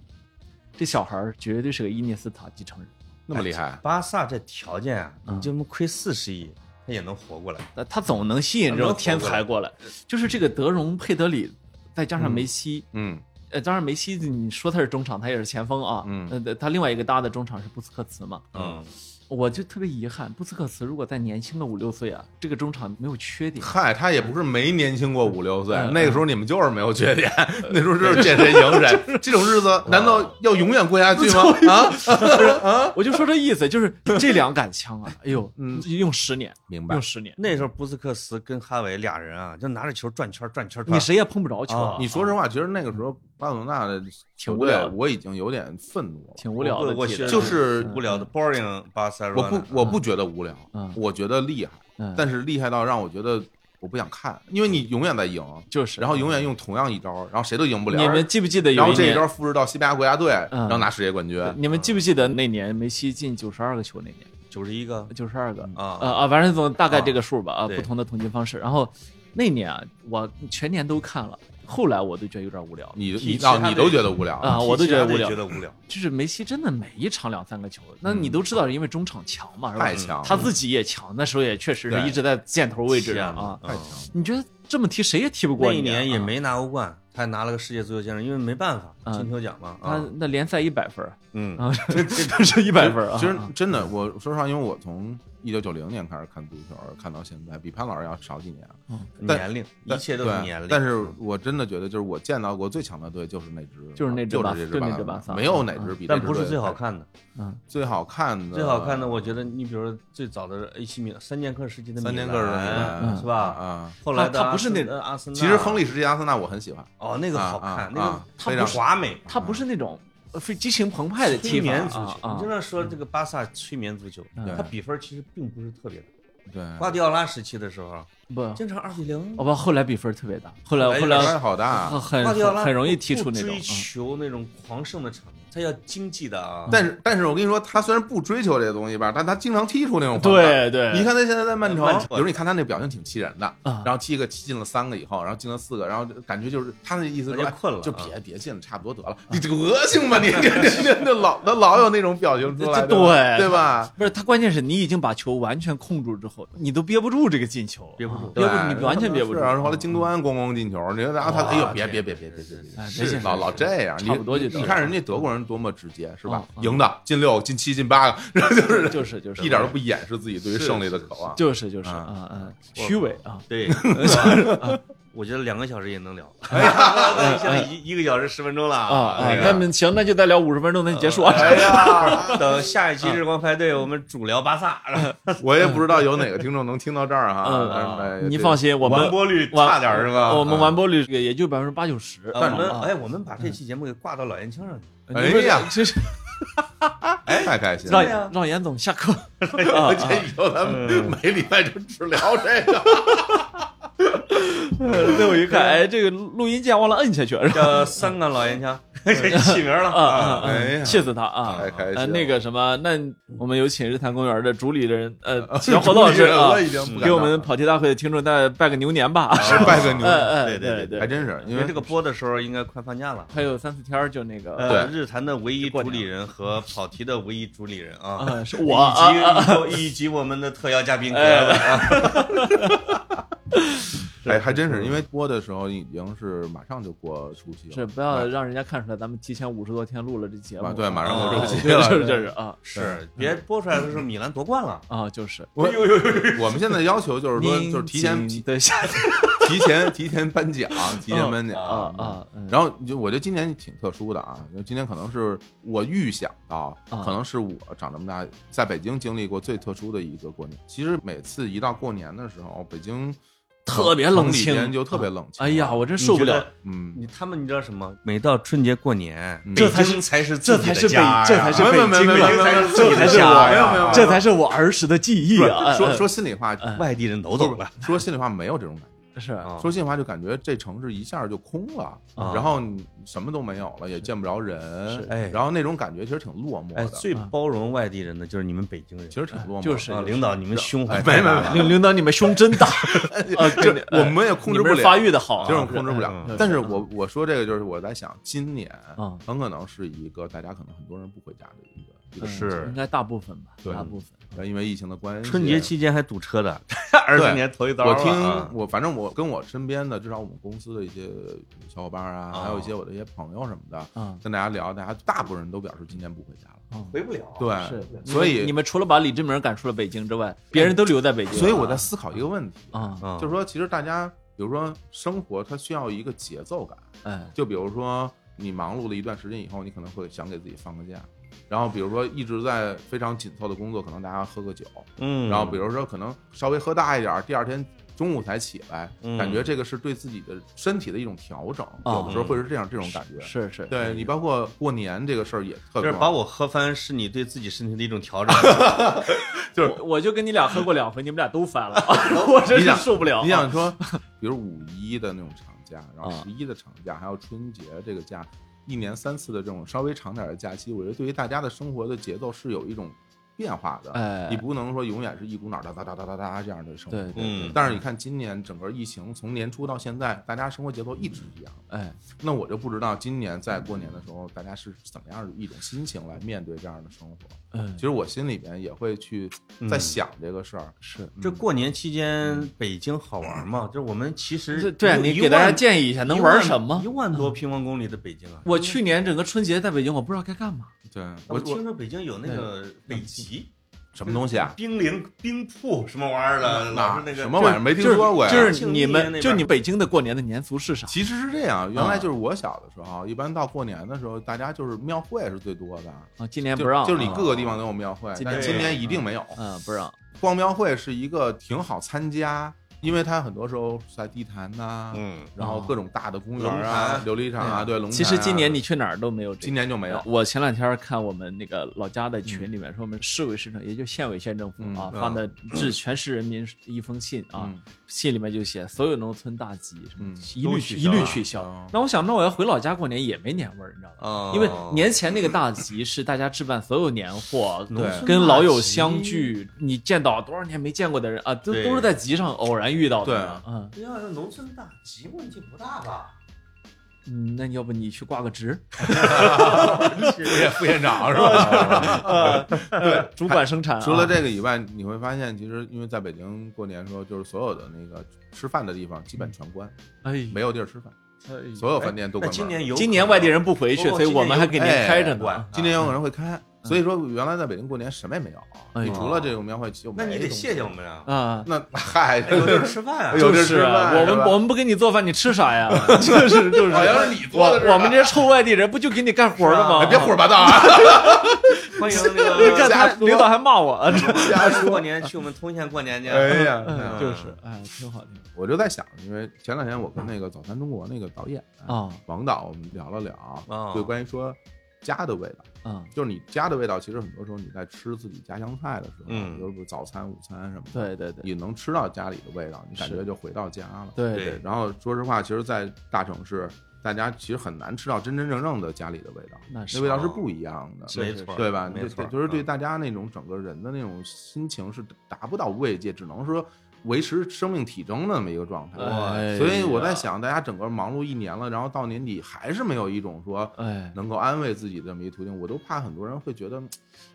Speaker 1: 这小孩绝对是个伊涅斯塔继承人。
Speaker 3: 那么厉害，
Speaker 2: 巴萨这条件啊，
Speaker 1: 嗯。
Speaker 2: 你就能亏四十亿，他也能活过来。
Speaker 1: 他他总能吸引这种天才过来，就是这个德容、佩德里，再加上梅西，
Speaker 3: 嗯。
Speaker 1: 呃，当然梅西你说他是中场，他也是前锋啊，
Speaker 3: 嗯。
Speaker 1: 呃，他另外一个搭的中场是布斯克茨嘛，
Speaker 2: 嗯，
Speaker 1: 我就特别遗憾，布斯克茨如果再年轻个五六岁啊，这个中场没有缺点。
Speaker 3: 嗨，他也不是没年轻过五六岁，
Speaker 1: 嗯
Speaker 3: 那个时候你们就是没有缺点，那时候就是见谁赢谁，这种日子难道要永远过下去吗？啊 啊，
Speaker 1: 我就说这意思，就是这两杆枪啊，哎呦，
Speaker 3: 嗯
Speaker 1: 用十年，
Speaker 3: 明白
Speaker 1: 用。十年，
Speaker 2: 那时候布斯克茨跟哈维俩人啊，就拿着球转圈转圈转。
Speaker 1: 你谁也碰不着球
Speaker 2: 啊
Speaker 3: 你说实话，其实那个时候巴塞罗那的
Speaker 1: 挺无聊
Speaker 3: 我已经有点愤怒了。
Speaker 1: 挺无聊的
Speaker 3: 就是
Speaker 2: 无聊的 boring 巴塞罗那。
Speaker 3: 我不我不觉得无聊
Speaker 1: 嗯，
Speaker 3: 我觉得厉害，
Speaker 1: 嗯
Speaker 3: 但是厉害到让我觉得我不想看，因为你永远在赢，
Speaker 1: 就是，
Speaker 3: 然后永远用同样一招，然后谁都赢不了。
Speaker 1: 你们记不记得
Speaker 3: 然后这一？招复制到西班牙国家队，
Speaker 1: 嗯
Speaker 3: 然后拿世界冠军。
Speaker 1: 你们记不记得那年梅西进九十二个球那年？
Speaker 2: 九十一个
Speaker 1: 九十二个
Speaker 2: 啊
Speaker 1: 呃啊，反正总大概这个数吧啊，不同的统计方式。然后那年啊，我全年都看了，后来我都觉得有点无聊。
Speaker 3: 你你啊，你都觉得无聊
Speaker 1: 啊我都觉得无聊
Speaker 2: 觉得无聊。
Speaker 1: 就是梅西真的每一场两三个球，那你都知道，因为中场强嘛，是吧？
Speaker 3: 太强，
Speaker 1: 他自己也强，那时候也确实是一直在箭头位置上啊。
Speaker 3: 太强。
Speaker 1: 你觉得这么踢谁也踢不过
Speaker 2: 那一年也没拿欧冠，他还拿了个世界足球先生，因为没办法，
Speaker 1: 啊
Speaker 2: 金球奖嘛。
Speaker 1: 他
Speaker 2: 啊，
Speaker 1: 那联赛一百分儿
Speaker 2: 嗯
Speaker 1: 啊，这这都是一百分儿啊。
Speaker 3: 其实真的，我说实话，因为我从一九九零年开始看足球，看到现在，比潘老师要少几年。嗯
Speaker 2: 年龄，一切都是年龄。
Speaker 3: 但是我真的觉得，就是我见到过最强的队就是那支，
Speaker 1: 就是那支
Speaker 3: 就是这支巴萨
Speaker 1: 那支巴萨
Speaker 3: 没有哪支比这支。
Speaker 2: 但不是最好看的，
Speaker 1: 嗯，
Speaker 3: 最好看的，
Speaker 2: 最好看的，我觉得你比如说最早的 AC 米兰，三剑客时期的
Speaker 3: 三剑客
Speaker 2: 是吧？
Speaker 3: 啊。
Speaker 2: 后来的
Speaker 1: 他他不是那
Speaker 2: 阿森纳，
Speaker 3: 其实亨利时期阿森纳我很喜欢，
Speaker 2: 哦，那个好看，那个
Speaker 3: 非常
Speaker 2: 不华美，
Speaker 1: 他不是那种呃非激情澎湃的踢法
Speaker 2: 催眠足球。
Speaker 1: 啊啊
Speaker 2: 你经常说这个巴萨催眠足球，
Speaker 1: 嗯
Speaker 2: 它比分其实并不是特别大。
Speaker 3: 对，
Speaker 2: 瓜迪奥拉时期的时候，
Speaker 1: 不，
Speaker 2: 经常二比零
Speaker 1: 哦。不，后来比分特别大，后来
Speaker 2: 后来
Speaker 3: 好大。
Speaker 1: 很很很容易踢出那种
Speaker 2: 不追。求那种狂胜的场面，他要经济的啊。
Speaker 3: 但是，但是我跟你说，他虽然不追求这些东西吧，但他经常踢出那种。
Speaker 1: 对对，
Speaker 3: 你看他现在在曼城，
Speaker 2: 曼城。
Speaker 3: 有时候你看他那表情挺气人的，
Speaker 1: 啊。
Speaker 3: 然后踢个踢进了三个以后，然后进了四个，然后感觉就是他那意思说，
Speaker 2: 困了
Speaker 3: 就
Speaker 2: 啊。
Speaker 3: 别别进了，差不多得了，你德行吧你，这这这老他老有那种表情出来，
Speaker 1: 对
Speaker 3: 对。吧？
Speaker 1: 不是他，关键是你已经把球完全控住之后，你都憋不住这个进球，
Speaker 2: 憋不住。
Speaker 1: 啊憋不住，你完全憋不住。
Speaker 3: 然后后来京多安咣咣进球，你说然后他
Speaker 1: 哇
Speaker 3: 哎呦别别别别别别
Speaker 1: 哎
Speaker 3: 别，老老这样，
Speaker 1: 差不多就
Speaker 3: 你你看人家德国人多么直接是吧？
Speaker 1: 嗯嗯。
Speaker 3: 赢的进六进七进八个，然后就是
Speaker 1: 就是就是。
Speaker 3: 一点都不掩饰自己对于胜利的渴望。
Speaker 1: 就是就是
Speaker 3: 啊
Speaker 1: 啊啊，虚伪啊，
Speaker 2: 对，我觉得两个小时也能聊。
Speaker 3: 哎呀，
Speaker 2: 现在一一个小时十分钟了
Speaker 1: 啊啊
Speaker 2: 那，
Speaker 1: 行，那就再聊五十分钟，那就结束啊。
Speaker 3: 哎呀，
Speaker 2: 等下一期日光派对，我们主聊巴萨，
Speaker 3: 我也不知道有哪个听众能听到这儿哈。
Speaker 1: 你放心，我们
Speaker 2: 完播率差点儿是吧？
Speaker 1: 我们
Speaker 3: 啊
Speaker 1: 完播率也就百分之八九十。
Speaker 2: 呃我们
Speaker 1: 啊
Speaker 2: 哎，我们把这期节目给挂到老烟枪上去。
Speaker 3: 哎呀
Speaker 1: 这是
Speaker 3: 哎太开心
Speaker 1: 让让严总下课。
Speaker 3: 这以后咱们每礼拜就只聊这个。
Speaker 1: 最后一看，哎，这个录音键忘了摁下去，是吧？
Speaker 2: 叫三个老烟枪，这 起名了
Speaker 1: 啊气死他啊！
Speaker 3: 太开心了
Speaker 1: 呃，那个什么，那我们有请日坛公园的主理人呃
Speaker 3: 啊
Speaker 1: 小伙子老师啊给我们跑题大会的听众再拜个牛年吧。
Speaker 3: 是拜个牛
Speaker 1: 哎哎，
Speaker 2: 对对
Speaker 1: 对
Speaker 2: 对
Speaker 3: 还真是因为
Speaker 2: 这个播的时候应该快放假了。
Speaker 1: 还有三四天就那个
Speaker 2: 呃，
Speaker 3: 对
Speaker 2: 日坛的唯一主理人和跑题的唯一主理人啊，
Speaker 1: 啊，是我
Speaker 2: 以及以及我们的特邀嘉宾格
Speaker 1: 哎
Speaker 2: 子啊，
Speaker 3: 哎，还真是，因为播的时候已经是马上就过除夕了，
Speaker 1: 是不要让人家看出来咱们提前五十多天录了这节目
Speaker 3: 啊，。对，马上
Speaker 2: 啊
Speaker 3: 过除夕，了。
Speaker 1: 就是就是啊
Speaker 2: 是别播出来的时候米兰夺冠了，
Speaker 1: 啊，就是
Speaker 3: 我我们现在要求就是说，就是提前提
Speaker 1: 对下
Speaker 3: 提前提前颁奖，提前颁奖
Speaker 1: 啊啊，嗯
Speaker 3: 然后就我觉得今年挺特殊的啊，因为今年可能是我预想到，
Speaker 1: 啊
Speaker 3: 可能是我长这么大在北京经历过最特殊的一个过年。其实每次一到过年的时候，北京
Speaker 1: 特别冷清
Speaker 3: 城里边就特别冷清。
Speaker 1: 哎呀，我真受不了。
Speaker 3: 嗯，
Speaker 2: 你他们你知道什么？每到春节过年，
Speaker 1: 这才是
Speaker 2: 京才是
Speaker 1: 这
Speaker 2: 自己
Speaker 1: 才是北
Speaker 2: 的家呀
Speaker 1: 这才是北京这才是我
Speaker 3: 没有没有
Speaker 1: 这才是我儿时的记忆啊！
Speaker 3: 说说心里话，
Speaker 1: 哎
Speaker 2: 外地人都懂了，
Speaker 3: 说心里话没有这种感觉。
Speaker 1: 是
Speaker 2: 啊。
Speaker 3: 说心里话，就感觉这城市一下就空了，
Speaker 2: 啊。
Speaker 3: 然后你什么都没有了，也见不着人，
Speaker 2: 哎。
Speaker 3: 然后那种感觉其实挺落寞
Speaker 2: 哎，
Speaker 3: 的，
Speaker 2: 最包容外地人的就是你们北京人，
Speaker 3: 其实挺落寞的。
Speaker 1: 就是
Speaker 2: 啊，领导你们胸
Speaker 3: 没没没。
Speaker 1: 领领导，你们胸真大 啊！这
Speaker 3: 我们也控制不了，
Speaker 1: 发育的好啊，
Speaker 3: 这种控制不了
Speaker 2: 嗯。
Speaker 3: 但是我我说这个就是我在想，今年
Speaker 1: 啊
Speaker 3: 很可能是一个大家可能很多人不回家的一个
Speaker 2: 是
Speaker 1: 应该大部分吧，
Speaker 3: 对
Speaker 1: 大部分。
Speaker 3: 间，因为疫情的关系。
Speaker 2: 春节期间还堵车的，二十年头一遭啊。
Speaker 3: 我听我反正我跟我身边的，至少我们公司的一些小伙伴啊，
Speaker 2: 哦
Speaker 3: 还有一些我的一些朋友什么的，
Speaker 1: 嗯
Speaker 3: 跟大家聊，大家大部分人都表示今年不回家了。
Speaker 1: 嗯，
Speaker 2: 回不了，
Speaker 3: 对，
Speaker 1: 是，
Speaker 3: 所以
Speaker 1: 你们除了把李志明赶出了北京之外，别人都留在北京。
Speaker 3: 所以我在思考一个问题，
Speaker 1: 啊，
Speaker 2: 啊，
Speaker 3: 就是说，其实大家比如说生活，它需要一个节奏感。
Speaker 1: 哎，
Speaker 3: 就比如说你忙碌了一段时间以后，你可能会想给自己放个假。然后比如说一直在非常紧凑的工作，可能大家喝个酒，
Speaker 2: 嗯，
Speaker 3: 然后比如说可能稍微喝大一点儿，第二天中午才起来，
Speaker 2: 嗯
Speaker 3: 感觉这个是对自己的身体的一种调整，
Speaker 1: 哦
Speaker 3: 有的时候会是这样这种感觉。
Speaker 1: 是是，
Speaker 3: 对你包括过年这个事儿也特别
Speaker 2: 就是把我喝翻，是你对自己身体的一种调整。
Speaker 3: 就是
Speaker 1: 我就跟你俩喝过两回，你们俩都翻了，我真是受不了。
Speaker 3: 你想说，比如五一的那种长假，然后
Speaker 1: 啊
Speaker 3: 十一的长假，还有春节这个假，一年三次的这种稍微长点的假期，我觉得对于大家的生活的节奏是有一种变化的。
Speaker 1: 哎
Speaker 3: 你不能说永远是一股脑儿哒哒哒哒哒哒这样的生活。
Speaker 1: 对对
Speaker 2: 嗯，
Speaker 3: 但是你看，今年整个疫情从年初到现在，大家生活节奏一直一样。
Speaker 1: 哎，
Speaker 3: 那我就不知道今年在过年的时候，大家是怎么样的一种心情来面对这样的生活。
Speaker 1: 嗯
Speaker 3: 其，实我心里边也会去在想这个事儿。
Speaker 1: 是。
Speaker 2: 这过年期间北京好玩吗？就是我们其实
Speaker 1: 对，
Speaker 2: 一
Speaker 1: 你给大家建议一下，能玩什么
Speaker 2: 一？万多平方公里的北京啊！
Speaker 1: 我去年整个春节在北京，我不知道该干嘛。
Speaker 3: 对
Speaker 2: 我
Speaker 3: 我
Speaker 2: 听说北京有那个北极，
Speaker 3: 什么东西啊？
Speaker 2: 冰凌冰铺什么玩意儿的，老是那个
Speaker 3: 什么玩意儿没听说过呀？
Speaker 1: 就是你们就你北京的过年的年俗是啥？
Speaker 3: 其实是这样，原来就是我小的时候，一般到过年的时候，大家就是庙会是最多的，
Speaker 1: 啊，今年不让，
Speaker 3: 就是你
Speaker 1: 啊
Speaker 3: 各个地方都有庙会，
Speaker 1: 今
Speaker 3: 但今
Speaker 2: 年
Speaker 3: 年一定没有。
Speaker 1: 嗯不让，
Speaker 3: 逛庙会是一个挺好参加，因为它很多时候在地坛呐，
Speaker 2: 嗯，
Speaker 3: 然后各种大的公园啊、琉璃厂啊，对，龙。
Speaker 1: 其实今年你去哪儿都没有这个。
Speaker 3: 今年就没有，
Speaker 1: 我前两天看我们那个老家的群里面说，我们市委市政，也就县委县政府
Speaker 3: 嗯
Speaker 1: 啊
Speaker 2: 嗯
Speaker 1: 发的致全市人民一封信啊
Speaker 3: 嗯，
Speaker 1: 信里面就写所有农村大集什么
Speaker 3: 嗯
Speaker 1: 一律一律取消
Speaker 3: 哦。
Speaker 1: 那我想，那我要回老家过年也没年味儿，你知道吗？
Speaker 2: 啊
Speaker 1: 因为年前那个大集是大家置办所有年货，
Speaker 2: 农村
Speaker 1: 跟老友相聚，你见到多少年没见过的人啊，都都是在集上偶然遇到
Speaker 3: 对
Speaker 1: 啊。嗯
Speaker 2: 要是农村大集问题不大吧？
Speaker 1: 嗯，那要不你去挂个职，
Speaker 3: 副县副院长是吧？
Speaker 1: 对，主管生产啊。
Speaker 3: 除了这个以外，你会发现，其实因为在北京过年的时候，就是所有的那个吃饭的地方基本全关，
Speaker 1: 哎，
Speaker 3: 没有地儿吃饭，
Speaker 1: 哎
Speaker 3: 所有饭店都关
Speaker 2: 今年有
Speaker 1: 今年外地人不回去，
Speaker 2: 哦
Speaker 1: 所以我们还给您开着呢。
Speaker 2: 哎
Speaker 3: 今年有可能会开，所以说原来在北京过年什么也没有，
Speaker 1: 哎呦。
Speaker 3: 你除了这种庙会就没
Speaker 2: 那你得
Speaker 3: 东西
Speaker 2: 谢谢我们呀，
Speaker 1: 啊，
Speaker 3: 那嗨，
Speaker 2: 有地儿吃饭啊。
Speaker 3: 有地儿吃
Speaker 1: 就是啊我
Speaker 3: 饭是吧？
Speaker 1: 们我们不给你做饭，你吃啥呀？就 是就是，
Speaker 3: 好像是你做的是吧？
Speaker 1: 我我们这些臭外地人不就给你干活的吗？
Speaker 3: 哎别胡说八道啊！
Speaker 2: 欢迎那
Speaker 1: 你看
Speaker 2: 个
Speaker 1: 他领导还骂我，啊
Speaker 2: 家属过年去我们通县过年去。
Speaker 3: 哎呀，
Speaker 1: 嗯就是，哎，挺好听
Speaker 3: 我就在想，因为前两天我跟那个《早餐中国》那个导演
Speaker 1: 啊。
Speaker 3: 王导，我们聊了聊，
Speaker 2: 啊。
Speaker 3: 就关于说家的味道，
Speaker 1: 嗯，
Speaker 3: 就是你家的味道，其实很多时候你在吃自己家乡菜的时候，
Speaker 2: 嗯。
Speaker 3: 比如早餐、午餐什么的，
Speaker 1: 对对对。
Speaker 3: 你能吃到家里的味道，你感觉就回到家了。
Speaker 2: 对
Speaker 1: 对。对，
Speaker 3: 然后说实话，其实，在大城市，大家其实很难吃到真真正正的家里的味道，
Speaker 1: 那是
Speaker 3: 那味道是不一样的，
Speaker 2: 没错，
Speaker 3: 对吧？
Speaker 2: 没错，
Speaker 3: 就是对
Speaker 2: 嗯。
Speaker 3: 大家那种整个人的那种心情是达不到慰藉，只能说维持生命体征的那么一个状态。
Speaker 1: 哎
Speaker 3: 所以我在，想，大家整个忙碌一年了，然后到年底还是没有一种说
Speaker 1: 哎，
Speaker 3: 能够安慰自己的这么一途径，我都怕很多人会觉得，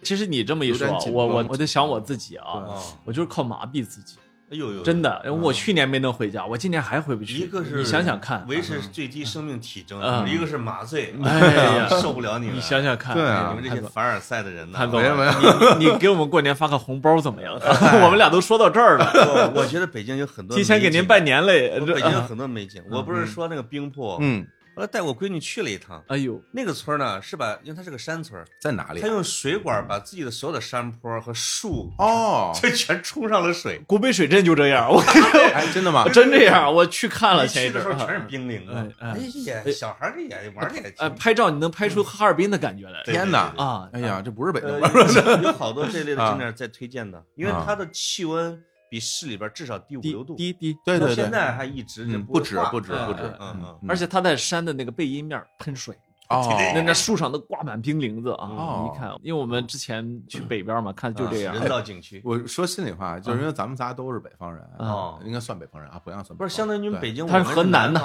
Speaker 1: 其实你这么一说我我我就想我自己啊，
Speaker 2: 哦
Speaker 1: 我就是靠麻痹自己，
Speaker 2: 哎呦呦，
Speaker 1: 真的，我去年没能回家，我今年还回不去。
Speaker 2: 一个是
Speaker 1: 你想想看，
Speaker 2: 维持最低生命体征，
Speaker 1: 嗯
Speaker 2: 一个是麻醉，
Speaker 1: 哎呀
Speaker 2: 受不了你们，
Speaker 1: 你想想看，
Speaker 3: 对啊
Speaker 2: 你们这些凡尔赛的人呢？
Speaker 3: 没有没有
Speaker 1: 你你给我们过年发个红包怎么样？我们俩都说到这儿了，
Speaker 2: 我我觉得北京有很多
Speaker 1: 提前给您拜年嘞。
Speaker 2: 北京有很多美景。我不是说那个冰瀑，
Speaker 3: 嗯，
Speaker 2: 我带我闺女去了一趟。
Speaker 1: 哎呦，
Speaker 2: 那个村儿呢，是把，因为它是个山村，
Speaker 3: 在哪里啊？
Speaker 2: 他用水管把自己的所有的山坡和树，
Speaker 3: 哦，
Speaker 2: 这全冲上了水。
Speaker 1: 古北水镇就这样，我
Speaker 3: 哎，真的吗？
Speaker 1: 真这样，我去看了前一阵儿
Speaker 2: 去的时候全是冰凌啊
Speaker 1: 哎，哎
Speaker 2: 哎小孩儿这也玩的也
Speaker 1: 呃，拍照你能拍出哈尔滨的感觉来
Speaker 2: 对
Speaker 3: 天哪！
Speaker 1: 啊！
Speaker 3: 哎呀，这不是北京
Speaker 2: 呃，有有好多这类的景点在推荐的，因为
Speaker 3: 啊
Speaker 2: 它的气温比市里边至少低五
Speaker 1: 低
Speaker 2: 六度，
Speaker 1: 低低，
Speaker 2: 到
Speaker 3: 对对对，
Speaker 2: 现在还一直
Speaker 3: 不止不止
Speaker 1: 哎
Speaker 3: 不止
Speaker 1: 哎，
Speaker 2: 嗯嗯
Speaker 3: 嗯
Speaker 1: 而且它在山的那个背阴面喷水，
Speaker 3: 哦，
Speaker 1: 那那树上都挂满冰凌子啊！
Speaker 3: 哦
Speaker 1: 你看，因为我们之前去北边嘛，看就这样
Speaker 2: 啊。人造景区。
Speaker 3: 我说心里话，就是因为咱们仨都是北方人，
Speaker 1: 哦
Speaker 3: 应该算北方人啊，不让算北方。
Speaker 2: 不是相当于你们北京，
Speaker 1: 他是河南的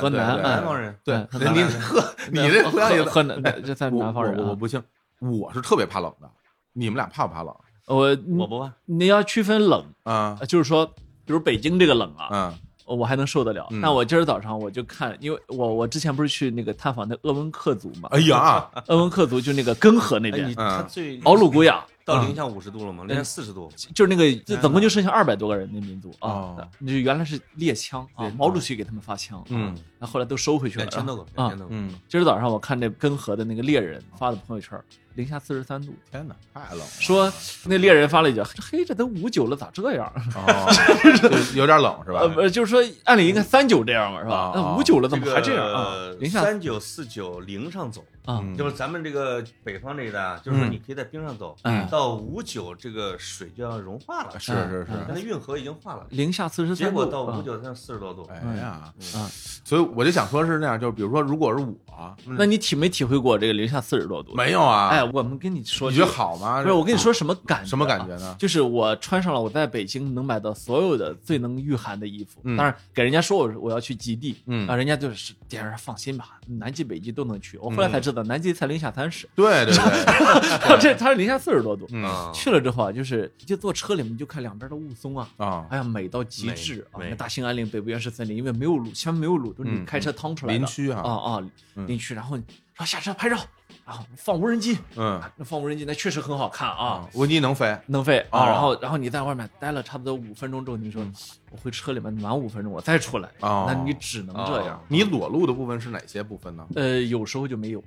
Speaker 1: 河南
Speaker 2: 南方人，
Speaker 3: 对
Speaker 1: 嗯，
Speaker 3: 你河你这
Speaker 1: 河
Speaker 3: 河南也
Speaker 1: 河南，这算
Speaker 3: 我
Speaker 1: 南方人啊。
Speaker 3: 我我不信，我是特别怕冷的。你们俩怕不怕冷
Speaker 1: 我
Speaker 2: 我不怕。
Speaker 1: 你要区分冷，
Speaker 3: 啊？
Speaker 1: 呃就是说，比如北京这个冷啊，
Speaker 3: 嗯
Speaker 1: 我还能受得了。
Speaker 3: 嗯
Speaker 1: 但我今儿早上我就看，因为我我之前不是去那个探访那鄂温克族嘛，
Speaker 3: 哎呀，
Speaker 1: 鄂温克族就那个根河那边，
Speaker 2: 他最
Speaker 1: 敖鲁古雅。
Speaker 2: 到零下五十度了吗？零下四十度。
Speaker 1: 就是那个，就总共就剩下二百多个人那民族啊
Speaker 3: 哦，
Speaker 1: 那就原来是猎枪啊，毛主席给他们发枪，
Speaker 3: 嗯，
Speaker 1: 那后来都收回去了啊。
Speaker 3: 嗯，
Speaker 1: 今儿早上我看那根河的那个猎人发的朋友圈，零下四十三度，
Speaker 3: 天哪，太冷了。
Speaker 1: 说那猎人发了一句：“嘿，这都五九了，咋这样？”
Speaker 3: 哦，有点冷是吧？
Speaker 1: 呃，不，就是说按理应该三九这样嘛，是吧
Speaker 3: 啊？
Speaker 1: 那五九了怎么还这样啊？零下
Speaker 2: 三九四九零上走，
Speaker 1: 啊，
Speaker 3: 嗯
Speaker 2: 就是咱们这个北方这一带啊，就是说
Speaker 3: 嗯
Speaker 2: 你可以在冰上走，
Speaker 1: 嗯
Speaker 2: 到五九这个水就要融化了，
Speaker 3: 是是是，
Speaker 2: 它的运河已经化了。
Speaker 1: 零下四十
Speaker 2: 结
Speaker 1: 三度啊
Speaker 2: 果到五九，它四十多度。
Speaker 3: 哎呀，
Speaker 1: 啊，
Speaker 3: 所以我就想说是那样，就是比如说，如果是我，
Speaker 1: 那你体没体会过这个零下四十多度？
Speaker 3: 没有啊？
Speaker 1: 哎，我们跟你说，
Speaker 3: 你觉得好吗？
Speaker 1: 不是，我跟你说什么感觉？
Speaker 3: 什么感觉？呢？
Speaker 1: 就是我穿上了我在北京能买到所有的最能御寒的衣服，
Speaker 3: 嗯
Speaker 1: 当然给人家说我我要去极地，
Speaker 3: 嗯
Speaker 1: 啊，人家就是点人放心吧，南极北极都能去。我后来才知道，南极才零下三十，
Speaker 3: 对对对，
Speaker 1: 这它是零下四十多度。
Speaker 3: 嗯
Speaker 2: 啊，
Speaker 1: 去了之后啊，就是就坐车里面就看两边的雾凇啊，
Speaker 3: 啊，
Speaker 1: 哎呀，美到极致啊！那大兴安岭北部原始森林，因为没有路，前面没有路，就是你
Speaker 3: 嗯
Speaker 1: 开车趟出来的。
Speaker 3: 林区哈
Speaker 1: 啊啊，
Speaker 3: 嗯
Speaker 1: 林区，然后说下车拍照，然后放无人机，
Speaker 3: 嗯
Speaker 1: 那放无人机那确实很好看啊，
Speaker 3: 无人机能飞，
Speaker 1: 能飞
Speaker 3: 哦
Speaker 1: 啊。然后然后你在外面待了差不多五分钟之后，你说我回车里面暖五分钟，我再出来，
Speaker 3: 啊
Speaker 1: 那你只能这样。
Speaker 3: 你裸露的部分是哪些部分呢？
Speaker 1: 呃，有时候就没有，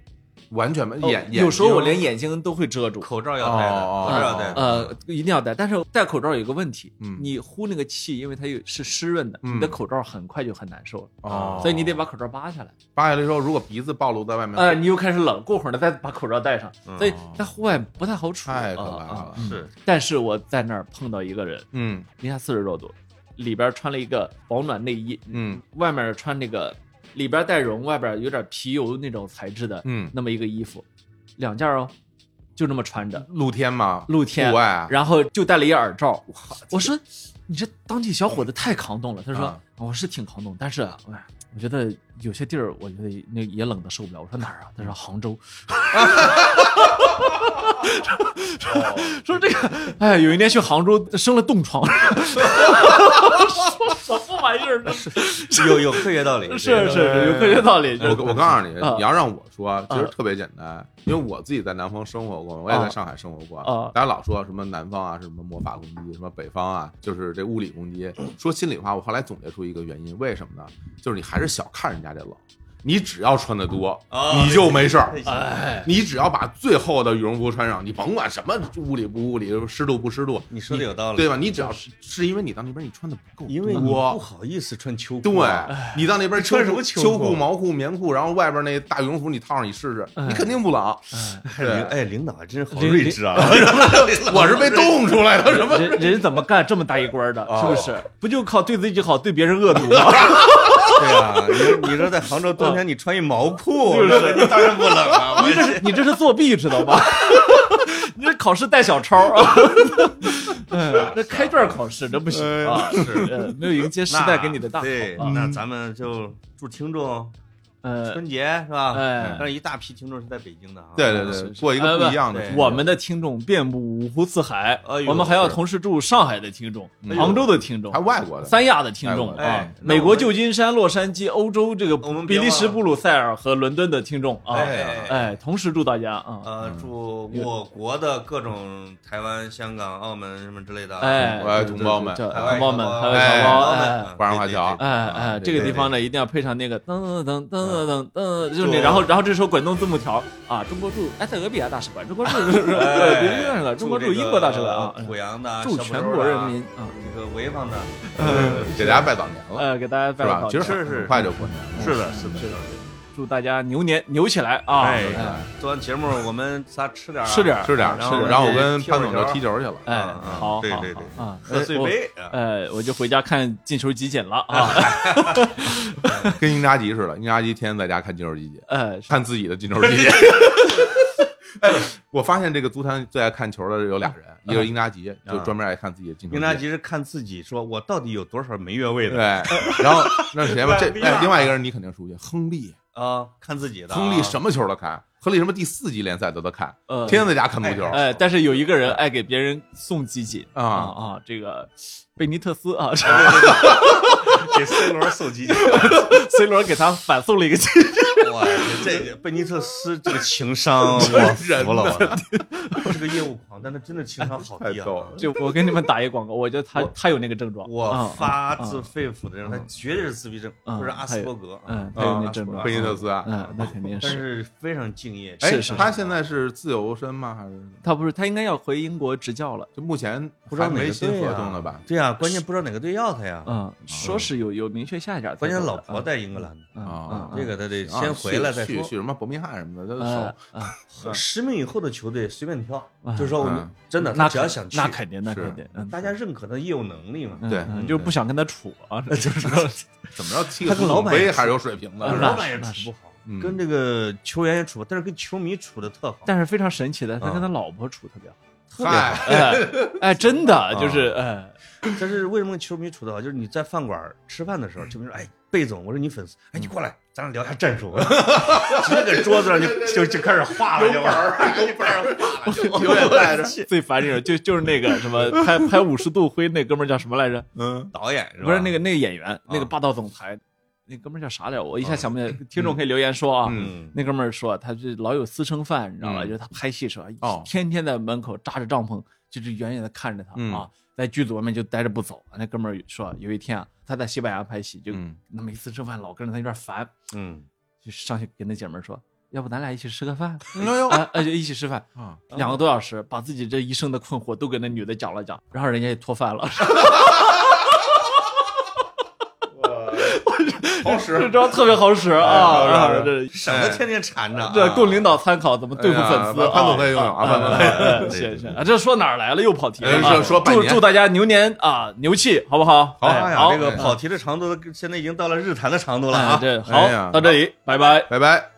Speaker 3: 完全没
Speaker 1: 哦
Speaker 3: 眼，
Speaker 1: 有时候我连
Speaker 3: 眼
Speaker 1: 眼睛都会遮住。
Speaker 2: 口罩要戴的，
Speaker 3: 哦
Speaker 2: 口罩要戴的。
Speaker 1: 呃，一定要戴，但是戴口罩有个问题，
Speaker 3: 嗯。
Speaker 1: 你呼那个气，因为它有是湿润的，
Speaker 3: 嗯。
Speaker 1: 你的口罩很快就很难受了，
Speaker 3: 哦，
Speaker 1: 所以你得把口罩扒下来。
Speaker 3: 扒下来之后，如果鼻子暴露在外面，
Speaker 1: 呃，你又开始冷，过会儿呢再把口罩戴上，
Speaker 2: 嗯
Speaker 1: 所以在户外不太好处。
Speaker 3: 太可
Speaker 1: 啊
Speaker 3: 怕了
Speaker 2: 是。
Speaker 1: 但是我在那儿碰到一个人，
Speaker 3: 嗯。
Speaker 1: 零下四十多度，里边穿了一个保暖内衣，
Speaker 3: 嗯。
Speaker 1: 外面穿那个里边带绒，外边有点皮油那种材质的，
Speaker 3: 嗯，
Speaker 1: 那么一个衣服，两件哦，就这么穿着，
Speaker 3: 露天吗？
Speaker 1: 露天
Speaker 3: 户外啊
Speaker 1: 然后就戴了一耳罩。我说你这当地小伙子太抗冻了。他说、
Speaker 3: 啊
Speaker 1: 我是挺抗冻，但是哎，我觉得有些地儿我觉得那也冷的受不了。我说哪儿啊？他说杭州。说这个，哎，有一年去杭州生了冻疮，说 什么玩意儿？
Speaker 2: 有有科学道理，
Speaker 1: 是是是，有科学道理。
Speaker 3: 我我告诉你，
Speaker 1: 啊
Speaker 3: 你要让我说，其实
Speaker 1: 啊
Speaker 3: 特别简单，因为我自己在南方生活过，我也在上海生活过
Speaker 1: 啊。
Speaker 3: 大家老说什么南方啊，什么魔法攻击，什么北方啊，就是这物理攻击。说心里话，我后来总结出一个原因，为什么呢？就是你还是小看人家这冷。你只要穿的多，
Speaker 2: 哦
Speaker 3: 你就没事儿。
Speaker 1: 哎，
Speaker 3: 你只要把最厚的羽绒服穿上，你甭管什么物理不物理，湿度不湿度，
Speaker 2: 你说的有道理
Speaker 3: 对吧？你只要是是因为你到那边你穿的不够多，
Speaker 2: 因为你不好意思穿秋裤
Speaker 3: 对
Speaker 2: 啊，
Speaker 3: 你到那边
Speaker 2: 穿什么秋裤
Speaker 3: 秋裤、毛裤、棉裤，然后外边那大羽绒服你套上你试试，
Speaker 1: 哎
Speaker 3: 你肯定不冷。
Speaker 2: 哎，领导还真是好睿智啊！
Speaker 3: 我是被冻出来的，什么？
Speaker 1: 人人怎么干这么大一官的？
Speaker 3: 哦
Speaker 1: 是不是？不就靠对自己好，对别人恶毒吗？
Speaker 2: 对啊，你你说在杭州冬天你穿一毛裤，这你当然不冷啊！
Speaker 1: 你这是你这是作弊，知道吧？你这考试带小抄啊！嗯，那开卷考试这不行啊！是呃没有迎接时代给你的大好
Speaker 2: 对，
Speaker 1: 啊！
Speaker 2: 那咱们就祝听众
Speaker 1: 呃，
Speaker 2: 春节是吧？
Speaker 1: 哎。
Speaker 2: 但是一大批听众是在北京的啊。
Speaker 3: 对对对，过一个不一样的。
Speaker 1: 我们的听众遍布五湖四海，我们还要同时祝上海的听众、
Speaker 3: 嗯。
Speaker 1: 杭州的听众
Speaker 3: 还、外国的，
Speaker 1: 三亚的听众啊美国旧金山、洛杉矶、欧洲这个比利时、布鲁塞尔和伦敦的听众啊，
Speaker 2: 哎
Speaker 1: 哎，同时祝大家啊，
Speaker 2: 呃，祝我国的各种台湾、香港、澳门什么之类的，
Speaker 1: 哎，
Speaker 3: 我爱
Speaker 1: 对
Speaker 3: 同胞们
Speaker 1: 同胞们，
Speaker 2: 侨
Speaker 1: 海外
Speaker 3: 哎
Speaker 1: 侨胞，
Speaker 2: 哎
Speaker 1: 哎。
Speaker 3: 华人华侨
Speaker 2: 对对对
Speaker 1: 哎哎，这个地方呢一定要配上那个噔噔噔噔噔噔噔，就是
Speaker 2: 祝
Speaker 1: 那，然后然后这时候滚动字幕条啊，中国驻埃塞俄比亚大使馆，中国驻 对中国驻英国大使馆啊，
Speaker 2: 濮阳的，
Speaker 1: 祝全国人民啊，
Speaker 2: 这个潍坊的，
Speaker 3: 给大家拜早年了，
Speaker 1: 呃，给大家拜早年
Speaker 3: 其实很
Speaker 2: 是是
Speaker 3: 很快就过年了。
Speaker 2: 是的，是的，是的。
Speaker 1: 祝大家牛年牛起来啊！
Speaker 2: 哎
Speaker 1: 哎，
Speaker 2: 做完节目我们仨吃点
Speaker 1: 吃点
Speaker 3: 吃点儿，
Speaker 2: 然后
Speaker 3: 然后我跟潘总就踢球去了。
Speaker 1: 哎好，好
Speaker 2: 对对对
Speaker 1: 好啊，
Speaker 2: 喝醉
Speaker 1: 哎
Speaker 2: 杯
Speaker 1: 呃，我就回家看进球集锦了啊！
Speaker 3: 跟英扎吉似的，英扎吉天天在家看进球集锦，
Speaker 1: 哎，
Speaker 3: 看自己的进球集锦。哎，我发现这个足坛最爱看球的有俩人，一个是英扎吉，就专门爱看自己的进球。
Speaker 2: 英扎吉是看自己说，我到底有多少没越位的对，
Speaker 3: 然后那谁吧？这另外一个人你肯定熟悉，亨利。
Speaker 2: 啊？看自己的啊，
Speaker 3: 亨利什么球都看，亨利什么第四级联赛都得看，
Speaker 1: 呃
Speaker 3: 天天在家看足球。
Speaker 1: 哎，但是有一个人爱给别人送集锦
Speaker 3: 啊
Speaker 1: 啊，这个贝尼特斯啊
Speaker 2: 给 C 罗送集锦
Speaker 1: ？，C 罗给他反送了一个集锦，
Speaker 2: 哇，这个贝尼特斯这个情商，我服了，我这个业务狂，但他真的情商好低啊！
Speaker 1: 就我给你们打一广告，我觉得他他有那个症状，
Speaker 2: 我
Speaker 1: 啊
Speaker 2: 发自肺腑的认为，他绝对是自闭症
Speaker 1: 嗯
Speaker 2: 或者阿斯伯格，
Speaker 1: 嗯，他有那症状
Speaker 3: 贝，尼特斯啊，
Speaker 1: 嗯，那肯定是
Speaker 2: 但
Speaker 1: 是。
Speaker 2: 非常敬业。
Speaker 3: 哎
Speaker 1: 是是，
Speaker 3: 他现在是自由身吗？还是
Speaker 1: 他不是，他应该要回英国执教了。
Speaker 3: 就目前
Speaker 2: 不知道
Speaker 3: 没新
Speaker 2: 哪个队啊
Speaker 3: 合同了吧？
Speaker 2: 对呀，关键不知道哪个队要他呀。
Speaker 1: 嗯，说是有有明确下家，
Speaker 2: 关键老婆在英格兰，
Speaker 1: 嗯
Speaker 3: 啊
Speaker 2: 这个他得
Speaker 3: 啊
Speaker 2: 先回来再说
Speaker 3: 去去。什么伯明翰什么的，他
Speaker 1: 呃
Speaker 3: 手
Speaker 1: 呃
Speaker 2: 十名以后的球队随便挑
Speaker 1: 嗯，
Speaker 2: 就是说我们
Speaker 3: 嗯
Speaker 2: 真的，
Speaker 1: 那
Speaker 2: 他只要想去，
Speaker 1: 那肯定，那
Speaker 3: 是
Speaker 1: 肯定，嗯，
Speaker 2: 大家认可他的业务能力嘛。
Speaker 1: 嗯
Speaker 3: 对
Speaker 1: 你就不想跟他处啊，就是
Speaker 3: 怎么着踢
Speaker 2: 他跟老板也
Speaker 3: 还是有水平的，
Speaker 2: 老板也
Speaker 1: 那
Speaker 2: 处不好
Speaker 3: 嗯，
Speaker 2: 跟这个球员也处不，但是跟球迷处的特好。
Speaker 1: 但是非常神奇的，他
Speaker 2: 嗯
Speaker 1: 跟他老婆处特别好，
Speaker 2: 特别好。
Speaker 1: 哎，真的就是哎，
Speaker 2: 但是为什么跟球迷处的好？就是你在饭馆吃饭的时候，球迷说：“哎，贝总，我是你粉丝，哎，你过来，咱俩聊一下战术。”直接搁桌子上就就就开始画了，就
Speaker 3: 有本儿 有本儿画了，就永远带着。
Speaker 1: 最烦这种就就是那个什么拍拍五十度灰那哥们儿叫什么来着？
Speaker 3: 嗯，
Speaker 2: 导演是吧？
Speaker 1: 不是那个那个演员，那个霸道总裁，那哥们儿叫啥来着？我一下想不起来，听众可以留言说啊。
Speaker 3: 嗯
Speaker 1: 那哥们儿说他是老有私生饭，你知道吧？
Speaker 3: 嗯
Speaker 1: 就是他拍戏时候，
Speaker 3: 哦
Speaker 1: 天天在门口扎着帐篷，就是远远的看着他、
Speaker 3: 嗯
Speaker 1: 啊，在剧组外面就待着不走。那哥们儿说有一天啊，他在西班牙拍戏，就每次吃饭老跟着他有点烦，
Speaker 2: 嗯，
Speaker 1: 就上去跟那姐们说，要不咱俩一起吃个饭？
Speaker 3: 哎呦
Speaker 1: 啊啊，就一起吃饭，
Speaker 3: 啊，
Speaker 1: 两个多小时，把自己这一生的困惑都给那女的讲了讲，然后人家也脱饭了，
Speaker 3: 好使
Speaker 1: 这招特别好使啊！这
Speaker 2: 省得天天缠着
Speaker 1: 对。供领导参考怎么对付粉丝
Speaker 3: 潘总可以用用啊，
Speaker 1: 谢谢啊！这说哪儿来了？又跑题了
Speaker 3: 说
Speaker 1: 祝祝大家牛年啊牛气，好不好？好
Speaker 2: 这个跑题的长度现在已经到了日坛的长度了
Speaker 1: 哎
Speaker 2: 啊！
Speaker 1: 这
Speaker 3: 哎呀
Speaker 1: 好，到这里，拜拜。
Speaker 3: 拜拜。